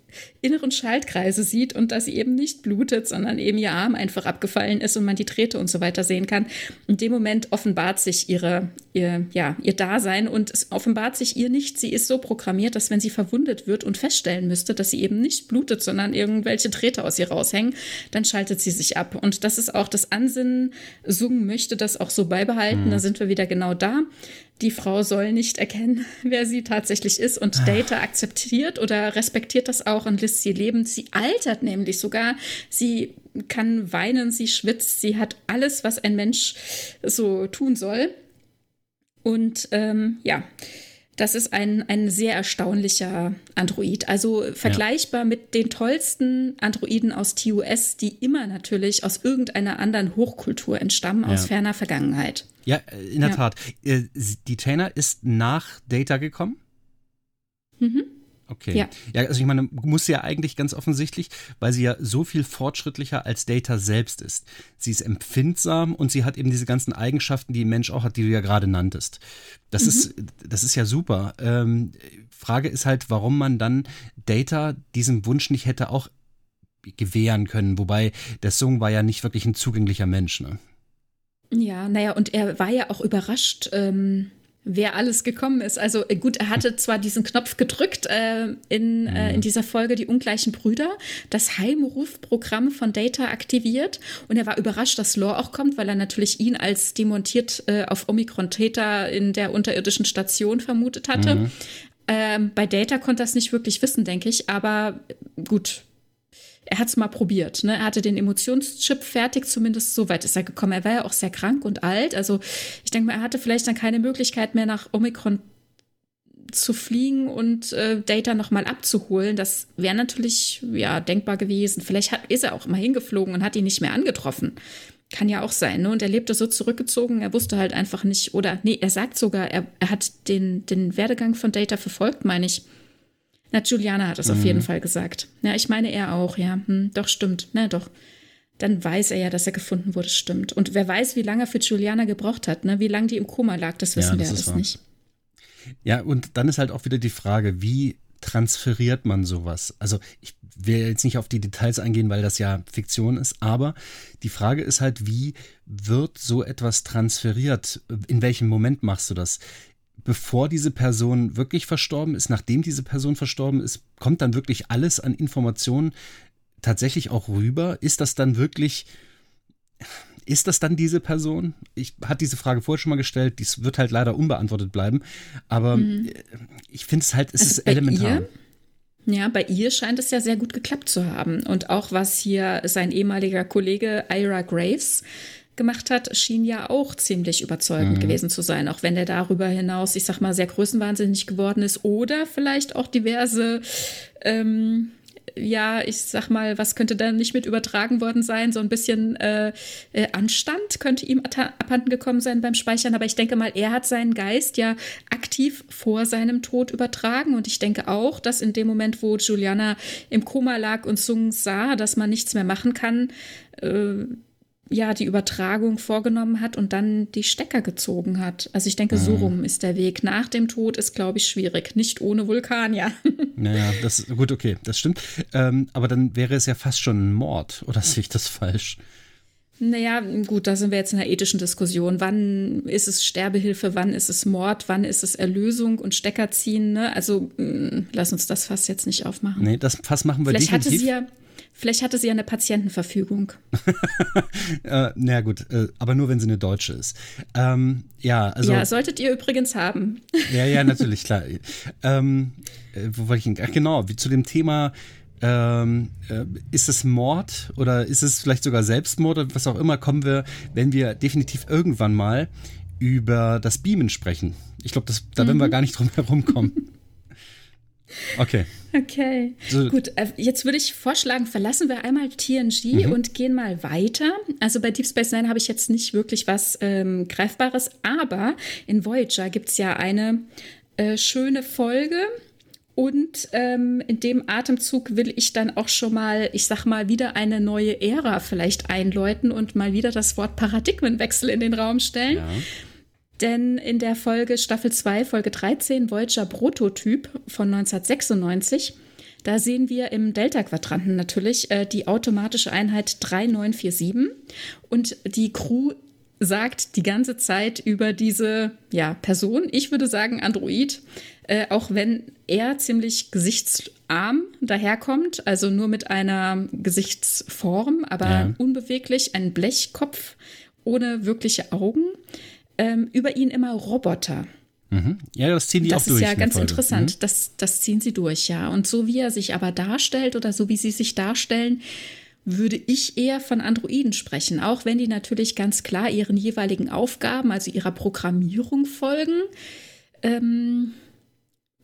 inneren Schaltkreise sieht und dass sie eben nicht blutet, sondern eben ihr Arm einfach abgefallen ist und man die Drähte und so weiter sehen kann. In dem Moment offenbart sich ihre, ihr, ja, ihr Dasein und es offenbart sich ihr nicht. Sie ist so programmiert, dass wenn sie verwundet wird und feststellen müsste, dass sie eben nicht blutet, sondern irgendwelche Drähte aus ihr raushängen, dann schaltet sie sich ab. Und das ist auch das Ansinnen. Sung möchte das auch so beibehalten. Mhm. Da sind wir wieder genau da die Frau soll nicht erkennen, wer sie tatsächlich ist. Und ah. Data akzeptiert oder respektiert das auch und lässt sie leben. Sie altert nämlich sogar. Sie kann weinen, sie schwitzt, sie hat alles, was ein Mensch so tun soll. Und ähm, ja, das ist ein, ein sehr erstaunlicher Android. Also vergleichbar ja. mit den tollsten Androiden aus TUS, die immer natürlich aus irgendeiner anderen Hochkultur entstammen, ja. aus ferner Vergangenheit. Ja, in der ja. Tat. Äh, die Tainer ist nach Data gekommen? Mhm. Okay. Ja. ja, also ich meine, muss ja eigentlich ganz offensichtlich, weil sie ja so viel fortschrittlicher als Data selbst ist. Sie ist empfindsam und sie hat eben diese ganzen Eigenschaften, die ein Mensch auch hat, die du ja gerade nanntest. Das, mhm. ist, das ist ja super. Ähm, Frage ist halt, warum man dann Data diesen Wunsch nicht hätte auch gewähren können. Wobei der Song war ja nicht wirklich ein zugänglicher Mensch. Ne? Ja, naja, und er war ja auch überrascht. Ähm wer alles gekommen ist. Also äh, gut, er hatte zwar diesen Knopf gedrückt äh, in, äh, in mhm. dieser Folge Die ungleichen Brüder, das Heimrufprogramm von Data aktiviert und er war überrascht, dass Lore auch kommt, weil er natürlich ihn als demontiert äh, auf Omikron-Täter in der unterirdischen Station vermutet hatte. Mhm. Ähm, bei Data konnte er es nicht wirklich wissen, denke ich, aber gut, er hat es mal probiert. Ne? Er hatte den Emotionschip fertig, zumindest so weit ist er gekommen. Er war ja auch sehr krank und alt. Also ich denke mal, er hatte vielleicht dann keine Möglichkeit mehr nach Omikron zu fliegen und äh, Data nochmal abzuholen. Das wäre natürlich ja denkbar gewesen. Vielleicht hat, ist er auch mal hingeflogen und hat ihn nicht mehr angetroffen. Kann ja auch sein. Ne? Und er lebte so zurückgezogen, er wusste halt einfach nicht, oder nee, er sagt sogar, er, er hat den, den Werdegang von Data verfolgt, meine ich. Na, Juliana hat es mhm. auf jeden Fall gesagt. Ja, ich meine er auch, ja. Hm, doch, stimmt. Na, doch. Dann weiß er ja, dass er gefunden wurde, stimmt. Und wer weiß, wie lange er für Juliana gebraucht hat, ne? Wie lange die im Koma lag, das wissen ja, das wir alles nicht. Ja, und dann ist halt auch wieder die Frage, wie transferiert man sowas? Also ich will jetzt nicht auf die Details eingehen, weil das ja Fiktion ist, aber die Frage ist halt, wie wird so etwas transferiert? In welchem Moment machst du das? Bevor diese Person wirklich verstorben ist, nachdem diese Person verstorben ist, kommt dann wirklich alles an Informationen tatsächlich auch rüber? Ist das dann wirklich, ist das dann diese Person? Ich hatte diese Frage vorher schon mal gestellt, dies wird halt leider unbeantwortet bleiben, aber mhm. ich finde es halt, es also ist elementar. Ihr? Ja, bei ihr scheint es ja sehr gut geklappt zu haben. Und auch was hier sein ehemaliger Kollege Ira Graves gemacht hat, schien ja auch ziemlich überzeugend mhm. gewesen zu sein, auch wenn er darüber hinaus, ich sag mal, sehr größenwahnsinnig geworden ist oder vielleicht auch diverse ähm, ja, ich sag mal, was könnte da nicht mit übertragen worden sein? So ein bisschen äh, äh, Anstand könnte ihm abhanden gekommen sein beim Speichern. Aber ich denke mal, er hat seinen Geist ja aktiv vor seinem Tod übertragen. Und ich denke auch, dass in dem Moment, wo Juliana im Koma lag und Sung sah, dass man nichts mehr machen kann, äh, ja die Übertragung vorgenommen hat und dann die Stecker gezogen hat. Also ich denke, so mhm. rum ist der Weg. Nach dem Tod ist, glaube ich, schwierig. Nicht ohne Vulkan, ja. Naja, das gut, okay, das stimmt. Ähm, aber dann wäre es ja fast schon ein Mord, oder sehe ich das falsch? Naja, gut, da sind wir jetzt in einer ethischen Diskussion. Wann ist es Sterbehilfe, wann ist es Mord, wann ist es Erlösung und Stecker ziehen? Ne? Also mh, mm, lass uns das Fass jetzt nicht aufmachen. Nee, das Fass machen wir Vielleicht definitiv. Hatte sie ja, Vielleicht hatte sie ja eine Patientenverfügung. äh, na gut, äh, aber nur wenn sie eine Deutsche ist. Ähm, ja, also. Ja, solltet ihr übrigens haben. ja, ja, natürlich, klar. Ähm, äh, wo wollte ich hin? Ach, genau, wie zu dem Thema. Ähm, äh, ist es Mord oder ist es vielleicht sogar Selbstmord oder was auch immer, kommen wir, wenn wir definitiv irgendwann mal über das Beamen sprechen. Ich glaube, da mhm. werden wir mhm. gar nicht drum herum kommen. Okay. Okay. So. Gut, äh, jetzt würde ich vorschlagen, verlassen wir einmal TNG mhm. und gehen mal weiter. Also bei Deep Space Nine habe ich jetzt nicht wirklich was ähm, Greifbares, aber in Voyager gibt es ja eine äh, schöne Folge. Und ähm, in dem Atemzug will ich dann auch schon mal, ich sag mal, wieder eine neue Ära vielleicht einläuten und mal wieder das Wort Paradigmenwechsel in den Raum stellen. Ja. Denn in der Folge Staffel 2, Folge 13, Voyager Prototyp von 1996, Da sehen wir im Delta-Quadranten natürlich äh, die automatische Einheit 3947 und die Crew sagt die ganze Zeit über diese ja, Person, ich würde sagen Android, äh, auch wenn er ziemlich gesichtsarm daherkommt, also nur mit einer Gesichtsform, aber ja. unbeweglich, ein Blechkopf ohne wirkliche Augen, ähm, über ihn immer Roboter. Mhm. Ja, das ziehen die das auch durch. Das ist ja ganz Folge. interessant. Mhm. Das, das ziehen sie durch, ja. Und so wie er sich aber darstellt oder so wie sie sich darstellen, würde ich eher von Androiden sprechen, auch wenn die natürlich ganz klar ihren jeweiligen Aufgaben, also ihrer Programmierung folgen. Ähm,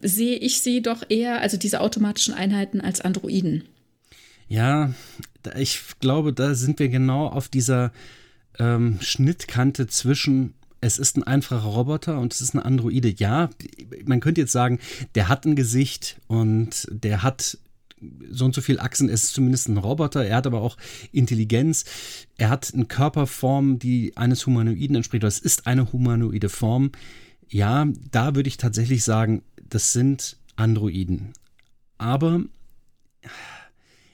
sehe ich sie doch eher, also diese automatischen Einheiten, als Androiden. Ja, ich glaube, da sind wir genau auf dieser ähm, Schnittkante zwischen es ist ein einfacher Roboter und es ist ein Androide. Ja, man könnte jetzt sagen, der hat ein Gesicht und der hat so und so viel Achsen, es ist zumindest ein Roboter, er hat aber auch Intelligenz, er hat eine Körperform, die eines Humanoiden entspricht, es ist eine humanoide Form. Ja, da würde ich tatsächlich sagen, das sind Androiden. Aber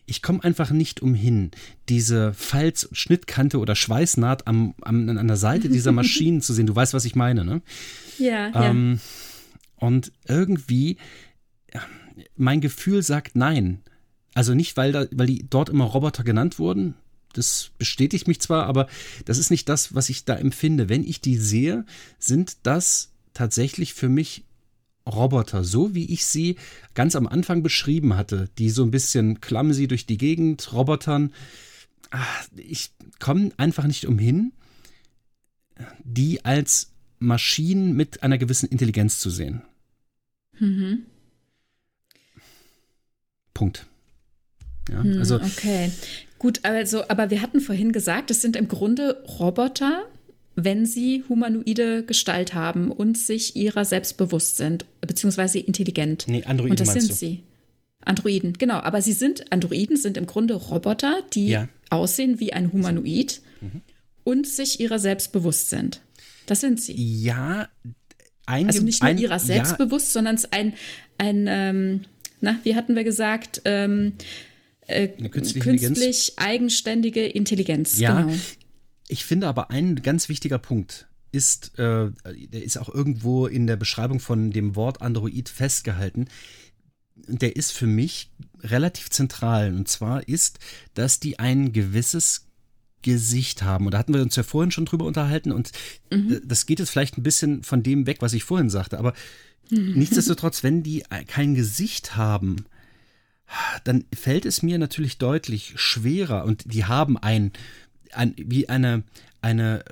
ich komme einfach nicht umhin, diese Falz, Schnittkante oder Schweißnaht am, am, an der Seite dieser Maschinen zu sehen. Du weißt, was ich meine, ne? Ja. Ähm, ja. Und irgendwie mein Gefühl sagt nein. Also nicht, weil, da, weil die dort immer Roboter genannt wurden. Das bestätigt mich zwar, aber das ist nicht das, was ich da empfinde. Wenn ich die sehe, sind das tatsächlich für mich Roboter, so wie ich sie ganz am Anfang beschrieben hatte, die so ein bisschen clumsy durch die Gegend robotern. Ah, ich komme einfach nicht umhin, die als Maschinen mit einer gewissen Intelligenz zu sehen. Mhm. Punkt. Ja, hm, also okay. Gut, also, aber wir hatten vorhin gesagt, es sind im Grunde Roboter, wenn sie humanoide Gestalt haben und sich ihrer selbst bewusst sind, beziehungsweise intelligent. Nee, Androiden Und das sind du? sie. Androiden, genau. Aber sie sind, Androiden sind im Grunde Roboter, die ja. aussehen wie ein Humanoid mhm. und sich ihrer selbst bewusst sind. Das sind sie. Ja, ein, Also nicht nur ein, ihrer selbst ja. bewusst, sondern es ein, ein ähm, na, wie hatten wir gesagt, ähm, äh, künstlich Intelligenz. eigenständige Intelligenz. Ja, genau. Ich finde aber ein ganz wichtiger Punkt ist, äh, der ist auch irgendwo in der Beschreibung von dem Wort Android festgehalten. Der ist für mich relativ zentral. Und zwar ist, dass die ein gewisses Gesicht haben. Und da hatten wir uns ja vorhin schon drüber unterhalten. Und mhm. das geht jetzt vielleicht ein bisschen von dem weg, was ich vorhin sagte. Aber Nichtsdestotrotz, wenn die kein Gesicht haben, dann fällt es mir natürlich deutlich schwerer und die haben ein, ein wie eine, eine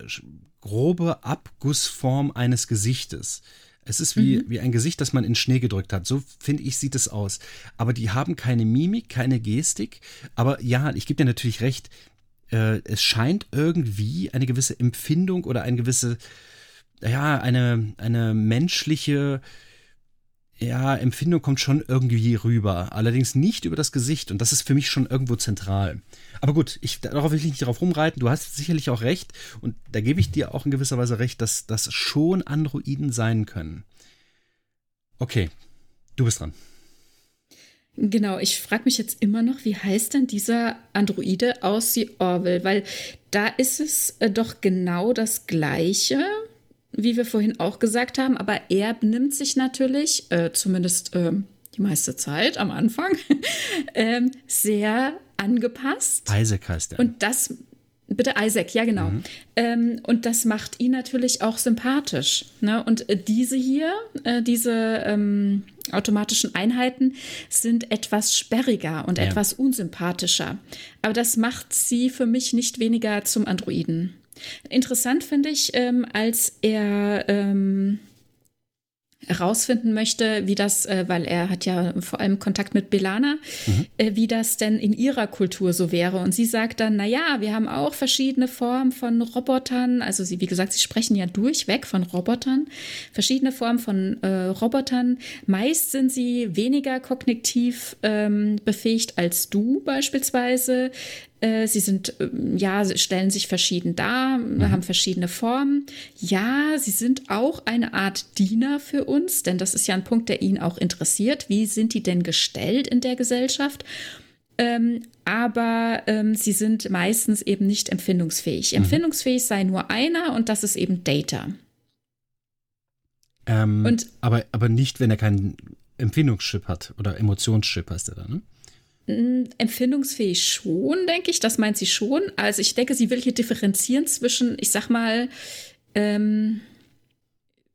grobe Abgussform eines Gesichtes. Es ist wie, mhm. wie ein Gesicht, das man in Schnee gedrückt hat. So finde ich, sieht es aus. Aber die haben keine Mimik, keine Gestik. Aber ja, ich gebe dir natürlich recht. Äh, es scheint irgendwie eine gewisse Empfindung oder eine gewisse, ja, eine, eine menschliche ja, Empfindung kommt schon irgendwie rüber. Allerdings nicht über das Gesicht. Und das ist für mich schon irgendwo zentral. Aber gut, ich, darauf will ich nicht darauf rumreiten. Du hast sicherlich auch recht. Und da gebe ich dir auch in gewisser Weise recht, dass das schon Androiden sein können. Okay, du bist dran. Genau, ich frage mich jetzt immer noch, wie heißt denn dieser Androide aus The Orville? Weil da ist es äh, doch genau das Gleiche wie wir vorhin auch gesagt haben, aber er benimmt sich natürlich, äh, zumindest äh, die meiste Zeit am Anfang, äh, sehr angepasst. Isaac heißt er. Und das, bitte Isaac, ja genau. Mhm. Ähm, und das macht ihn natürlich auch sympathisch. Ne? Und äh, diese hier, äh, diese ähm, automatischen Einheiten sind etwas sperriger und ja. etwas unsympathischer. Aber das macht sie für mich nicht weniger zum Androiden. Interessant finde ich, ähm, als er ähm, herausfinden möchte, wie das, äh, weil er hat ja vor allem Kontakt mit Belana, mhm. äh, wie das denn in ihrer Kultur so wäre. Und sie sagt dann, na ja, wir haben auch verschiedene Formen von Robotern. Also sie, wie gesagt, sie sprechen ja durchweg von Robotern, verschiedene Formen von äh, Robotern. Meist sind sie weniger kognitiv ähm, befähigt als du beispielsweise. Äh, sie sind, ähm, ja, stellen sich verschieden dar, mhm. haben verschiedene Formen. Ja, sie sind auch eine Art Diener für uns, denn das ist ja ein Punkt, der ihn auch interessiert. Wie sind die denn gestellt in der Gesellschaft? Ähm, aber ähm, sie sind meistens eben nicht empfindungsfähig. Mhm. Empfindungsfähig sei nur einer und das ist eben Data. Ähm, und, aber, aber nicht, wenn er keinen Empfindungschip hat oder Emotionschip heißt er dann, ne? Empfindungsfähig schon, denke ich. Das meint sie schon. Also ich denke, sie will hier differenzieren zwischen, ich sag mal, ähm,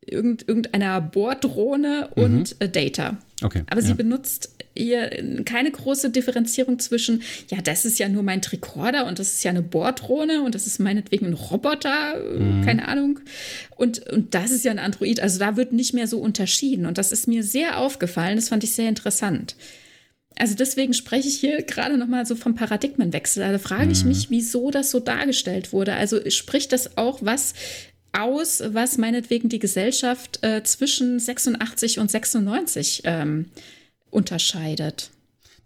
irgend, irgendeiner Bohrdrohne mhm. und äh, Data. Okay. Aber ja. sie benutzt hier keine große Differenzierung zwischen, ja, das ist ja nur mein Tricorder und das ist ja eine Bohrdrohne und das ist meinetwegen ein Roboter, mhm. keine Ahnung. Und, und das ist ja ein Android. Also da wird nicht mehr so unterschieden. Und das ist mir sehr aufgefallen. Das fand ich sehr interessant. Also deswegen spreche ich hier gerade noch mal so vom Paradigmenwechsel. Da also frage ich mhm. mich, wieso das so dargestellt wurde. Also spricht das auch was aus, was meinetwegen die Gesellschaft äh, zwischen 86 und 96 ähm, unterscheidet.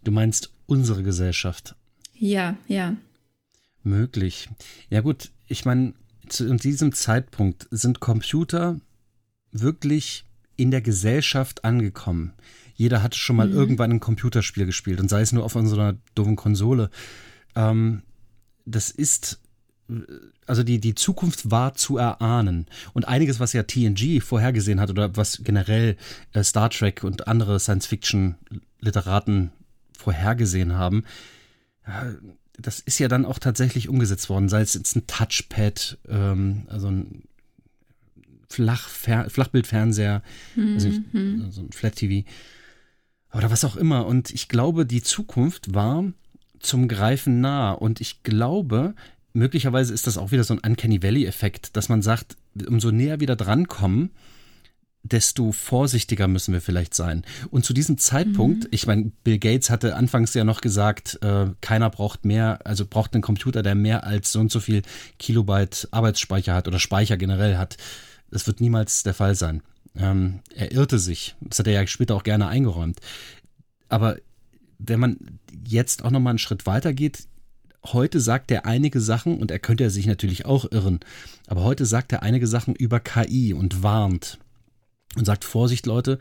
Du meinst unsere Gesellschaft? Ja, ja. Möglich. Ja gut, ich meine, zu diesem Zeitpunkt sind Computer wirklich in der Gesellschaft angekommen. Jeder hatte schon mal mhm. irgendwann ein Computerspiel gespielt und sei es nur auf unserer doofen Konsole. Ähm, das ist also die, die Zukunft war zu erahnen. Und einiges, was ja TNG vorhergesehen hat oder was generell äh, Star Trek und andere Science-Fiction-Literaten vorhergesehen haben, das ist ja dann auch tatsächlich umgesetzt worden. Sei es jetzt ein Touchpad, ähm, also ein Flach Flachbildfernseher, mhm. also nicht, so ein Flat TV oder was auch immer. Und ich glaube, die Zukunft war zum Greifen nah. Und ich glaube, möglicherweise ist das auch wieder so ein Uncanny Valley-Effekt, dass man sagt, umso näher wir da drankommen, desto vorsichtiger müssen wir vielleicht sein. Und zu diesem Zeitpunkt, mhm. ich meine, Bill Gates hatte anfangs ja noch gesagt, äh, keiner braucht mehr, also braucht einen Computer, der mehr als so und so viel Kilobyte Arbeitsspeicher hat oder Speicher generell hat. Das wird niemals der Fall sein. Ähm, er irrte sich. Das hat er ja später auch gerne eingeräumt. Aber wenn man jetzt auch noch mal einen Schritt weiter geht, heute sagt er einige Sachen, und er könnte sich natürlich auch irren, aber heute sagt er einige Sachen über KI und warnt und sagt, Vorsicht Leute,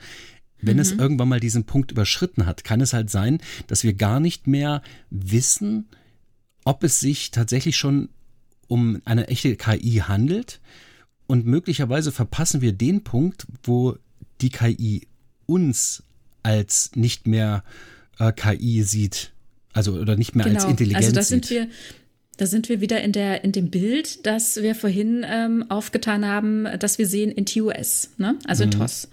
wenn mhm. es irgendwann mal diesen Punkt überschritten hat, kann es halt sein, dass wir gar nicht mehr wissen, ob es sich tatsächlich schon um eine echte KI handelt. Und möglicherweise verpassen wir den Punkt, wo die KI uns als nicht mehr äh, KI sieht, also oder nicht mehr genau. als Intelligenz. Also da sind wir, da sind wir wieder in der in dem Bild, das wir vorhin ähm, aufgetan haben, das wir sehen in TOS, ne? Also mhm. in TOS.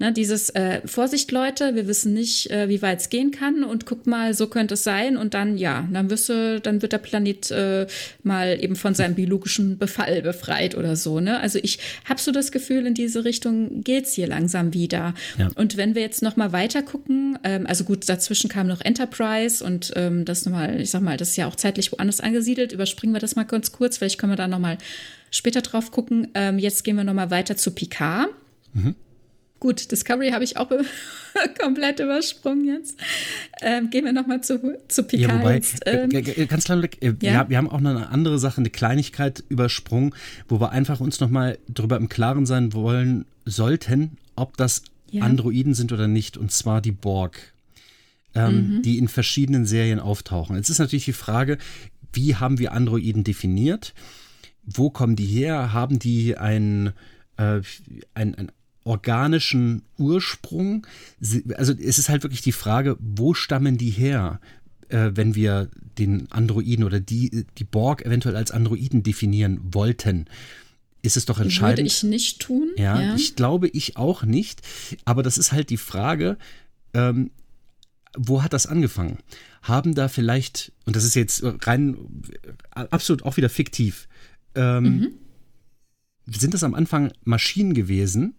Ne, dieses äh, Vorsicht, Leute, wir wissen nicht, äh, wie weit es gehen kann und guck mal, so könnte es sein und dann ja, dann wirst du, dann wird der Planet äh, mal eben von seinem biologischen Befall befreit oder so. Ne? Also ich habe so das Gefühl, in diese Richtung geht's hier langsam wieder. Ja. Und wenn wir jetzt noch mal weiter gucken, ähm, also gut, dazwischen kam noch Enterprise und ähm, das nochmal, ich sag mal, das ist ja auch zeitlich woanders angesiedelt. Überspringen wir das mal ganz kurz, vielleicht können wir da noch mal später drauf gucken. Ähm, jetzt gehen wir noch mal weiter zu Picard. Mhm. Gut, Discovery habe ich auch komplett übersprungen jetzt. Ähm, gehen wir nochmal zu, zu Picard. Ja, wobei, jetzt, ähm, ganz klar, äh, ja? wir, haben auch noch eine andere Sache, eine Kleinigkeit übersprungen, wo wir einfach uns nochmal darüber im Klaren sein wollen sollten, ob das ja. Androiden sind oder nicht, und zwar die Borg, ähm, mhm. die in verschiedenen Serien auftauchen. Jetzt ist natürlich die Frage, wie haben wir Androiden definiert? Wo kommen die her? Haben die ein, äh, ein, ein organischen Ursprung. Also es ist halt wirklich die Frage, wo stammen die her, äh, wenn wir den Androiden oder die, die Borg eventuell als Androiden definieren wollten. Ist es doch entscheidend. Würde ich nicht tun. Ja, ja. ich glaube ich auch nicht. Aber das ist halt die Frage, ähm, wo hat das angefangen? Haben da vielleicht, und das ist jetzt rein absolut auch wieder fiktiv, ähm, mhm. sind das am Anfang Maschinen gewesen,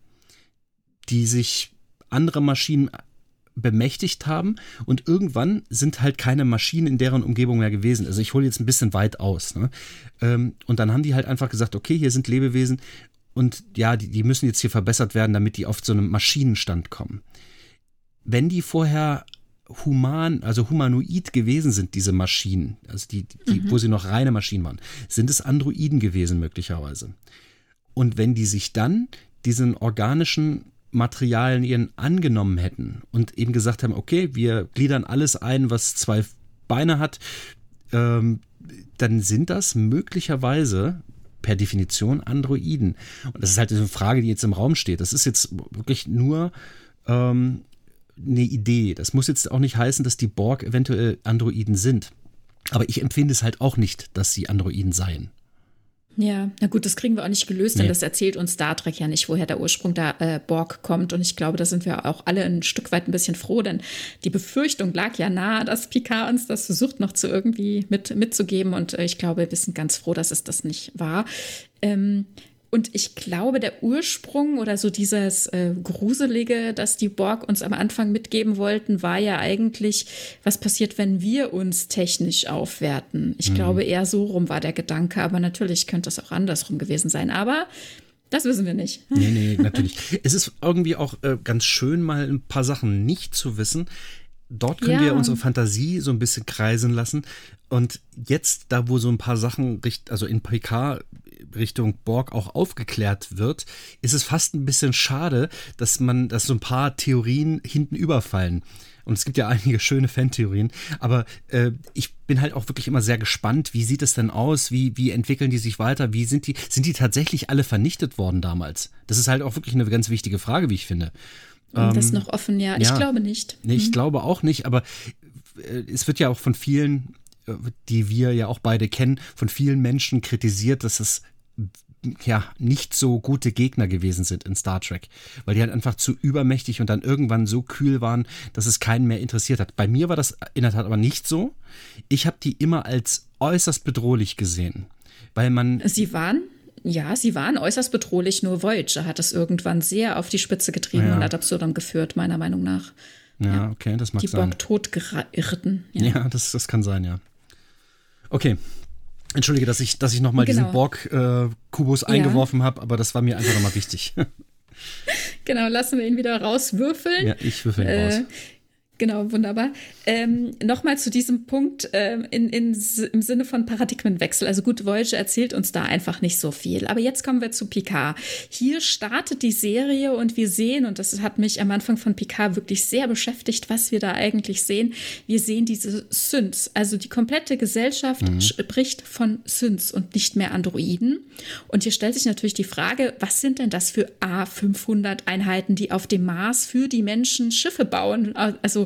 die sich andere Maschinen bemächtigt haben und irgendwann sind halt keine Maschinen in deren Umgebung mehr gewesen. Also ich hole jetzt ein bisschen weit aus. Ne? Ähm, und dann haben die halt einfach gesagt, okay, hier sind Lebewesen und ja, die, die müssen jetzt hier verbessert werden, damit die auf so einen Maschinenstand kommen. Wenn die vorher human, also humanoid gewesen sind, diese Maschinen, also die, die mhm. wo sie noch reine Maschinen waren, sind es Androiden gewesen möglicherweise. Und wenn die sich dann diesen organischen Materialien angenommen hätten und eben gesagt haben, okay, wir gliedern alles ein, was zwei Beine hat, ähm, dann sind das möglicherweise per Definition Androiden. Und das ist halt eine Frage, die jetzt im Raum steht. Das ist jetzt wirklich nur ähm, eine Idee. Das muss jetzt auch nicht heißen, dass die Borg eventuell Androiden sind. Aber ich empfinde es halt auch nicht, dass sie Androiden seien. Ja, na gut, das kriegen wir auch nicht gelöst, denn nee. das erzählt uns Star Trek ja nicht, woher der Ursprung der äh, Borg kommt. Und ich glaube, da sind wir auch alle ein Stück weit ein bisschen froh, denn die Befürchtung lag ja nahe, dass Picard uns das versucht noch zu irgendwie mit, mitzugeben. Und äh, ich glaube, wir sind ganz froh, dass es das nicht war. Ähm, und ich glaube, der Ursprung oder so dieses äh, Gruselige, das die Borg uns am Anfang mitgeben wollten, war ja eigentlich, was passiert, wenn wir uns technisch aufwerten. Ich mhm. glaube, eher so rum war der Gedanke, aber natürlich könnte es auch andersrum gewesen sein. Aber das wissen wir nicht. Nee, nee, natürlich. es ist irgendwie auch äh, ganz schön, mal ein paar Sachen nicht zu wissen. Dort können ja. wir unsere Fantasie so ein bisschen kreisen lassen. Und jetzt, da wo so ein paar Sachen, also in PK Richtung Borg auch aufgeklärt wird, ist es fast ein bisschen schade, dass man, dass so ein paar Theorien hinten überfallen. Und es gibt ja einige schöne Fantheorien, aber äh, ich bin halt auch wirklich immer sehr gespannt, wie sieht es denn aus, wie, wie entwickeln die sich weiter, wie sind die, sind die tatsächlich alle vernichtet worden damals? Das ist halt auch wirklich eine ganz wichtige Frage, wie ich finde. das ist ähm, noch offen, ja. Ich ja, glaube nicht. Nee, ich mhm. glaube auch nicht, aber äh, es wird ja auch von vielen, äh, die wir ja auch beide kennen, von vielen Menschen kritisiert, dass es ja, nicht so gute Gegner gewesen sind in Star Trek, weil die halt einfach zu übermächtig und dann irgendwann so kühl waren, dass es keinen mehr interessiert hat. Bei mir war das in der Tat aber nicht so. Ich habe die immer als äußerst bedrohlich gesehen, weil man. Sie waren? Ja, sie waren äußerst bedrohlich, nur Voyager hat es irgendwann sehr auf die Spitze getrieben ja. und ad absurdum geführt, meiner Meinung nach. Ja, ja. okay, das mag die sein. Die Borg totgeirrten. Ja, ja das, das kann sein, ja. Okay, Entschuldige, dass ich, dass ich nochmal genau. diesen Borg-Kubus äh, eingeworfen ja. habe, aber das war mir einfach nochmal wichtig. genau, lassen wir ihn wieder rauswürfeln. Ja, ich würfel ihn äh, raus. Genau, wunderbar. Ähm, Nochmal zu diesem Punkt ähm, in, in, im Sinne von Paradigmenwechsel. Also gut, Voyager erzählt uns da einfach nicht so viel. Aber jetzt kommen wir zu Picard. Hier startet die Serie und wir sehen, und das hat mich am Anfang von Picard wirklich sehr beschäftigt, was wir da eigentlich sehen. Wir sehen diese Synths. Also die komplette Gesellschaft mhm. spricht von Synths und nicht mehr Androiden. Und hier stellt sich natürlich die Frage, was sind denn das für A500 Einheiten, die auf dem Mars für die Menschen Schiffe bauen? Also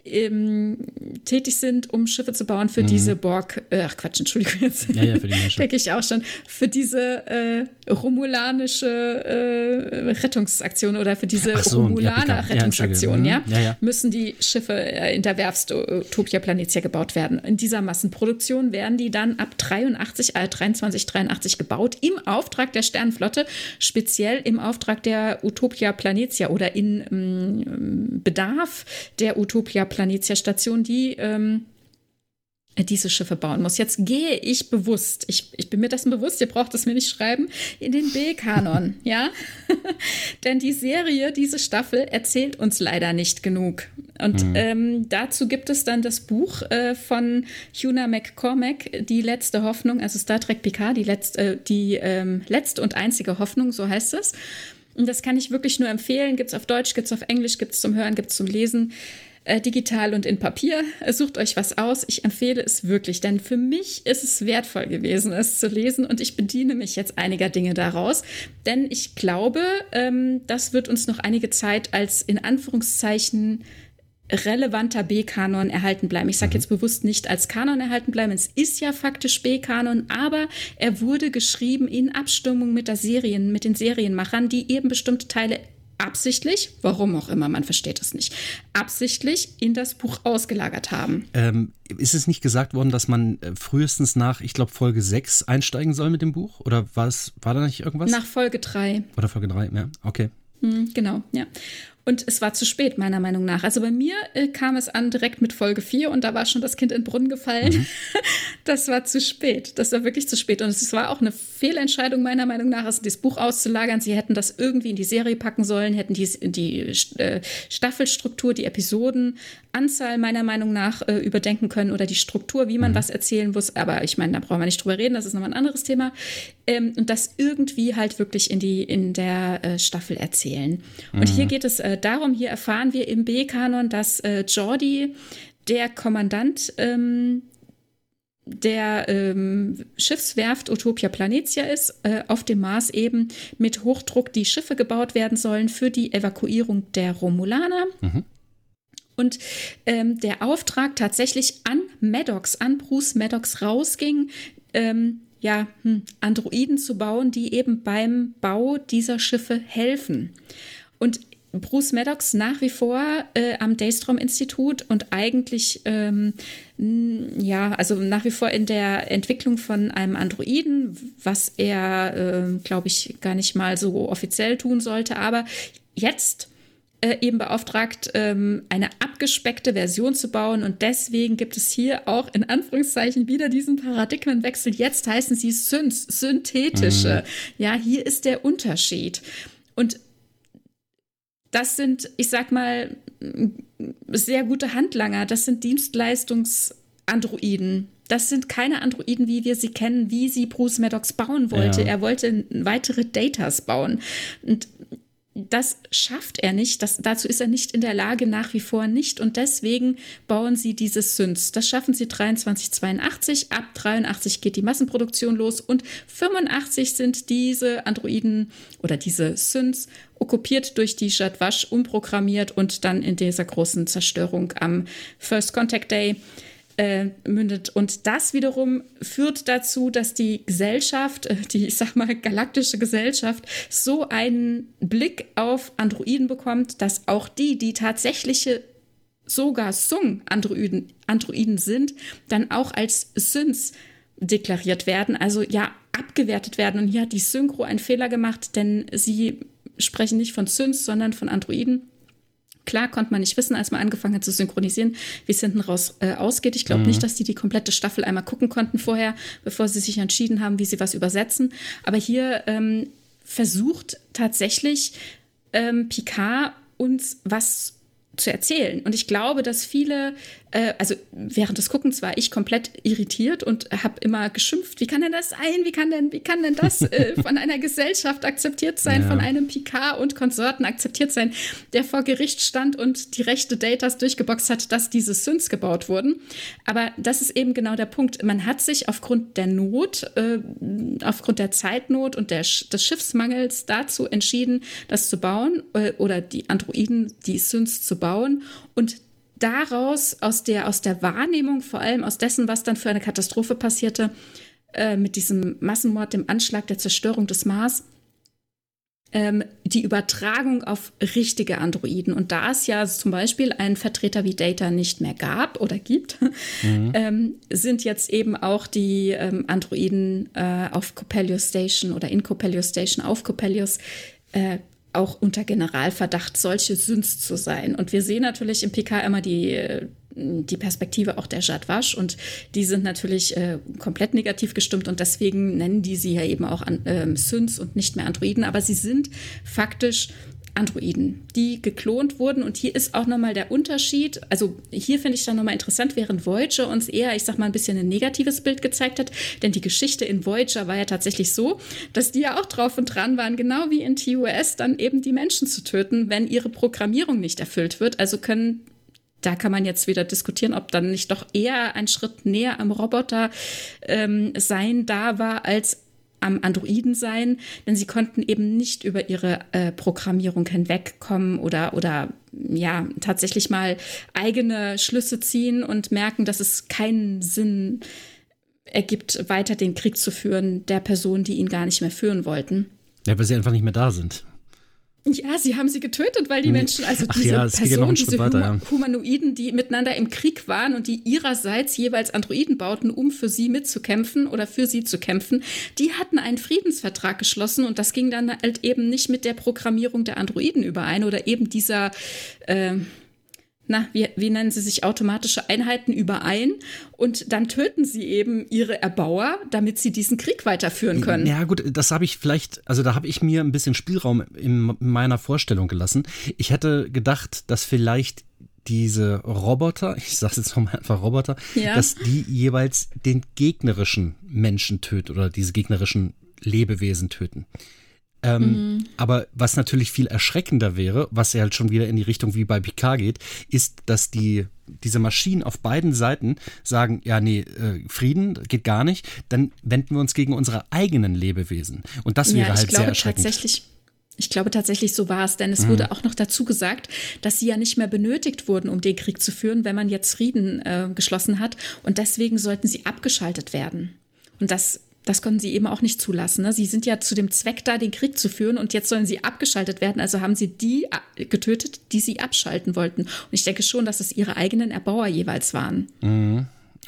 ähm, tätig sind, um Schiffe zu bauen für mhm. diese Borg, äh, ach Quatsch, Entschuldigung, jetzt ja, ja, denke ich auch schon, für diese äh, romulanische äh, Rettungsaktion oder für diese so, Romulaner Rettungsaktion, ja, mhm. ja, müssen die Schiffe äh, in der Werft Tokio Planitia gebaut werden. In dieser Massenproduktion werden die dann ab 83, äh, 23, 83 gebaut, im Auftrag der Sternenflotte, speziell im Auftrag der Utopia Planitia oder in ähm, Bedarf der Utopia Planitia Station, die ähm, diese Schiffe bauen muss. Jetzt gehe ich bewusst, ich, ich bin mir dessen bewusst, ihr braucht es mir nicht schreiben, in den B-Kanon, ja? Denn die Serie, diese Staffel erzählt uns leider nicht genug. Und mhm. ähm, dazu gibt es dann das Buch äh, von Huna McCormack, Die letzte Hoffnung, also Star Trek PK, die, letzt, äh, die ähm, letzte und einzige Hoffnung, so heißt es. Und das kann ich wirklich nur empfehlen. Gibt es auf Deutsch, gibt es auf Englisch, gibt es zum Hören, gibt es zum Lesen digital und in Papier. Sucht euch was aus. Ich empfehle es wirklich, denn für mich ist es wertvoll gewesen, es zu lesen und ich bediene mich jetzt einiger Dinge daraus, denn ich glaube, ähm, das wird uns noch einige Zeit als in Anführungszeichen relevanter B-Kanon erhalten bleiben. Ich sage mhm. jetzt bewusst nicht als Kanon erhalten bleiben. Es ist ja faktisch B-Kanon, aber er wurde geschrieben in Abstimmung mit der Serien, mit den Serienmachern, die eben bestimmte Teile absichtlich, warum auch immer, man versteht es nicht, absichtlich in das Buch ausgelagert haben. Ähm, ist es nicht gesagt worden, dass man äh, frühestens nach, ich glaube, Folge 6 einsteigen soll mit dem Buch? Oder war, es, war da nicht irgendwas? Nach Folge 3. Oder Folge 3, ja, okay. Hm, genau, ja. Und es war zu spät, meiner Meinung nach. Also bei mir äh, kam es an direkt mit Folge 4 und da war schon das Kind in den Brunnen gefallen. Mhm. Das war zu spät. Das war wirklich zu spät. Und es war auch eine Fehlentscheidung, meiner Meinung nach, also das Buch auszulagern. Sie hätten das irgendwie in die Serie packen sollen, hätten die, die äh, Staffelstruktur, die Episodenanzahl meiner Meinung nach äh, überdenken können oder die Struktur, wie man mhm. was erzählen muss. Aber ich meine, da brauchen wir nicht drüber reden, das ist nochmal ein anderes Thema. Ähm, und das irgendwie halt wirklich in, die, in der äh, Staffel erzählen. Und mhm. hier geht es äh, darum, hier erfahren wir im B-Kanon, dass äh, Jordi, der Kommandant ähm, der ähm, Schiffswerft Utopia Planetia ist, äh, auf dem Mars eben mit Hochdruck die Schiffe gebaut werden sollen für die Evakuierung der Romulaner. Mhm. Und ähm, der Auftrag tatsächlich an Maddox, an Bruce Maddox rausging, ähm, ja, hm, Androiden zu bauen, die eben beim Bau dieser Schiffe helfen. Und Bruce Maddox nach wie vor äh, am Daystrom-Institut und eigentlich, ähm, ja, also nach wie vor in der Entwicklung von einem Androiden, was er, äh, glaube ich, gar nicht mal so offiziell tun sollte. Aber jetzt äh, eben beauftragt, ähm, eine abgespeckte Version zu bauen. Und deswegen gibt es hier auch in Anführungszeichen wieder diesen Paradigmenwechsel. Jetzt heißen sie Synths, synthetische. Mhm. Ja, hier ist der Unterschied. Und das sind, ich sag mal, sehr gute Handlanger. Das sind Dienstleistungsandroiden. Das sind keine Androiden, wie wir sie kennen, wie sie Bruce Maddox bauen wollte. Ja. Er wollte weitere Datas bauen. Und das schafft er nicht. Das, dazu ist er nicht in der Lage, nach wie vor nicht. Und deswegen bauen sie diese Synths. Das schaffen sie 2382. Ab 83 geht die Massenproduktion los. Und 85 sind diese Androiden oder diese Synths okkupiert durch die Jadwash, umprogrammiert und dann in dieser großen Zerstörung am First Contact Day äh, mündet. Und das wiederum führt dazu, dass die Gesellschaft, äh, die, ich sag mal, galaktische Gesellschaft, so einen Blick auf Androiden bekommt, dass auch die, die tatsächliche sogar Sung-Androiden Androiden sind, dann auch als Synths deklariert werden, also ja, abgewertet werden. Und hier hat die Synchro einen Fehler gemacht, denn sie sprechen nicht von Synths, sondern von Androiden. Klar konnte man nicht wissen, als man angefangen hat zu synchronisieren, wie es hinten raus äh, ausgeht. Ich glaube mhm. nicht, dass die die komplette Staffel einmal gucken konnten vorher, bevor sie sich entschieden haben, wie sie was übersetzen. Aber hier ähm, versucht tatsächlich ähm, Picard uns was zu erzählen. Und ich glaube, dass viele äh, also während des Guckens war ich komplett irritiert und habe immer geschimpft, wie kann denn das sein? Wie kann denn, wie kann denn das äh, von einer Gesellschaft akzeptiert sein, ja. von einem Picard und Konsorten akzeptiert sein, der vor Gericht stand und die rechte Datas durchgeboxt hat, dass diese Synths gebaut wurden. Aber das ist eben genau der Punkt. Man hat sich aufgrund der Not, äh, aufgrund der Zeitnot und der, des Schiffsmangels dazu entschieden, das zu bauen äh, oder die Androiden, die Synths zu bauen und daraus, aus der, aus der Wahrnehmung, vor allem aus dessen, was dann für eine Katastrophe passierte, äh, mit diesem Massenmord, dem Anschlag der Zerstörung des Mars, ähm, die Übertragung auf richtige Androiden. Und da es ja zum Beispiel einen Vertreter wie Data nicht mehr gab oder gibt, mhm. ähm, sind jetzt eben auch die ähm, Androiden äh, auf Coppelius Station oder in Coppelius Station auf Coppelius äh, auch unter Generalverdacht, solche Synths zu sein. Und wir sehen natürlich im PK immer die, die Perspektive auch der Jadwasch. Und die sind natürlich äh, komplett negativ gestimmt. Und deswegen nennen die sie ja eben auch an, ähm, Synths und nicht mehr Androiden, aber sie sind faktisch Androiden, die geklont wurden. Und hier ist auch nochmal der Unterschied. Also hier finde ich dann nochmal interessant, während Voyager uns eher, ich sag mal, ein bisschen ein negatives Bild gezeigt hat. Denn die Geschichte in Voyager war ja tatsächlich so, dass die ja auch drauf und dran waren, genau wie in TOS, dann eben die Menschen zu töten, wenn ihre Programmierung nicht erfüllt wird. Also können da kann man jetzt wieder diskutieren, ob dann nicht doch eher ein Schritt näher am Roboter ähm, sein da war, als am Androiden sein, denn sie konnten eben nicht über ihre äh, Programmierung hinwegkommen oder, oder ja, tatsächlich mal eigene Schlüsse ziehen und merken, dass es keinen Sinn ergibt, weiter den Krieg zu führen der Person, die ihn gar nicht mehr führen wollten. Ja, weil sie einfach nicht mehr da sind. Ja, sie haben sie getötet, weil die Menschen, also diese ja, ja Personen, Schritt diese weiter, ja. Humanoiden, die miteinander im Krieg waren und die ihrerseits jeweils Androiden bauten, um für sie mitzukämpfen oder für sie zu kämpfen, die hatten einen Friedensvertrag geschlossen und das ging dann halt eben nicht mit der Programmierung der Androiden überein oder eben dieser äh, na, wie, wie nennen sie sich, automatische Einheiten überein und dann töten sie eben ihre Erbauer, damit sie diesen Krieg weiterführen können. Ja, gut, das habe ich vielleicht, also da habe ich mir ein bisschen Spielraum in meiner Vorstellung gelassen. Ich hätte gedacht, dass vielleicht diese Roboter, ich sage jetzt nochmal einfach Roboter, Ja. dass die jeweils den gegnerischen Menschen töten oder diese gegnerischen Lebewesen töten. Ähm, Mhm. Aber was natürlich viel erschreckender wäre, was ja halt schon wieder in die Richtung wie bei Picard geht, ist, dass die diese Maschinen auf beiden Seiten sagen, ja, nee, äh, Frieden geht gar nicht, dann wenden wir uns gegen unsere eigenen Lebewesen. Und das wäre ja, halt sehr erschreckend. tatsächlich. Ich glaube tatsächlich, so war es, denn Mhm. es wurde auch noch dazu gesagt, dass sie ja nicht mehr benötigt wurden, um den Krieg zu führen, wenn man jetzt Frieden äh, geschlossen hat. Und deswegen sollten sie abgeschaltet werden. Und das, das konnten sie eben auch nicht zulassen. Ne? Sie sind ja zu dem Zweck da, den Krieg zu führen und jetzt sollen sie abgeschaltet werden. Also haben sie die äh, getötet, die sie abschalten wollten. Und ich denke schon, dass es ihre eigenen Erbauer jeweils waren.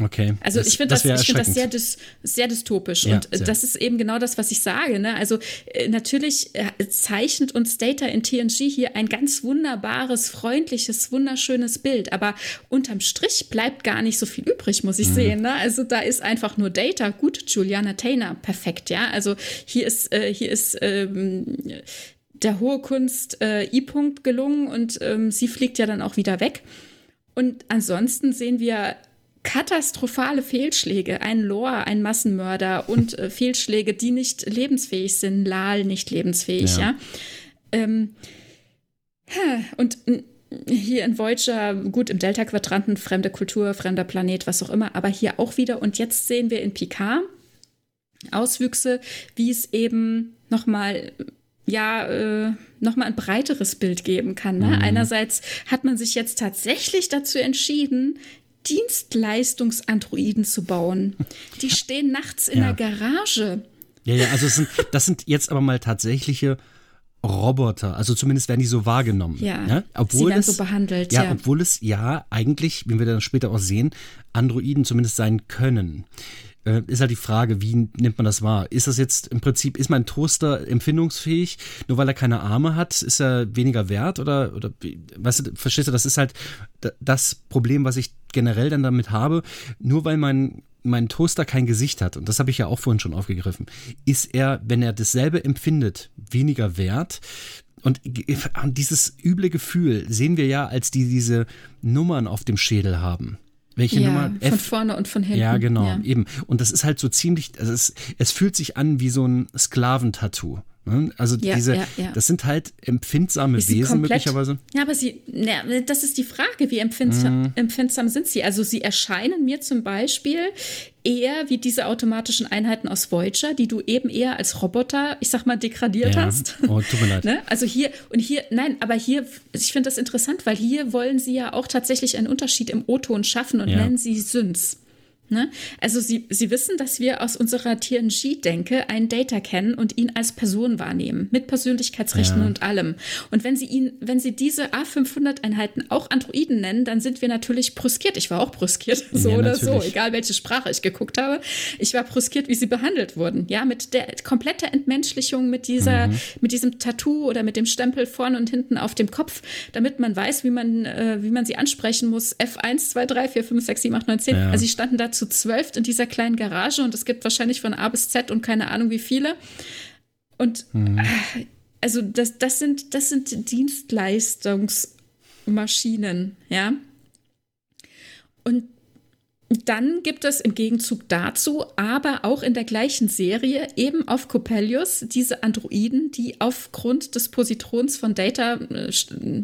Okay. Also ich finde das, wäre ich finde das sehr, dys, sehr dystopisch. Ja, und äh, sehr. das ist eben genau das, was ich sage. Ne? Also äh, natürlich äh, zeichnet uns Data in TNG hier ein ganz wunderbares, freundliches, wunderschönes Bild. Aber unterm Strich bleibt gar nicht so viel übrig, muss Mhm. ich sehen. Ne? Also da ist einfach nur Data. Gut, Juliana Taylor, perfekt, ja. Also hier ist, äh, hier ist ähm, der hohe Kunst äh, I-Punkt gelungen und ähm, sie fliegt ja dann auch wieder weg. Und ansonsten sehen wir katastrophale Fehlschläge, ein Lore, ein Massenmörder und äh, Fehlschläge, die nicht lebensfähig sind. Lal nicht lebensfähig, Ja. ja. Ähm, und hier in Voyager, gut, im Delta-Quadranten, fremde Kultur, fremder Planet, was auch immer, aber hier auch wieder. Und jetzt sehen wir in Picard Auswüchse, wie es eben nochmal ja, äh, nochmal ein breiteres Bild geben kann. Ne? Einerseits hat man sich jetzt tatsächlich dazu entschieden, Dienstleistungsandroiden zu bauen. Die stehen nachts in Ja. der Garage. Ja, ja, also es sind, das sind jetzt aber mal tatsächliche Roboter. Also zumindest werden die so wahrgenommen. Ja, ne? sie obwohl werden es, so behandelt, Ja, ja. obwohl es ja eigentlich, wie wir dann später auch sehen, Androiden zumindest sein können. Äh, ist halt die Frage, wie nimmt man das wahr? Ist das jetzt im Prinzip, ist mein Toaster empfindungsfähig, nur weil er keine Arme hat, ist er weniger wert oder, oder weißt du, verstehst du, das ist halt da- das Problem, was ich generell dann damit habe, nur weil mein mein Toaster kein Gesicht hat, und das habe ich ja auch vorhin schon aufgegriffen, ist er, wenn er dasselbe empfindet, weniger wert. Und dieses üble Gefühl sehen wir ja, als die diese Nummern auf dem Schädel haben. Welche ja, Nummer? von vorne und von hinten. Ja, genau, Ja. eben. Und das ist halt so ziemlich, also es, es fühlt sich an wie so ein Sklaventattoo. ne? Also Ja, diese, ja, ja. das sind halt empfindsame Wesen komplett- möglicherweise. Ja, aber sie, na, das ist die Frage, wie empfindsam, Mhm. empfindsam sind sie? Also sie erscheinen mir zum Beispiel eher wie diese automatischen Einheiten aus Voyager, die du eben eher als Roboter, ich sag mal, degradiert Ja. hast. Oh, tut mir leid. Ne? Also hier und hier, nein, aber hier, ich finde das interessant, weil hier wollen sie ja auch tatsächlich einen Unterschied im O-Ton schaffen und Ja. nennen sie Syns. Ne? Also sie, sie wissen, dass wir aus unserer TNG-Denke einen Data kennen und ihn als Person wahrnehmen, mit Persönlichkeitsrechten Ja. und allem. Und wenn sie ihn, wenn sie diese A500-Einheiten auch Androiden nennen, dann sind wir natürlich brüskiert. Ich war auch brüskiert, so Ja, oder so, egal welche Sprache ich geguckt habe. Ich war brüskiert, wie sie behandelt wurden. Ja, mit der kompletten Entmenschlichung, mit dieser, Mhm. mit diesem Tattoo oder mit dem Stempel vorne und hinten auf dem Kopf, damit man weiß, wie man, äh, wie man sie ansprechen muss. F1, 2, 3, 4, 5, 6, 7, 8, 9, 10. Ja. Also sie standen da zu zwölf in dieser kleinen Garage und es gibt wahrscheinlich von A bis Z und keine Ahnung wie viele. Und Mhm. äh, also das, das sind, das sind Dienstleistungsmaschinen, ja. Und dann gibt es im Gegenzug dazu, aber auch in der gleichen Serie, eben auf Coppelius, diese Androiden, die aufgrund des Positrons von Data, äh,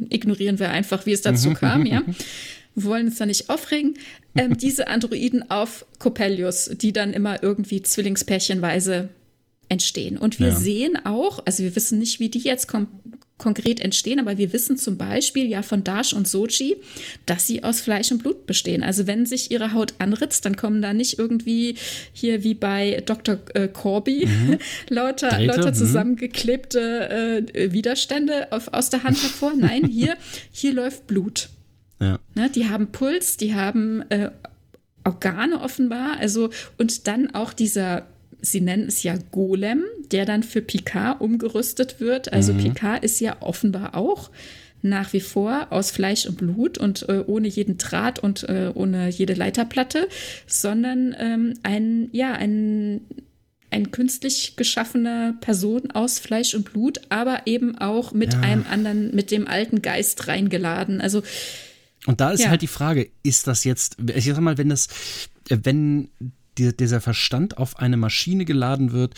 ignorieren wir einfach, wie es dazu kam, ja. Wollen uns da nicht aufregen. Ähm, diese Androiden auf Coppelius, die dann immer irgendwie zwillingspärchenweise entstehen. Und wir Ja. sehen auch, also wir wissen nicht, wie die jetzt konkret entstehen, aber wir wissen zum Beispiel ja von Dash und Soji, dass sie aus Fleisch und Blut bestehen. Also wenn sich ihre Haut anritzt, dann kommen da nicht irgendwie hier wie bei Dr. Äh, Corby mhm. lauter, lauter mhm. zusammengeklebte äh, Widerstände auf, aus der Hand hervor. Nein, hier, hier läuft Blut. Ja. Ne, die haben Puls, die haben äh, Organe offenbar, also und dann auch dieser sie nennen es ja Golem, der dann für Picard umgerüstet wird. Also mhm. Picard ist ja offenbar auch nach wie vor aus Fleisch und Blut und äh, ohne jeden Draht und äh, ohne jede Leiterplatte, sondern ähm, ein, ja, ein, ein künstlich geschaffener Person aus Fleisch und Blut, aber eben auch mit ja. einem anderen, mit dem alten Geist reingeladen. Also und da ist ja. halt die Frage, ist das jetzt, ich sag mal, wenn das, wenn die, dieser Verstand auf eine Maschine geladen wird,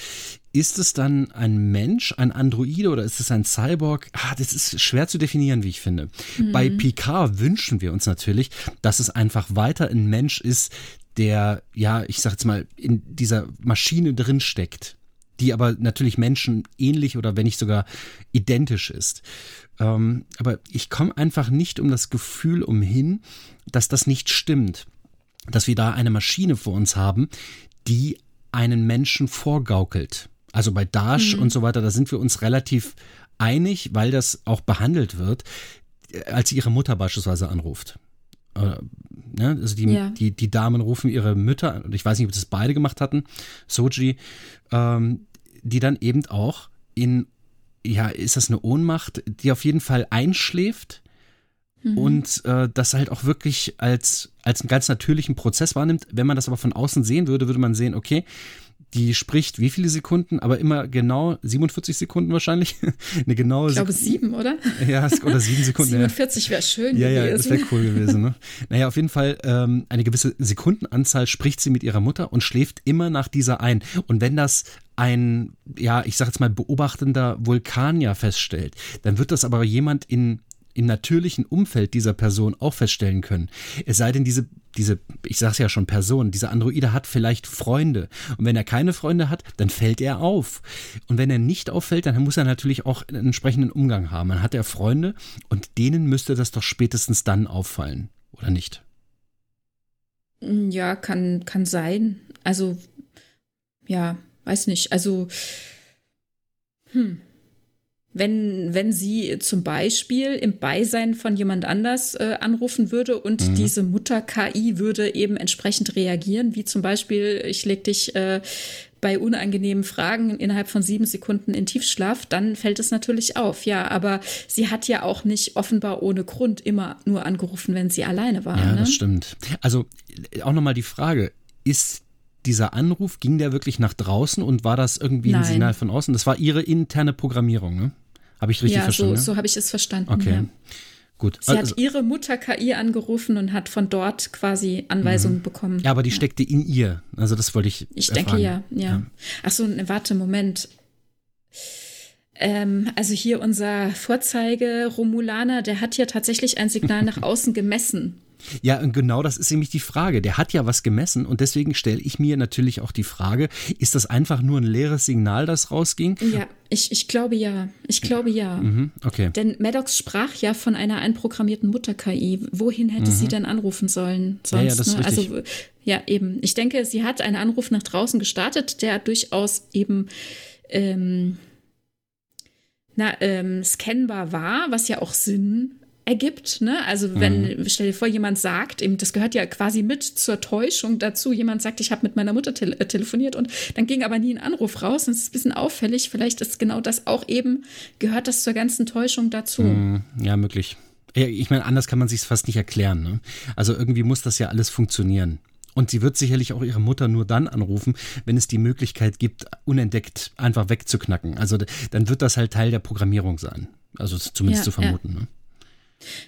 ist es dann ein Mensch, ein Androide oder ist es ein Cyborg? Ah, das ist schwer zu definieren, wie ich finde. Mhm. Bei Picard wünschen wir uns natürlich, dass es einfach weiter ein Mensch ist, der, ja, ich sag jetzt mal, in dieser Maschine drin steckt, die aber natürlich Menschen ähnlich oder wenn nicht sogar identisch ist. Ähm, aber ich komme einfach nicht um das Gefühl umhin, dass das nicht stimmt dass wir da eine Maschine vor uns haben, die einen Menschen vorgaukelt. Also bei Dash mhm. und so weiter, da sind wir uns relativ einig, weil das auch behandelt wird, als sie ihre Mutter beispielsweise anruft. Äh, ne? Also die, ja. die, die Damen rufen ihre Mütter, und ich weiß nicht, ob das beide gemacht hatten, Soji, ähm, die dann eben auch in, ja, ist das eine Ohnmacht, die auf jeden Fall einschläft Mhm. Und äh, das halt auch wirklich als, als einen ganz natürlichen Prozess wahrnimmt. Wenn man das aber von außen sehen würde, würde man sehen, okay, die spricht wie viele Sekunden, aber immer genau 47 Sekunden wahrscheinlich. Eine genaue Ich glaube sieben, oder? Ja, oder sieben Sekunden. 47 wäre schön ja, gewesen. Ja, das wäre cool gewesen. Ne? Naja, auf jeden Fall ähm, eine gewisse Sekundenanzahl spricht sie mit ihrer Mutter und schläft immer nach dieser ein. Und wenn das ein, ja, ich sag jetzt mal, beobachtender Vulkanier feststellt, dann wird das aber jemand in im natürlichen Umfeld dieser Person auch feststellen können. Es sei denn, diese, diese, ich sag's ja schon, Person, dieser Androide hat vielleicht Freunde. Und wenn er keine Freunde hat, dann fällt er auf. Und wenn er nicht auffällt, dann muss er natürlich auch einen entsprechenden Umgang haben. Dann hat er Freunde und denen müsste das doch spätestens dann auffallen, oder nicht? Ja, kann, kann sein. Also, ja, weiß nicht. Also, hm. Wenn, wenn sie zum Beispiel im Beisein von jemand anders äh, anrufen würde und mhm. diese Mutter-KI würde eben entsprechend reagieren, wie zum Beispiel, ich leg dich äh, bei unangenehmen Fragen innerhalb von sieben Sekunden in Tiefschlaf, dann fällt es natürlich auf. Ja, aber sie hat ja auch nicht offenbar ohne Grund immer nur angerufen, wenn sie alleine war. Ja, ne? das stimmt. Also auch nochmal die Frage, ist dieser Anruf, ging der wirklich nach draußen und war das irgendwie Nein. ein Signal von außen? Das war ihre interne Programmierung, ne? Habe ich richtig ja, verstanden? Ja, so, so habe ich es verstanden. Okay. Ja. Gut. Sie also, hat ihre Mutter KI angerufen und hat von dort quasi Anweisungen mhm. bekommen. Ja, aber die ja. steckte in ihr. Also das wollte ich. Ich erfahren. denke ja, ja. ja. Ach so, ne, warte, Moment. Ähm, also hier unser Vorzeige Romulaner, der hat ja tatsächlich ein Signal nach außen gemessen. Ja, und genau das ist nämlich die Frage. Der hat ja was gemessen und deswegen stelle ich mir natürlich auch die Frage, ist das einfach nur ein leeres Signal, das rausging? Ja, ich, ich glaube ja. Ich glaube ja. Mhm, okay. Denn Maddox sprach ja von einer einprogrammierten Mutter-KI. Wohin hätte mhm. sie denn anrufen sollen sonst? Ja, ja, das ist ne? Also ja, eben. Ich denke, sie hat einen Anruf nach draußen gestartet, der durchaus eben ähm, na, ähm, scannbar war, was ja auch Sinn ergibt. Ne? Also wenn, mhm. stell dir vor, jemand sagt, eben, das gehört ja quasi mit zur Täuschung dazu, jemand sagt, ich habe mit meiner Mutter te äh, telefoniert und dann ging aber nie ein Anruf raus. Und es ist ein bisschen auffällig. Vielleicht ist genau das auch eben, gehört das zur ganzen Täuschung dazu. Mhm. Ja, möglich. Ich meine, anders kann man sich fast nicht erklären. Ne? Also irgendwie muss das ja alles funktionieren. Und sie wird sicherlich auch ihre Mutter nur dann anrufen, wenn es die Möglichkeit gibt, unentdeckt einfach wegzuknacken. Also dann wird das halt Teil der Programmierung sein. Also zumindest ja, zu vermuten. Ja. Ne?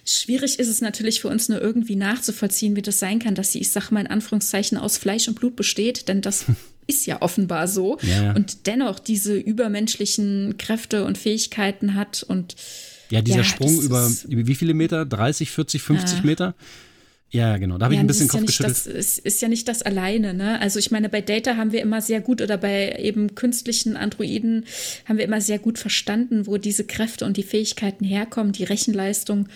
Schwierig ist es natürlich für uns nur irgendwie nachzuvollziehen, wie das sein kann, dass sie, ich sag mal in Anführungszeichen, aus Fleisch und Blut besteht, denn das ist ja offenbar so ja, und dennoch diese übermenschlichen Kräfte und Fähigkeiten hat und ja, dieser ja, Sprung über, über wie viele Meter? 30, 40, 50 Meter? Ja, genau. Da habe ja, ich ein bisschen Kopf ja geschüttelt. Das ist, ist, ja nicht das alleine. Ne? Also ich meine, bei Data haben wir immer sehr gut oder bei eben künstlichen Androiden haben wir immer sehr gut verstanden, wo diese Kräfte und die Fähigkeiten herkommen, die Rechenleistung.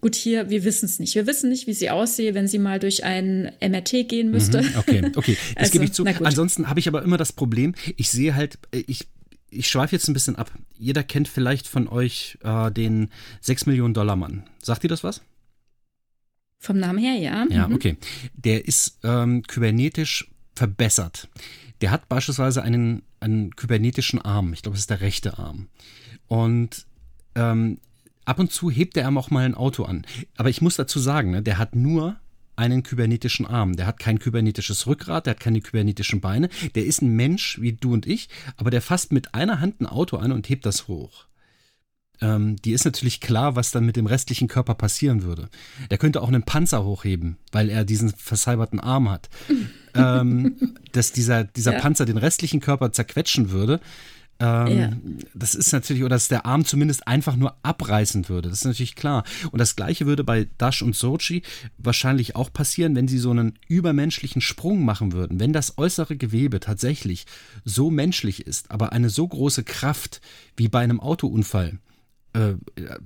Gut, hier, wir wissen es nicht. Wir wissen nicht, wie sie aussehe, wenn sie mal durch ein MRT gehen müsste. Mhm, okay, okay, das also, gebe ich zu. Ansonsten habe ich aber immer das Problem, ich sehe halt, äh, ich, ich schweife jetzt ein bisschen ab. Jeder kennt vielleicht von euch äh, den 6 Millionen Dollar Mann. Sagt ihr das was? Vom Namen her, ja. Ja, mhm. okay. Der ist ähm, kybernetisch verbessert. Der hat beispielsweise einen, einen kybernetischen Arm. Ich glaube, es ist der rechte Arm. Und ähm, ab und zu hebt er auch mal ein Auto an. Aber ich muss dazu sagen, ne, der hat nur einen kybernetischen Arm. Der hat kein kybernetisches Rückgrat, der hat keine kybernetischen Beine. Der ist ein Mensch wie du und ich, aber der fasst mit einer Hand ein Auto an und hebt das hoch ähm, die ist natürlich klar, was dann mit dem restlichen Körper passieren würde. Der könnte auch einen Panzer hochheben, weil er diesen versalberten Arm hat. ähm, dass dieser, dieser ja. Panzer den restlichen Körper zerquetschen würde. Ähm, ja. Das ist natürlich, oder dass der Arm zumindest einfach nur abreißen würde. Das ist natürlich klar. Und das Gleiche würde bei Dash und Sochi wahrscheinlich auch passieren, wenn sie so einen übermenschlichen Sprung machen würden. Wenn das äußere Gewebe tatsächlich so menschlich ist, aber eine so große Kraft wie bei einem Autounfall, äh,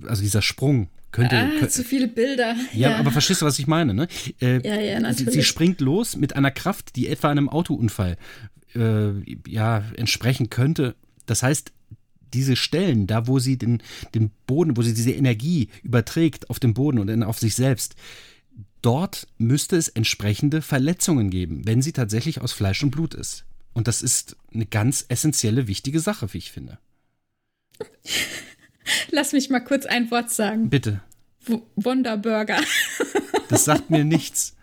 also dieser Sprung könnte. Ah, könnte, zu viele Bilder. Ja, ja, aber verstehst du, was ich meine? Ne? Äh, ja, ja, natürlich. Sie, springt los mit einer Kraft, die etwa einem Autounfall äh, ja, entsprechen könnte. Das heißt, diese Stellen, da wo sie den, den Boden, wo sie diese Energie überträgt auf den Boden und auf sich selbst, dort müsste es entsprechende Verletzungen geben, wenn sie tatsächlich aus Fleisch und Blut ist. Und das ist eine ganz essentielle, wichtige Sache, wie ich finde. Lass mich mal kurz ein Wort sagen. Bitte. W Wonderburger. Das sagt mir nichts.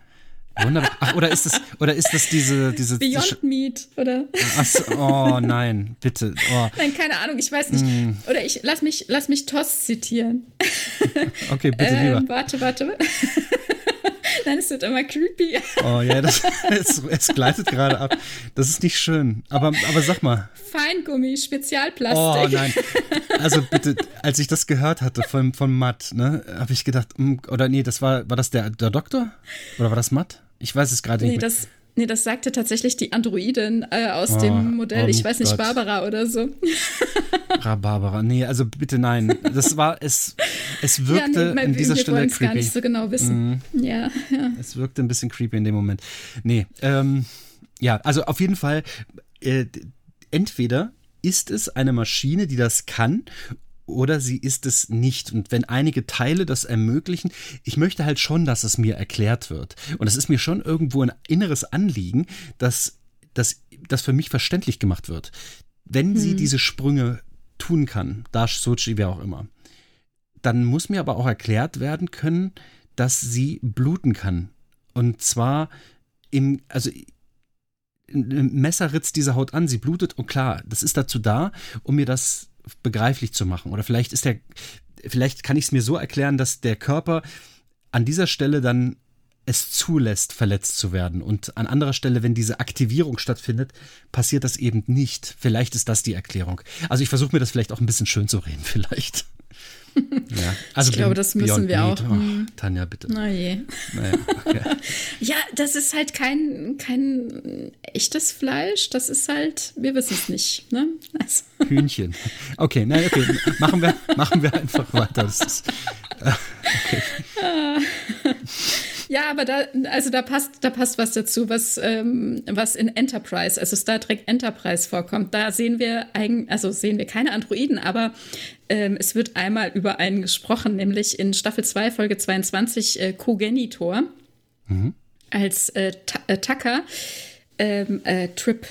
Wunderbar. Ach, oder ist das, oder ist das diese, diese. Beyond die Meat, oder? Ach so, oh nein, bitte. Oh. Nein, keine Ahnung, ich weiß nicht. Mm. Oder ich lass mich, lass mich Toss zitieren. Okay, bitte lieber. Ähm, warte, warte. Nein, es wird immer creepy. Oh ja, das, es, es gleitet gerade ab. Das ist nicht schön. Aber, aber sag mal. Feingummi, Spezialplastik. Oh nein. Also bitte, als ich das gehört hatte von, von Matt, ne, habe ich gedacht, hm, oder nee, das war, war das der, der Doktor? Oder war das Matt? Ich weiß es gerade nee, nicht. Mehr. Das, Nee, das sagte tatsächlich die Androidin äh, aus oh, dem Modell. Oh ich weiß nicht, Gott. Barbara oder so. Barbara, nee, also bitte nein. Das war, es, es wirkte ja, nee, an dieser wir Stelle creepy. gar nicht so genau wissen. Mm. Ja, ja. Es wirkte ein bisschen creepy in dem Moment. Nee, ähm, ja, also auf jeden Fall, äh, entweder ist es eine Maschine, die das kann oder sie ist es nicht. Und wenn einige Teile das ermöglichen, ich möchte halt schon, dass es mir erklärt wird. Und es ist mir schon irgendwo ein inneres Anliegen, dass das für mich verständlich gemacht wird. Wenn hm. sie diese Sprünge tun kann, Dash, Sochi, wer auch immer, dann muss mir aber auch erklärt werden können, dass sie bluten kann. Und zwar im, also ein Messer ritzt diese Haut an, sie blutet, und klar, das ist dazu da, um mir das begreiflich zu machen. Oder vielleicht ist der, vielleicht kann ich es mir so erklären, dass der Körper an dieser Stelle dann es zulässt, verletzt zu werden. Und an anderer Stelle, wenn diese Aktivierung stattfindet, passiert das eben nicht. Vielleicht ist das die Erklärung. Also ich versuche mir das vielleicht auch ein bisschen schön zu reden, vielleicht. Ja. Also ich glaube, das müssen wir Meat. auch. Oh. Tanja, bitte. Na je. Naja, okay. ja, das ist halt kein, kein echtes Fleisch. Das ist halt, wir wissen es nicht. Ne? Also. Hühnchen. Okay, na, okay. Machen wir, machen wir einfach weiter. Das ist, äh, okay. Ja, aber da, also da passt, da passt was dazu, was, ähm, was in Enterprise, also Star Trek Enterprise vorkommt. Da sehen wir eigentlich, also sehen wir keine Androiden, aber ähm, es wird einmal über einen gesprochen, nämlich in Staffel 2, Folge 22, äh, Cogenitor, mhm. als äh, äh, Tucker, ähm, äh, Trip,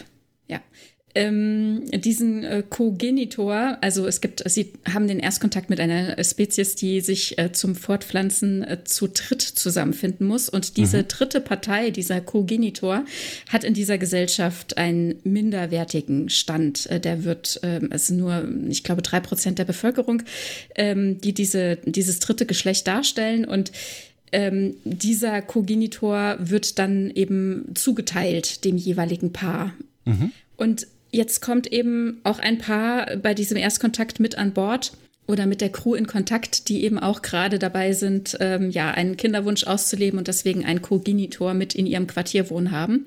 ähm, diesen äh, Cogenitor, also es gibt, sie haben den Erstkontakt mit einer Spezies, die sich äh, zum Fortpflanzen äh, zu dritt zusammenfinden muss. Und diese mhm. dritte Partei, dieser Cogenitor, hat in dieser Gesellschaft einen minderwertigen Stand. Äh, der wird, ähm, es sind nur, ich glaube, drei Prozent der Bevölkerung, ähm, die diese, dieses dritte Geschlecht darstellen. Und ähm, dieser Cogenitor wird dann eben zugeteilt dem jeweiligen Paar. Mhm. Und jetzt kommt eben auch ein Paar bei diesem Erstkontakt mit an Bord. oder mit der Crew in Kontakt, die eben auch gerade dabei sind, ähm, ja, einen Kinderwunsch auszuleben und deswegen einen Kogenitor mit in ihrem Quartier wohnen haben.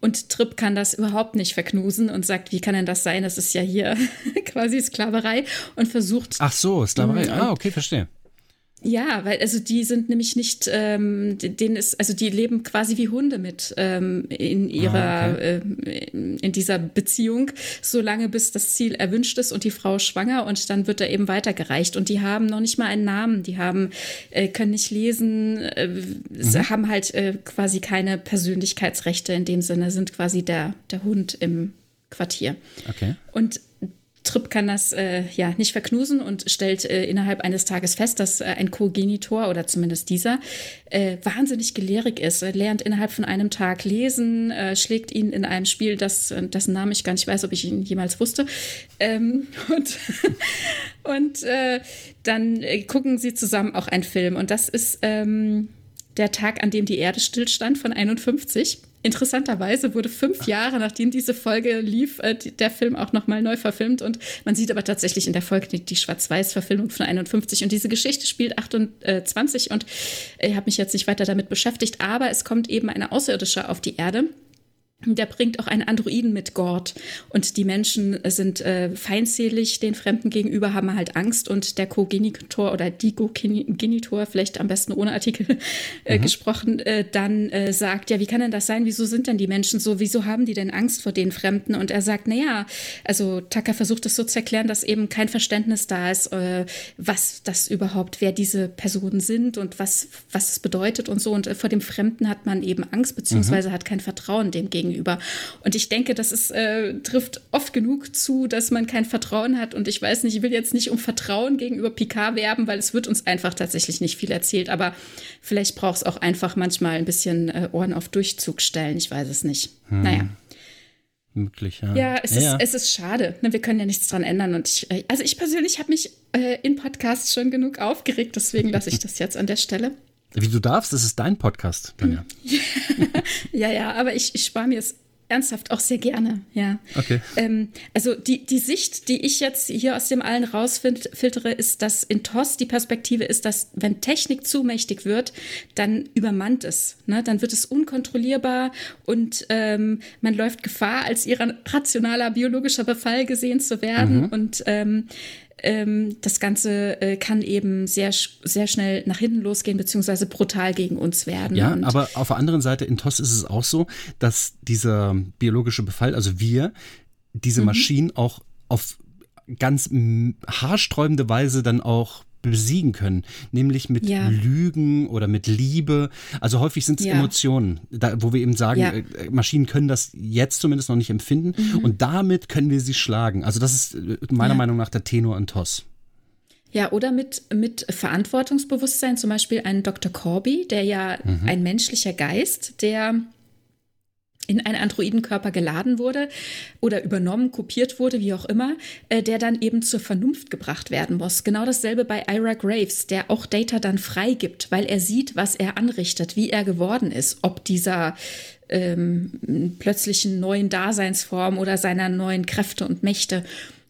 Und Tripp kann das überhaupt nicht verknusen und sagt, wie kann denn das sein? Das ist ja hier quasi Sklaverei und versucht. Ach so, Sklaverei. Mhm. Ah, okay, verstehe. Ja, weil also die sind nämlich nicht, ähm, denen ist, also die leben quasi wie Hunde mit ähm, in ihrer, ah, okay. äh, in dieser Beziehung, solange bis das Ziel erwünscht ist und die Frau schwanger und dann wird er eben weitergereicht. Und die haben noch nicht mal einen Namen, die haben, äh, können nicht lesen, äh, mhm. haben halt äh, quasi keine Persönlichkeitsrechte in dem Sinne, sind quasi der, der Hund im Quartier. Okay. Und Tripp kann das äh, ja nicht verknusen und stellt äh, innerhalb eines Tages fest, dass äh, ein Kogenitor oder zumindest dieser äh, wahnsinnig gelehrig ist. Er lernt innerhalb von einem Tag lesen, äh, schlägt ihn in einem Spiel, das, äh, dessen Namen ich gar nicht weiß, ob ich ihn jemals wusste. Ähm, und und dann gucken sie zusammen auch einen Film. Und das ist ähm, der Tag, an dem die Erde stillstand von 51. Interessanterweise wurde fünf Jahre, nachdem diese Folge lief, äh, der Film auch nochmal neu verfilmt. Und man sieht aber tatsächlich in der Folge die, Schwarz-Weiß-Verfilmung von 51. Und diese Geschichte spielt 28. Und ich habe mich jetzt nicht weiter damit beschäftigt. Aber es kommt eben eine Außerirdische auf die Erde der bringt auch einen Androiden mit Gord. Und die Menschen sind äh, feindselig den Fremden gegenüber, haben halt Angst. Und der Co-Genitor oder die Co-Genitor, vielleicht am besten ohne Artikel äh, mhm. gesprochen, äh, dann äh, sagt, ja, wie kann denn das sein? Wieso sind denn die Menschen so? Wieso haben die denn Angst vor den Fremden? Und er sagt, naja, also Tucker versucht es so zu erklären, dass eben kein Verständnis da ist, äh, was das überhaupt, wer diese Personen sind und was, was es bedeutet und so. Und äh, vor dem Fremden hat man eben Angst, beziehungsweise mhm. hat kein Vertrauen dem gegenüber gegenüber. Und ich denke, das ist, äh, trifft oft genug zu, dass man kein Vertrauen hat. Und ich weiß nicht, ich will jetzt nicht um Vertrauen gegenüber Picard werben, weil es wird uns einfach tatsächlich nicht viel erzählt. Aber vielleicht braucht es auch einfach manchmal ein bisschen äh, Ohren auf Durchzug stellen. Ich weiß es nicht. Hm. Naja. Möglich, ja. Ja, es, ja, ist, es ist schade. Ne, wir können ja nichts dran ändern. Und ich, äh, also ich persönlich habe mich äh, in Podcasts schon genug aufgeregt, deswegen lasse ich das jetzt an der Stelle. Wie du darfst, das ist dein Podcast, Tanja. ja, ja, aber ich, ich spare mir es ernsthaft auch sehr gerne, ja. Okay. Ähm, also die, die Sicht, die ich jetzt hier aus dem allen rausfiltere, ist, dass in TOS die Perspektive ist, dass wenn Technik zu mächtig wird, dann übermannt es. Ne? Dann wird es unkontrollierbar und ähm, man läuft Gefahr, als irrationaler biologischer Befall gesehen zu werden. Mhm. Und ähm, ähm, das Ganze äh, kann eben sehr, sehr schnell nach hinten losgehen, beziehungsweise brutal gegen uns werden. Ja, aber auf der anderen Seite in TOS ist es auch so, dass dieser biologische Befall, also wir, diese mhm. Maschinen auch auf ganz haarsträubende Weise dann auch besiegen können, nämlich mit ja. Lügen oder mit Liebe. Also häufig sind es ja. Emotionen, da, wo wir eben sagen, ja. äh, Maschinen können das jetzt zumindest noch nicht empfinden mhm. und damit können wir sie schlagen. Also das ist äh, meiner Meinung nach der Tenor in TOS. Ja, oder mit, mit Verantwortungsbewusstsein, zum Beispiel ein Dr. Corby, der ja mhm. ein menschlicher Geist, der in einen Androidenkörper geladen wurde oder übernommen, kopiert wurde, wie auch immer, äh, der dann eben zur Vernunft gebracht werden muss. Genau dasselbe bei Ira Graves, der auch Data dann freigibt, weil er sieht, was er anrichtet, wie er geworden ist, ob dieser ähm, plötzlichen neuen Daseinsform oder seiner neuen Kräfte und Mächte.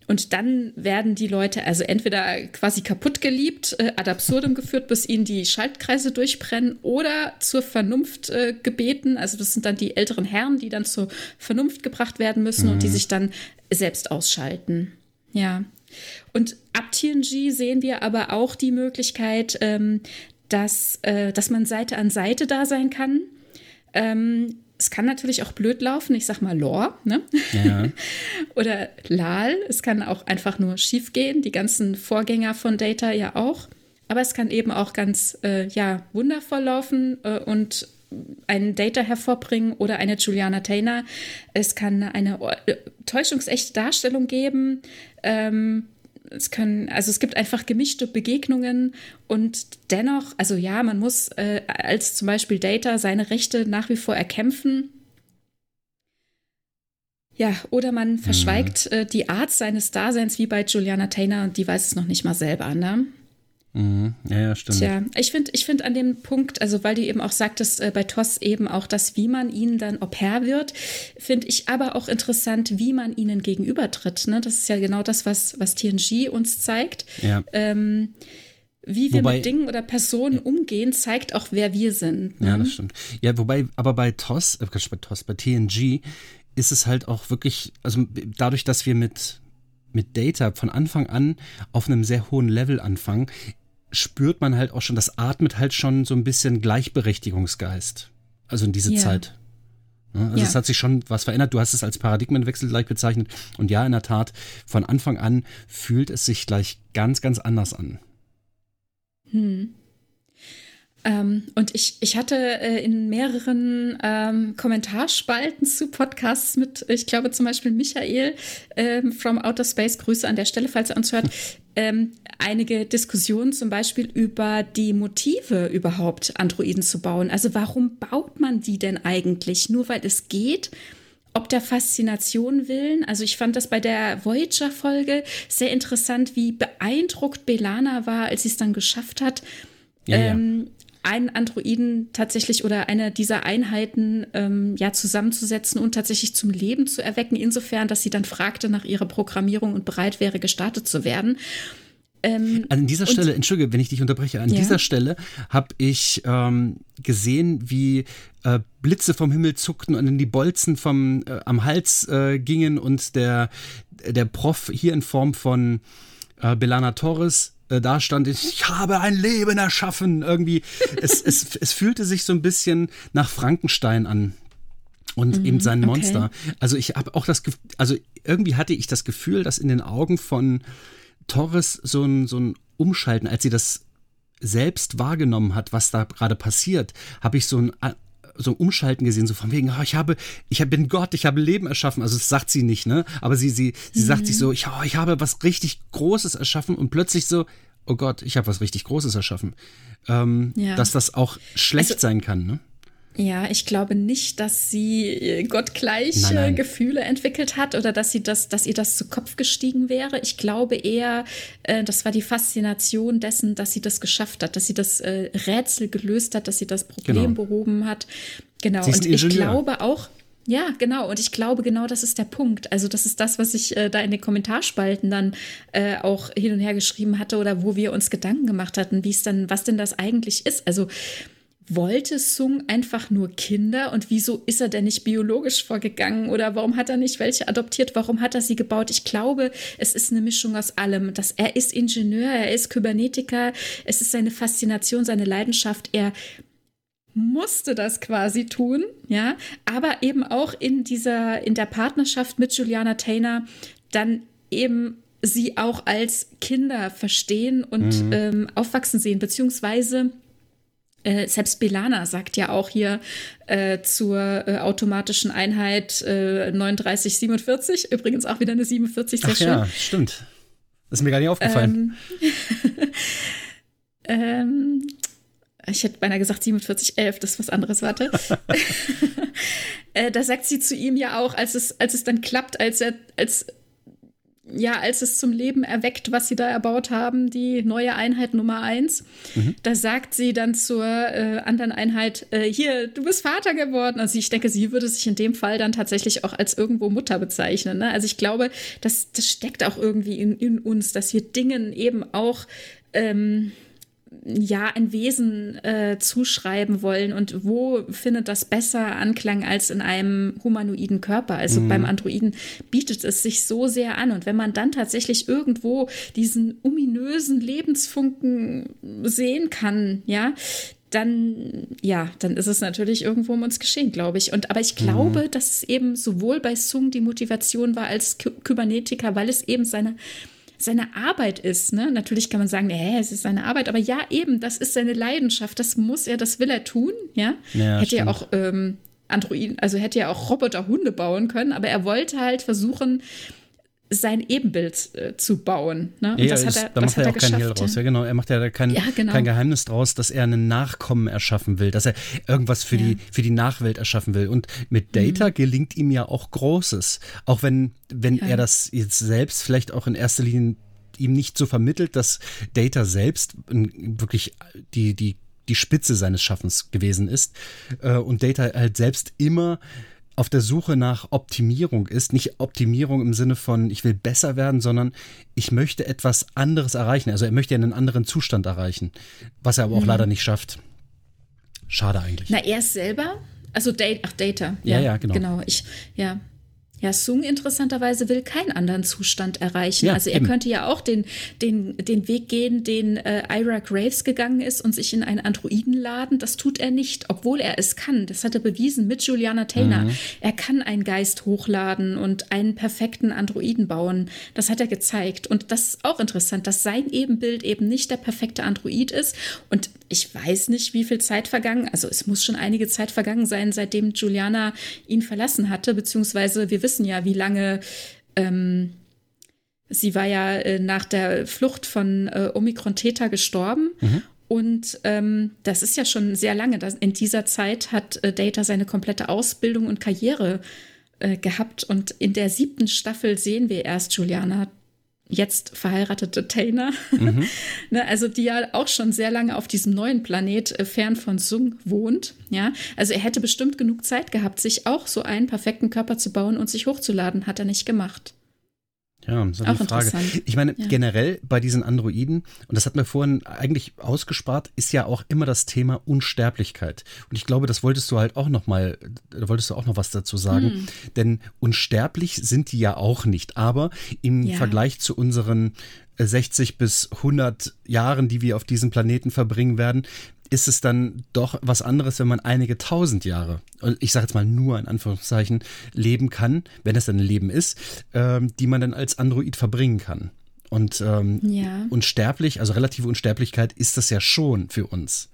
Und dann werden die Leute also entweder quasi kaputt geliebt, äh, ad absurdum geführt, bis ihnen die Schaltkreise durchbrennen oder zur Vernunft äh, gebeten. Also das sind dann die älteren Herren, die dann zur Vernunft gebracht werden müssen mhm. und die mhm. sich dann selbst ausschalten. Ja. Und ab TNG sehen wir aber auch die Möglichkeit, ähm, dass, äh, dass man Seite an Seite da sein kann. Ähm, es kann natürlich auch blöd laufen, ich sag mal Lore, ne? Ja. Oder Lal, es kann auch einfach nur schief gehen, die ganzen Vorgänger von Data ja auch. Aber es kann eben auch ganz, äh, ja, wundervoll laufen äh, und einen Data hervorbringen oder eine Juliana Taylor. Es kann eine äh, täuschungsechte Darstellung geben. Ähm, es können, also es gibt einfach gemischte Begegnungen und dennoch, also ja, man muss äh, als zum Beispiel Data seine Rechte nach wie vor erkämpfen. Ja, oder man mhm. verschweigt mhm. äh, die Art seines Daseins wie bei Juliana Taylor und die weiß es noch nicht mal selber, ne? Mhm. Ja, ja, stimmt. Tja, ich finde ich find an dem Punkt, also weil du eben auch sagtest, äh, bei TOS eben auch das, wie man ihnen dann Au pair wird, finde ich aber auch interessant, wie man ihnen gegenübertritt. Ne? Das ist ja genau das, was, was TNG uns zeigt. Ja. Ähm, wie wir Wobei- mit Dingen oder Personen umgehen, zeigt auch, wer wir sind. Ne? Ja, das stimmt. Ja, wobei, aber bei TOS, äh, bei TOS, bei TNG ist es halt auch wirklich, also dadurch, dass wir mit, mit Data von Anfang an auf einem sehr hohen Level anfangen, spürt man halt auch schon, das atmet halt schon so ein bisschen Gleichberechtigungsgeist. Also in diese Ja. Zeit. Ja, Also Ja. es hat sich schon was verändert. Du hast es als Paradigmenwechsel gleich bezeichnet. Und ja, in der Tat, von Anfang an fühlt es sich gleich ganz, ganz anders an. Hm. Ähm, und ich, ich hatte äh, in mehreren ähm, Kommentarspalten zu Podcasts mit, ich glaube zum Beispiel Michael ähm, from Outer Space, Grüße an der Stelle, falls er uns hört, ähm, einige Diskussionen zum Beispiel über die Motive überhaupt Androiden zu bauen. Also warum baut man die denn eigentlich? Nur weil es geht? ob der Faszination willen. Also ich fand das bei der Voyager-Folge sehr interessant, wie beeindruckt Belana war, als sie es dann geschafft hat, Ja, ja. ähm, einen Androiden tatsächlich oder eine dieser Einheiten ähm, ja zusammenzusetzen und tatsächlich zum Leben zu erwecken, insofern, dass sie dann fragte nach ihrer Programmierung und bereit wäre, gestartet zu werden. Ähm, An dieser Stelle, entschuldige, wenn ich dich unterbreche, an Ja. dieser Stelle habe ich ähm, gesehen, wie äh, Blitze vom Himmel zuckten und in die Bolzen vom, äh, am Hals äh, gingen und der, der Prof hier in Form von äh, Belana Torres äh, da stand, ich habe ein Leben erschaffen. Irgendwie, es, es, es fühlte sich so ein bisschen nach Frankenstein an. Und eben sein Mhm, okay. Monster. Also ich habe auch das, Gef- also irgendwie hatte ich das Gefühl, dass in den Augen von Torres so ein, so ein Umschalten, als sie das selbst wahrgenommen hat, was da gerade passiert, habe ich so ein, so Umschalten gesehen, so von wegen, oh, ich habe, ich bin Gott, ich habe Leben erschaffen. Also das sagt sie nicht, ne? Aber sie, sie, sie sagt sich so, ich, oh, ich habe was richtig Großes erschaffen und plötzlich so, oh Gott, ich habe was richtig Großes erschaffen. Ähm, Ja. Dass das auch schlecht Also- sein kann, ne? Ja, ich glaube nicht, dass sie äh, gottgleiche Nein, nein. Gefühle entwickelt hat oder dass sie das, dass ihr das zu Kopf gestiegen wäre. Ich glaube eher, äh, das war die Faszination dessen, dass sie das geschafft hat, dass sie das äh, Rätsel gelöst hat, dass sie das Problem Genau. behoben hat. Genau. Und ein ich Ingenieur. glaube auch, ja, genau. Und ich glaube, genau das ist der Punkt. Also, das ist das, was ich äh, da in den Kommentarspalten dann äh, auch hin und her geschrieben hatte oder wo wir uns Gedanken gemacht hatten, wie es dann, was denn das eigentlich ist. Also, wollte Sung einfach nur Kinder und wieso ist er denn nicht biologisch vorgegangen oder warum hat er nicht welche adoptiert, warum hat er sie gebaut? Ich glaube, es ist eine Mischung aus allem. Das, er ist Ingenieur, er ist Kybernetiker, es ist seine Faszination, seine Leidenschaft. Er musste das quasi tun, ja, aber eben auch in dieser, in der Partnerschaft mit Juliana Taylor dann eben sie auch als Kinder verstehen und ähm, aufwachsen sehen, beziehungsweise äh, selbst Belana sagt ja auch hier äh, zur äh, automatischen Einheit äh, 3947, übrigens auch wieder eine 47, sehr Ach schön. ja, stimmt. Das ist mir gar nicht aufgefallen. Ähm, ähm, ich hätte beinahe gesagt 4711, das ist was anderes, warte. äh, da sagt sie zu ihm ja auch, als es, als es dann klappt, als er, als ja, als es zum Leben erweckt, was sie da erbaut haben, die neue Einheit Nummer eins, da sagt sie dann zur äh, anderen Einheit, äh, hier, du bist Vater geworden. Also ich denke, sie würde sich in dem Fall dann tatsächlich auch als irgendwo Mutter bezeichnen. Ne? Also ich glaube, das, das steckt auch irgendwie in, in uns, dass wir Dingen eben auch ähm, ja, ein Wesen äh, zuschreiben wollen und wo findet das besser Anklang als in einem humanoiden Körper? Also beim Androiden bietet es sich so sehr an und wenn man dann tatsächlich irgendwo diesen ominösen Lebensfunken sehen kann, ja, dann, ja, dann ist es natürlich irgendwo um uns geschehen, glaube ich. Und aber ich glaube, dass es eben sowohl bei Sung die Motivation war als Ky Kybernetiker, weil es eben seine seine Arbeit ist. Ne? Natürlich kann man sagen, hä, es ist seine Arbeit, aber ja, eben, das ist seine Leidenschaft, das muss er, das will er tun. Ja, Ja, hätte ja auch ähm, Androiden, also hätte ja auch Roboter-Hunde bauen können, aber er wollte halt versuchen, sein Ebenbild äh, zu bauen. Ne? Und Ja, das hat er, da macht er ja er auch kein Hehl geschafft. draus. Ja, genau. Er macht ja da kein, Ja, genau. kein Geheimnis draus, dass er einen Nachkommen erschaffen will, dass er irgendwas für, Ja. Mhm. die, für die Nachwelt erschaffen will. Und mit Data gelingt ihm ja auch Großes. Auch wenn, wenn er das jetzt selbst vielleicht auch in erster Linie ihm nicht so vermittelt, dass Data selbst wirklich die, die, die Spitze seines Schaffens gewesen ist äh, und Data halt selbst immer auf der Suche nach Optimierung ist. Nicht Optimierung im Sinne von, ich will besser werden, sondern ich möchte etwas anderes erreichen. Also er möchte einen anderen Zustand erreichen, was er aber auch mhm. leider nicht schafft. Schade eigentlich. Na, er selber? Also Data, ach, Data. Ja, ja, ja genau. Genau, ich, ja. Ja, Sung interessanterweise will keinen anderen Zustand erreichen. Ja, also er eben. könnte ja auch den, den, den Weg gehen, den äh, Ira Graves gegangen ist und sich in einen Androiden laden. Das tut er nicht, obwohl er es kann. Das hat er bewiesen mit Juliana Taylor. Mhm. Er kann einen Geist hochladen und einen perfekten Androiden bauen. Das hat er gezeigt. Und das ist auch interessant, dass sein Ebenbild eben nicht der perfekte Android ist. Und ich weiß nicht, wie viel Zeit vergangen, also es muss schon einige Zeit vergangen sein, seitdem Juliana ihn verlassen hatte, beziehungsweise wir wissen ja, wie lange ähm, sie war ja äh, nach der Flucht von äh, Omikron Theta gestorben. Mhm. Und ähm, das ist ja schon sehr lange. In dieser Zeit hat äh, Data seine komplette Ausbildung und Karriere äh, gehabt. Und in der siebten Staffel sehen wir erst Juliana jetzt verheiratete Tainer, mhm. ne, also die ja auch schon sehr lange auf diesem neuen Planet äh, fern von Sung wohnt. Ja, also er hätte bestimmt genug Zeit gehabt, sich auch so einen perfekten Körper zu bauen und sich hochzuladen, hat er nicht gemacht. Ja, auch die Frage. Ich meine, ja. generell bei diesen Androiden, und das hat mir vorhin eigentlich ausgespart, ist ja auch immer das Thema Unsterblichkeit. Und ich glaube, das wolltest du halt auch noch mal, da wolltest du auch noch was dazu sagen. Hm. Denn unsterblich sind die ja auch nicht. Aber im ja. Vergleich zu unseren 60 bis 100 Jahren, die wir auf diesem Planeten verbringen werden, ist es dann doch was anderes, wenn man einige tausend Jahre, ich sage jetzt mal nur in Anführungszeichen, leben kann, wenn es dann ein Leben ist, ähm, die man dann als Android verbringen kann. Und ähm, ja. unsterblich, also relative Unsterblichkeit ist das ja schon für uns.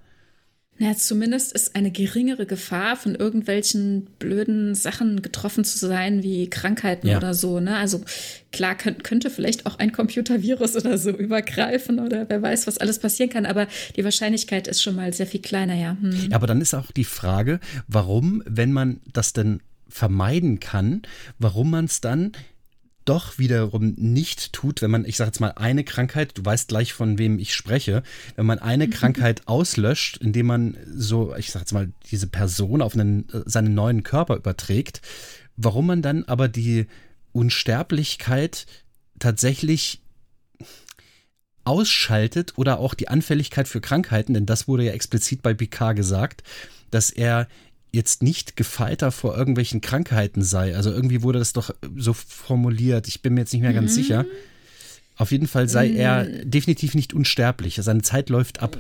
Ja, zumindest ist eine geringere Gefahr, von irgendwelchen blöden Sachen getroffen zu sein, wie Krankheiten ja. oder so. Ne? Also klar könnt, könnte vielleicht auch ein Computervirus oder so übergreifen oder wer weiß, was alles passieren kann, aber die Wahrscheinlichkeit ist schon mal sehr viel kleiner, ja. Hm. Aber dann ist auch die Frage, warum, wenn man das denn vermeiden kann, warum man es dann doch wiederum nicht tut, wenn man, ich sage jetzt mal, eine Krankheit, du weißt gleich, von wem ich spreche, wenn man eine mhm. Krankheit auslöscht, indem man so, ich sage jetzt mal, diese Person auf einen, äh, seinen neuen Körper überträgt, warum man dann aber die Unsterblichkeit tatsächlich ausschaltet oder auch die Anfälligkeit für Krankheiten, denn das wurde ja explizit bei Picard gesagt, dass er jetzt nicht gefeiter vor irgendwelchen Krankheiten sei. Also irgendwie wurde das doch so formuliert. Ich bin mir jetzt nicht mehr ganz mhm. sicher. Auf jeden Fall sei mhm. er definitiv nicht unsterblich. Seine Zeit läuft ab.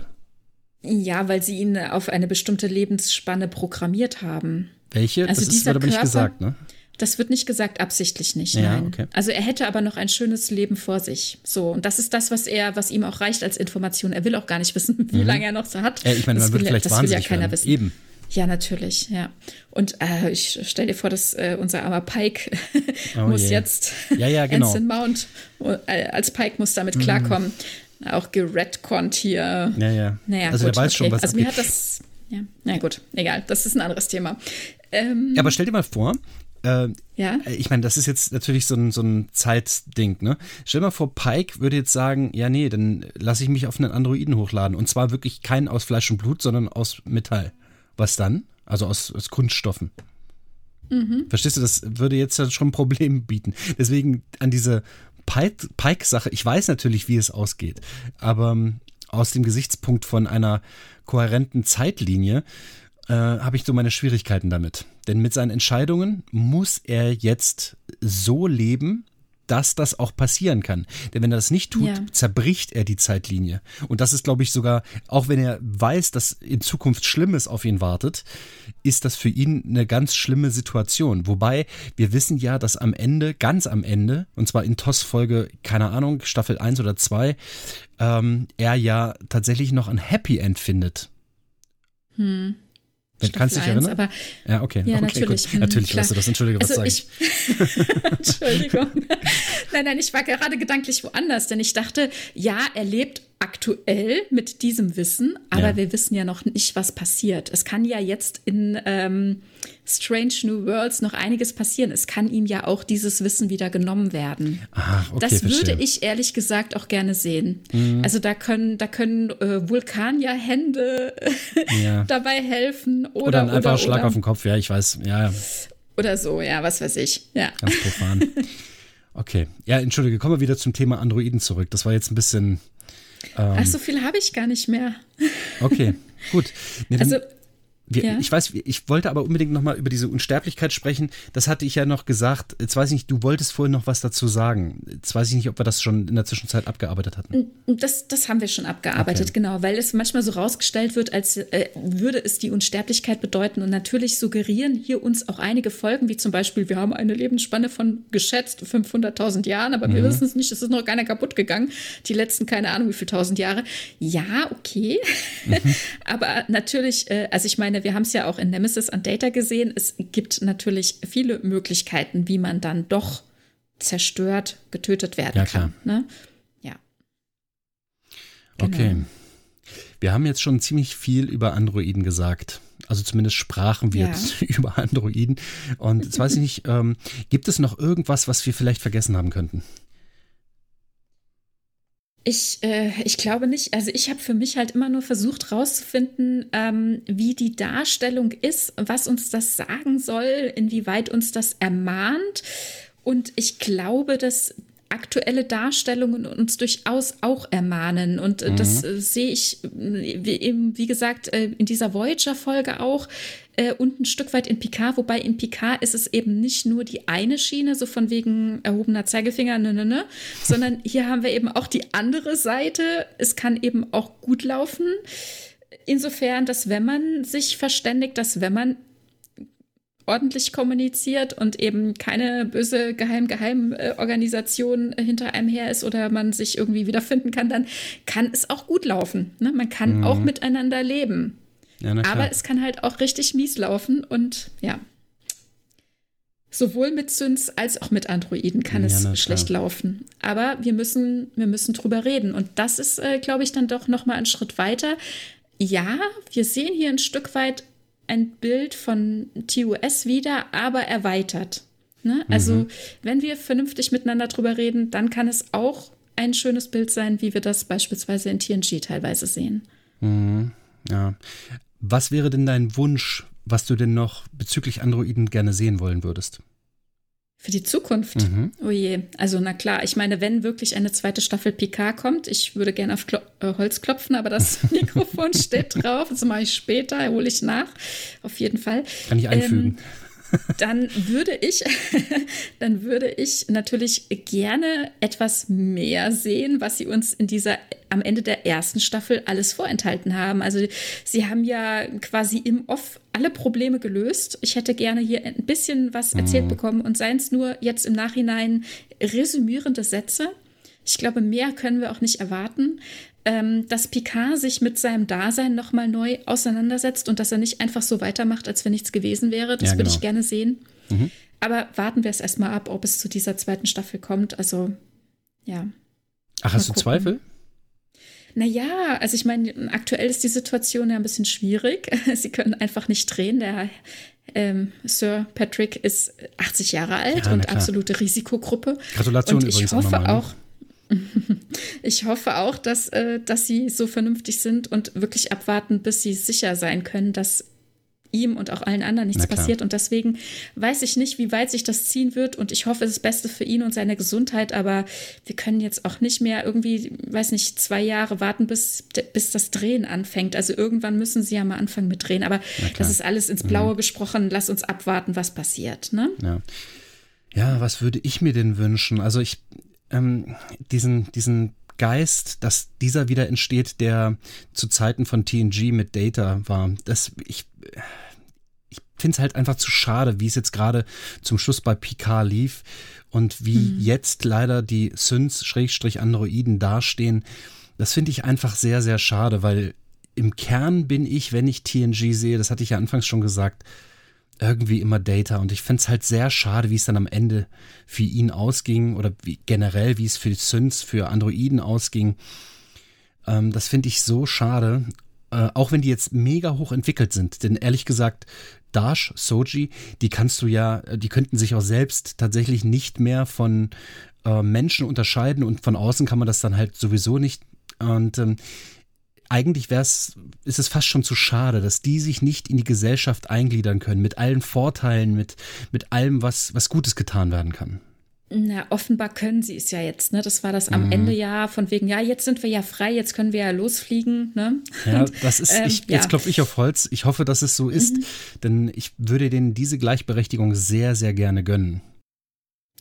Ja, weil sie ihn auf eine bestimmte Lebensspanne programmiert haben. Welche? Also das ist, wird aber nicht gesagt, ne? Das wird nicht gesagt, absichtlich nicht. Ja, nein. Okay. Also er hätte aber noch ein schönes Leben vor sich. So und das ist das, was er, was ihm auch reicht als Information. Er will auch gar nicht wissen, wie mhm. lange er noch so hat. Äh, ich meine, man das wird vielleicht das will ja keiner werden. wissen. Eben. Ja, natürlich, ja. Und äh, ich stell dir vor, dass äh, unser armer Pike oh muss je. jetzt ja, ja, genau. Anson Mount äh, als Pike muss damit klarkommen. Mhm. Auch geredconnt hier. Ja, ja. Naja, also gut, der weiß okay. schon, was Also mir hat das. Ja, na gut, egal. Das ist ein anderes Thema. Ähm, ja, aber stell dir mal vor, äh, ja? Ich meine, das ist jetzt natürlich so ein, so ein Zeitding, ne? Stell dir mal vor, Pike würde jetzt sagen, ja, nee, dann lasse ich mich auf einen Androiden hochladen. Und zwar wirklich keinen aus Fleisch und Blut, sondern aus Metall. Was dann? Also aus, aus Kunststoffen. Mhm. Verstehst du, das würde jetzt schon ein Problem bieten. Deswegen an diese Pike-Sache, ich weiß natürlich, wie es ausgeht, aber ähm, aus dem Gesichtspunkt von einer kohärenten Zeitlinie äh, habe ich so meine Schwierigkeiten damit. Denn mit seinen Entscheidungen muss er jetzt so leben, dass das auch passieren kann. Denn wenn er das nicht tut, ja. zerbricht er die Zeitlinie. Und das ist, glaube ich, sogar, auch wenn er weiß, dass in Zukunft Schlimmes auf ihn wartet, ist das für ihn eine ganz schlimme Situation. Wobei wir wissen ja, dass am Ende, ganz am Ende, und zwar in TOS Folge, keine Ahnung, Staffel 1 oder 2, ähm, er ja tatsächlich noch ein Happy End findet. Hm. Kannst du dich erinnern? Aber, ja, okay. Ja, okay, natürlich. Gut. Natürlich klar. du das. Entschuldige, was also ich, Entschuldigung. nein, nein, ich war gerade gedanklich woanders, denn ich dachte, ja, er lebt aktuell mit diesem Wissen, aber ja. wir wissen ja noch nicht, was passiert. Es kann ja jetzt in ähm, Strange New Worlds noch einiges passieren. Es kann ihm ja auch dieses Wissen wieder genommen werden. Aha, okay, das verstehe. würde ich ehrlich gesagt auch gerne sehen. Mhm. Also da können, da können äh, Vulkanier-Hände ja. dabei helfen. Oder, oder ein einfacher Schlag oder. auf den Kopf, ja, ich weiß. Ja, ja. Oder so, ja, was weiß ich. Ja. Ganz profan. Okay. Ja, entschuldige, kommen wir wieder zum Thema Androiden zurück. Das war jetzt ein bisschen ähm, Ach, so viel habe ich gar nicht mehr. Okay, gut. Nee, also wir, ja. Ich weiß, ich wollte aber unbedingt nochmal über diese Unsterblichkeit sprechen. Das hatte ich ja noch gesagt. Jetzt weiß ich nicht, du wolltest vorhin noch was dazu sagen. Jetzt weiß ich nicht, ob wir das schon in der Zwischenzeit abgearbeitet hatten. Das, das haben wir schon abgearbeitet, okay. genau, weil es manchmal so rausgestellt wird, als äh, würde es die Unsterblichkeit bedeuten. Und natürlich suggerieren hier uns auch einige Folgen, wie zum Beispiel, wir haben eine Lebensspanne von geschätzt 500.000 Jahren, aber wir mhm. wissen es nicht, es ist noch keiner kaputt gegangen. Die letzten, keine Ahnung, wie viele tausend Jahre. Ja, okay. Mhm. aber natürlich, äh, also ich meine, meine, wir haben es ja auch in Nemesis und Data gesehen. Es gibt natürlich viele Möglichkeiten, wie man dann doch zerstört, getötet werden ja, kann. Ne? Ja. Genau. Okay. Wir haben jetzt schon ziemlich viel über Androiden gesagt. Also zumindest sprachen wir ja. jetzt über Androiden. Und jetzt weiß ich nicht, ähm, gibt es noch irgendwas, was wir vielleicht vergessen haben könnten? Ich, äh, ich glaube nicht. Also ich habe für mich halt immer nur versucht rauszufinden, ähm, wie die Darstellung ist, was uns das sagen soll, inwieweit uns das ermahnt. Und ich glaube, dass aktuelle Darstellungen uns durchaus auch ermahnen. Und äh, mhm. das äh, sehe ich, äh, wie, eben, wie gesagt, äh, in dieser Voyager-Folge auch äh, und ein Stück weit in Picard, wobei in Picard ist es eben nicht nur die eine Schiene, so von wegen erhobener Zeigefinger, ne, ne, ne, sondern hier haben wir eben auch die andere Seite. Es kann eben auch gut laufen. Insofern, dass wenn man sich verständigt, dass wenn man ordentlich kommuniziert und eben keine böse Geheim-Geheim-Organisation hinter einem her ist oder man sich irgendwie wiederfinden kann, dann kann es auch gut laufen. Ne? Man kann mhm. auch miteinander leben. Ja, Aber es kann halt auch richtig mies laufen und ja. Sowohl mit Syns als auch mit Androiden kann ja, es schlecht laufen. Aber wir müssen, wir müssen drüber reden. Und das ist, äh, glaube ich, dann doch noch mal ein Schritt weiter. Ja, wir sehen hier ein Stück weit ein Bild von TUS wieder, aber erweitert. Ne? Also, mhm. wenn wir vernünftig miteinander drüber reden, dann kann es auch ein schönes Bild sein, wie wir das beispielsweise in TNG teilweise sehen. Mhm. Ja. Was wäre denn dein Wunsch, was du denn noch bezüglich Androiden gerne sehen wollen würdest? Für die Zukunft? Mhm. Oh je. Also, na klar, ich meine, wenn wirklich eine zweite Staffel Picard kommt, ich würde gerne auf Klo äh, Holz klopfen, aber das Mikrofon steht drauf. Das mache ich später, hole ich nach. Auf jeden Fall. Kann ich einfügen. Ähm, dann würde ich, dann würde ich natürlich gerne etwas mehr sehen, was sie uns in dieser am Ende der ersten Staffel alles vorenthalten haben. Also sie haben ja quasi im Off alle Probleme gelöst. Ich hätte gerne hier ein bisschen was erzählt mhm. bekommen und seien es nur jetzt im Nachhinein resümierende Sätze. Ich glaube, mehr können wir auch nicht erwarten ähm, dass Picard sich mit seinem Dasein nochmal neu auseinandersetzt und dass er nicht einfach so weitermacht, als wenn nichts gewesen wäre. Das ja, würde genau. ich gerne sehen. Mhm. Aber warten wir es erstmal ab, ob es zu dieser zweiten Staffel kommt. Also, ja. Ach, hast du Zweifel? Naja, also ich meine, aktuell ist die Situation ja ein bisschen schwierig. Sie können einfach nicht drehen. Der ähm, Sir Patrick ist 80 Jahre alt ja, und absolute Risikogruppe. Gratulation und ich übrigens hoffe ne? auch, Ich hoffe auch, dass, äh, dass sie so vernünftig sind und wirklich abwarten, bis sie sicher sein können, dass ihm und auch allen anderen nichts passiert. Und deswegen weiß ich nicht, wie weit sich das ziehen wird. Und ich hoffe, es ist das Beste für ihn und seine Gesundheit. Aber wir können jetzt auch nicht mehr irgendwie, weiß nicht, zwei Jahre warten, bis, bis das Drehen anfängt. Also irgendwann müssen sie ja mal anfangen mit Drehen. Aber das ist alles ins Blaue mhm. gesprochen. Lass uns abwarten, was passiert. Ne? Ja. Ja, was würde ich mir denn wünschen? Also ich, ähm, diesen, diesen Geist, dass dieser wieder entsteht, der zu Zeiten von TNG mit Data war. Das, ich finde es halt einfach zu schade, wie es jetzt gerade zum Schluss bei Picard lief und wie mhm. jetzt leider die Syns, Schrägstrich Androiden dastehen. Das finde ich einfach sehr, sehr schade, weil im Kern bin ich, wenn ich TNG sehe, das hatte ich ja anfangs schon gesagt, irgendwie immer Data. Und ich finde es halt sehr schade, wie es dann am Ende für ihn ausging oder wie, generell, wie es für Syns, für Androiden ausging. Ähm, das finde ich so schade. Äh, auch wenn die jetzt mega hoch entwickelt sind. Denn ehrlich gesagt, Dash, Soji, die kannst du ja, die könnten sich auch selbst tatsächlich nicht mehr von äh, Menschen unterscheiden und von außen kann man das dann halt sowieso nicht. Und ähm, eigentlich wär's, ist es fast schon zu schade, dass die sich nicht in die Gesellschaft eingliedern können, mit allen Vorteilen, mit, mit allem, was, was Gutes getan werden kann. Na, offenbar können sie es ja jetzt. Ne? Das war das am mhm. Ende ja von wegen, ja, jetzt sind wir ja frei, jetzt können wir ja losfliegen. Ne? Ja, das ist, ähm, ich, jetzt ja. klopfe ich auf Holz. Ich hoffe, dass es so ist, mhm. denn ich würde denen diese Gleichberechtigung sehr, sehr gerne gönnen.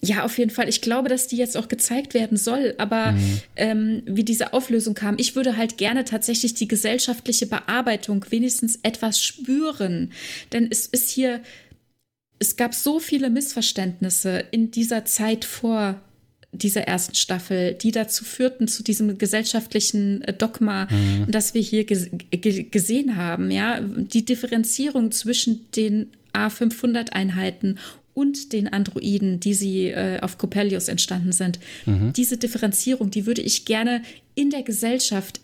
Ja, auf jeden Fall. Ich glaube, dass die jetzt auch gezeigt werden soll. Aber mhm. ähm, wie diese Auflösung kam, ich würde halt gerne tatsächlich die gesellschaftliche Bearbeitung wenigstens etwas spüren. Denn es ist hier, es gab so viele Missverständnisse in dieser Zeit vor dieser ersten Staffel, die dazu führten, zu diesem gesellschaftlichen äh, Dogma, mhm. das wir hier gesehen haben. Ja, die Differenzierung zwischen den A500-Einheiten und den Androiden, die sie äh, auf Coppelius entstanden sind. Mhm. Diese Differenzierung, die würde ich gerne in der Gesellschaft,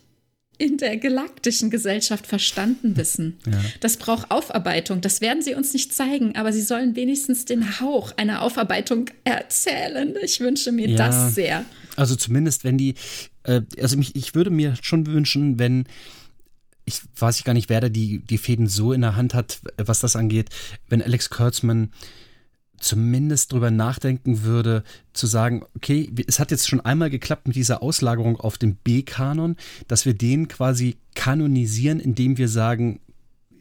in der galaktischen Gesellschaft verstanden wissen. Ja. Das braucht Aufarbeitung. Das werden sie uns nicht zeigen, aber sie sollen wenigstens den Hauch einer Aufarbeitung erzählen. Ich wünsche mir ja. das sehr. Also zumindest, wenn die, äh, also mich, ich würde mir schon wünschen, wenn ich weiß ich gar nicht, wer da die, die Fäden so in der Hand hat, was das angeht, wenn Alex Kurtzman zumindest drüber nachdenken würde, zu sagen, okay, es hat jetzt schon einmal geklappt mit dieser Auslagerung auf den B-Kanon, dass wir den quasi kanonisieren, indem wir sagen,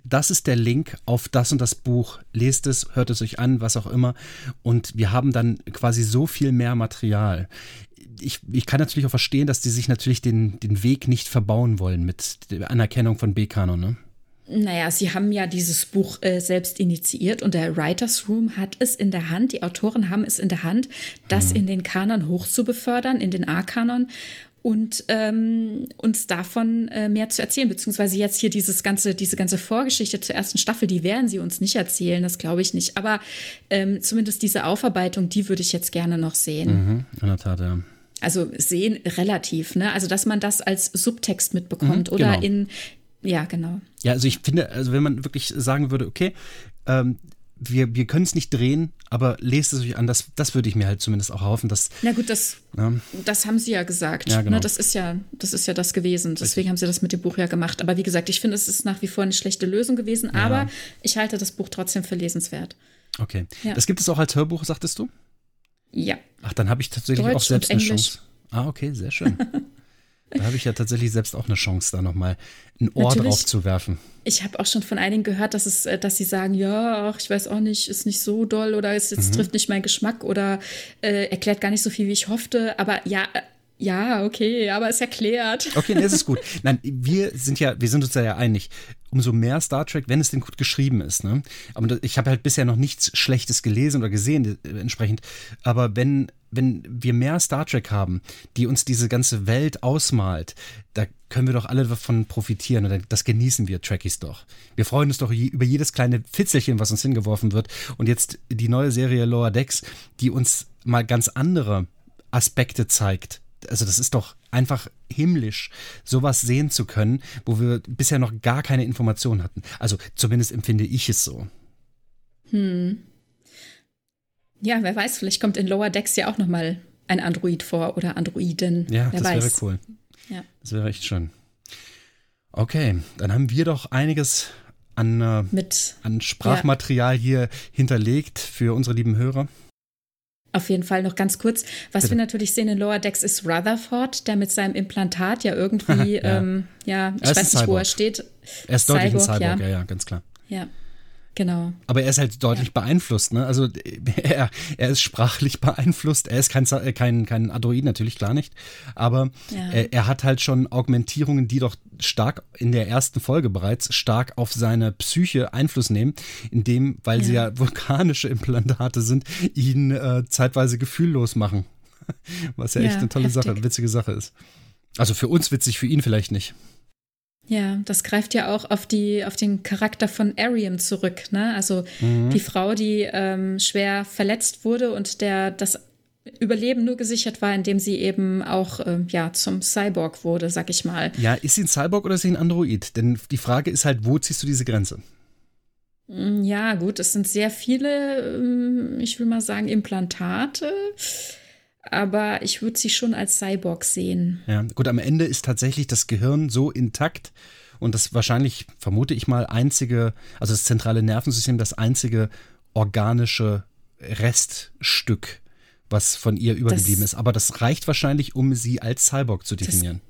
das ist der Link auf das und das Buch. Lest es, hört es euch an, was auch immer. Und wir haben dann quasi so viel mehr Material. Ich, ich kann natürlich auch verstehen, dass die sich natürlich den, den Weg nicht verbauen wollen mit der Anerkennung von B-Kanon. Ne? Naja, sie haben ja dieses Buch äh, selbst initiiert und der Writers Room hat es in der Hand, die Autoren haben es in der Hand, das mhm. in den Kanon hochzubefördern, in den A-Kanon und ähm, uns davon äh, mehr zu erzählen, beziehungsweise jetzt hier dieses ganze, diese ganze Vorgeschichte zur ersten Staffel, die werden sie uns nicht erzählen, das glaube ich nicht. Aber ähm, zumindest diese Aufarbeitung, die würde ich jetzt gerne noch sehen. Mhm, in der Tat, ja. Also sehen relativ, ne? Also dass man das als Subtext mitbekommt mhm, oder genau. in, ja, genau. Ja, also ich finde, also wenn man wirklich sagen würde, okay, ähm, wir, wir können es nicht drehen, aber lest es euch an, das, das würde ich mir halt zumindest auch hoffen, dass. Na gut, das, ja. das haben sie ja gesagt. Ja, genau. Ne, das ist ja, das ist ja das gewesen. Deswegen Richtig. haben sie das mit dem Buch ja gemacht. Aber wie gesagt, ich finde, es ist nach wie vor eine schlechte Lösung gewesen, ja. aber ich halte das Buch trotzdem für lesenswert. Okay. Ja. Das gibt es auch als Hörbuch, sagtest du? Ja. Ach, dann habe ich tatsächlich Deutsch auch selbst eine Chance. Ah, okay, sehr schön. Da habe ich ja tatsächlich selbst auch eine Chance, da nochmal ein Ohr Natürlich, drauf zu werfen. Ich habe auch schon von einigen gehört, dass, es, äh, dass sie sagen, ja, ach, ich weiß auch nicht, ist nicht so doll oder es, mhm. trifft nicht meinen Geschmack oder äh, erklärt gar nicht so viel, wie ich hoffte. Aber ja, äh, ja, okay, aber es erklärt. Okay, nee, es ist gut. Nein, wir sind ja, wir sind uns ja einig. Umso mehr Star Trek, wenn es denn gut geschrieben ist. Ne? Aber ich habe halt bisher noch nichts Schlechtes gelesen oder gesehen äh, entsprechend. Aber wenn wenn wir mehr Star Trek haben, die uns diese ganze Welt ausmalt, da können wir doch alle davon profitieren und das genießen wir Trekkies doch. Wir freuen uns doch über jedes kleine Fitzelchen, was uns hingeworfen wird. Und jetzt die neue Serie Lower Decks, die uns mal ganz andere Aspekte zeigt also das ist doch einfach himmlisch, sowas sehen zu können, wo wir bisher noch gar keine Informationen hatten. Also zumindest empfinde ich es so. Hm. Ja, wer weiß, vielleicht kommt in Lower Decks ja auch noch mal ein Android vor oder Androiden. Ja, wer das weiß. wäre cool. Ja. Das wäre echt schön. Okay, dann haben wir doch einiges an, äh, Mit, an Sprachmaterial ja. hier hinterlegt für unsere lieben Hörer. Auf jeden Fall noch ganz kurz. Was Bitte. wir natürlich sehen in Lower Decks ist Rutherford, der mit seinem Implantat ja irgendwie, ja, ähm, ja ich weiß nicht, wo er steht. Er ist deutlich Cyborg, ein Cyborg, ja. ja, ja, ganz klar. Ja. Genau. Aber er ist halt deutlich ja. beeinflusst, ne? Also er, er ist sprachlich beeinflusst. Er ist kein, äh, kein, kein Android, natürlich klar nicht. Aber ja. er, er, hat halt schon Augmentierungen, die doch stark in der ersten Folge bereits stark auf seine Psyche Einfluss nehmen, indem, weil ja. sie ja vulkanische Implantate sind, ihn äh, zeitweise gefühllos machen. Was ja, echt eine tolle heftig. Sache, witzige Sache ist. Also für uns witzig, für ihn vielleicht nicht. Ja, das greift ja auch auf, die, auf den Charakter von Ariam zurück. Ne? Also mhm. die Frau, die ähm, schwer verletzt wurde und der das Überleben nur gesichert war, indem sie eben auch äh, ja, zum Cyborg wurde, sag ich mal. Ja, ist sie ein Cyborg oder ist sie ein Android? Denn die Frage ist halt, wo ziehst du diese Grenze? Mm, ja, gut, es sind sehr viele, ähm, ich will mal sagen, Implantate. Aber ich würde sie schon als Cyborg sehen. Ja, gut, am Ende ist tatsächlich das Gehirn so intakt und das wahrscheinlich, vermute ich mal, einzige, also das zentrale Nervensystem, das einzige organische Reststück, was von ihr übergeblieben das, ist. Aber das reicht wahrscheinlich, um sie als Cyborg zu definieren.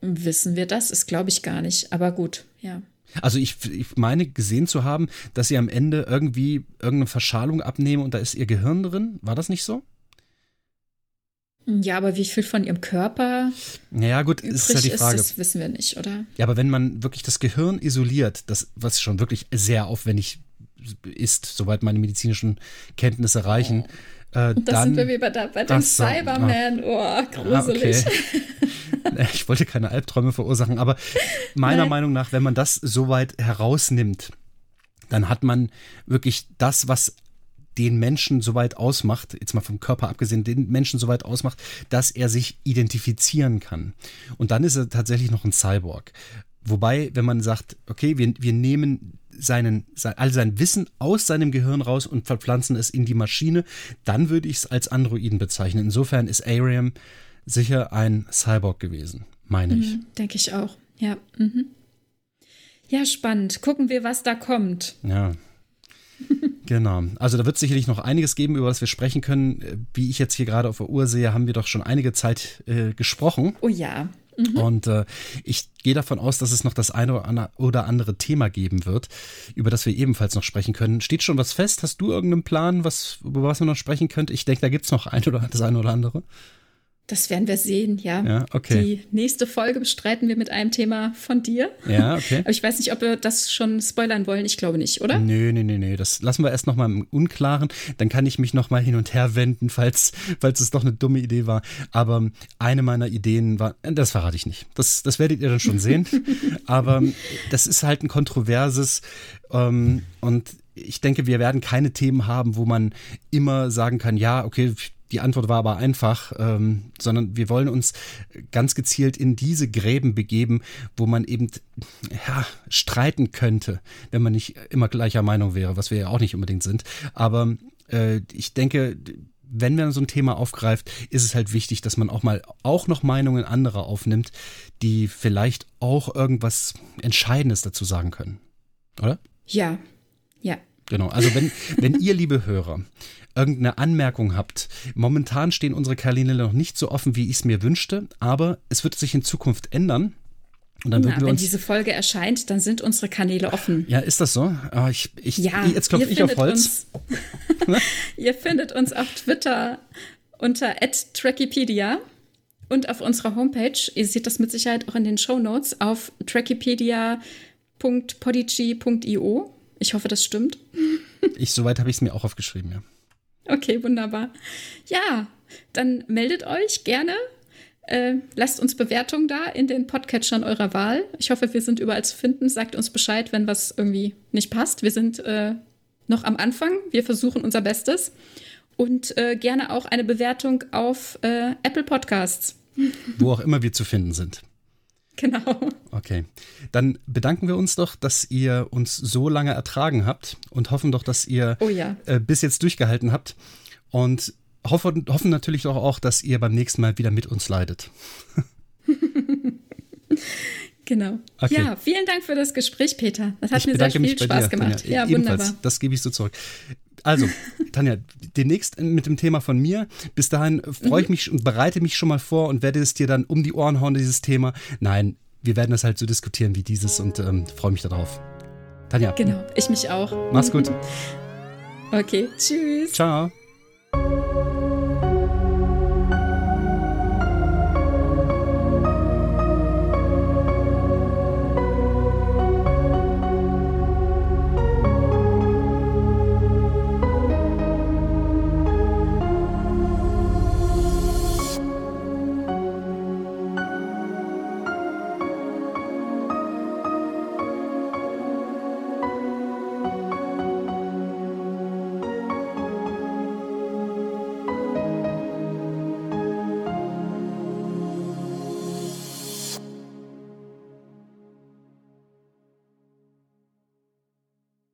Wissen wir das? Ist, glaube ich, gar nicht. Aber gut, ja. Also ich, ich meine gesehen zu haben, dass sie am Ende irgendwie irgendeine Verschalung abnehmen und da ist ihr Gehirn drin. War das nicht so? Ja, aber wie viel von ihrem Körper naja, gut, ist ja die Frage. Ist, das wissen wir nicht, oder? Ja, aber wenn man wirklich das Gehirn isoliert, das, was schon wirklich sehr aufwendig ist, soweit meine medizinischen Kenntnisse reichen, oh äh, das dann, sind wir wieder da bei dem Cyberman. Ah, oh, gruselig. Okay. ich wollte keine Albträume verursachen, aber meiner Nein. Meinung nach, wenn man das so weit herausnimmt, dann hat man wirklich das, was den Menschen so weit ausmacht, jetzt mal vom Körper abgesehen, den Menschen so weit ausmacht, dass er sich identifizieren kann. Und dann ist er tatsächlich noch ein Cyborg. Wobei, wenn man sagt, okay, wir, wir nehmen seinen, all sein Wissen aus seinem Gehirn raus und verpflanzen es in die Maschine, dann würde ich es als Androiden bezeichnen. Insofern ist Ariam sicher ein Cyborg gewesen, meine ich. Mhm, Denke ich auch, ja. Mhm. Ja, spannend. Gucken wir, was da kommt. Ja. genau. Also da wird es sicherlich noch einiges geben, über das wir sprechen können. Wie ich jetzt hier gerade auf der Uhr sehe, haben wir doch schon einige Zeit äh, gesprochen. Oh ja. Mhm. Und äh, ich gehe davon aus, dass es noch das eine oder andere Thema geben wird, über das wir ebenfalls noch sprechen können. Steht schon was fest? Hast du irgendeinen Plan, was, über was man noch sprechen könnte? Ich denke, da gibt es noch ein oder das eine oder andere. Das werden wir sehen, ja. ja okay. Die nächste Folge bestreiten wir mit einem Thema von dir. Ja, okay. Aber ich weiß nicht, ob wir das schon spoilern wollen. Ich glaube nicht, oder? Nö, nö, nö, nö. Das lassen wir erst noch mal im Unklaren. Dann kann ich mich noch mal hin und her wenden, falls, falls es doch eine dumme Idee war. Aber eine meiner Ideen war, äh, das verrate ich nicht. Das, das werdet ihr dann schon sehen. Aber das ist halt ein kontroverses ähm, und ich denke, wir werden keine Themen haben, wo man immer sagen kann, ja, okay, die Antwort war aber einfach, ähm, sondern wir wollen uns ganz gezielt in diese Gräben begeben, wo man eben ja, streiten könnte, wenn man nicht immer gleicher Meinung wäre, was wir ja auch nicht unbedingt sind. Aber äh, ich denke, wenn man so ein Thema aufgreift, ist es halt wichtig, dass man auch mal auch noch Meinungen anderer aufnimmt, die vielleicht auch irgendwas Entscheidendes dazu sagen können. Oder? Ja, ja. Genau, also wenn, wenn ihr, liebe Hörer, irgendeine Anmerkung habt. Momentan stehen unsere Kanäle noch nicht so offen, wie ich es mir wünschte, aber es wird sich in Zukunft ändern. Und dann Na, wenn diese Folge erscheint, dann sind unsere Kanäle offen. Ja, ist das so? Oh, ich, ich, ja, jetzt klopfe ich auf Holz. Uns, ihr findet uns auf Twitter unter @trackipedia und auf unserer Homepage. Ihr seht das mit Sicherheit auch in den Show Notes auf trackipedia.podigy.io. Ich hoffe, das stimmt. Ich, soweit habe ich es mir auch aufgeschrieben, ja. Okay, wunderbar. Ja, dann meldet euch gerne. Äh, lasst uns Bewertungen da in den Podcatchern eurer Wahl. Ich hoffe, wir sind überall zu finden. Sagt uns Bescheid, wenn was irgendwie nicht passt. Wir sind äh, noch am Anfang. Wir versuchen unser Bestes. Und äh, gerne auch eine Bewertung auf äh, Apple Podcasts. Wo auch immer wir zu finden sind. Genau. Okay. Dann bedanken wir uns doch, dass ihr uns so lange ertragen habt und hoffen doch, dass ihr oh ja. äh, bis jetzt durchgehalten habt. Und hoffen, hoffen natürlich doch auch, dass ihr beim nächsten Mal wieder mit uns leidet. genau. Okay. Ja, vielen Dank für das Gespräch, Peter. Das hat ich mir sehr viel Spaß dir, gemacht. Ja, Ebenfalls, wunderbar. Das gebe ich so zurück. Also, Tanja, demnächst mit dem Thema von mir. Bis dahin freue ich mhm. mich und bereite mich schon mal vor und werde es dir dann um die Ohren hauen, dieses Thema. Nein, wir werden das halt so diskutieren wie dieses und ähm, freue mich darauf. Tanja. Genau, ich mich auch. Mach's gut. Okay, tschüss. Ciao.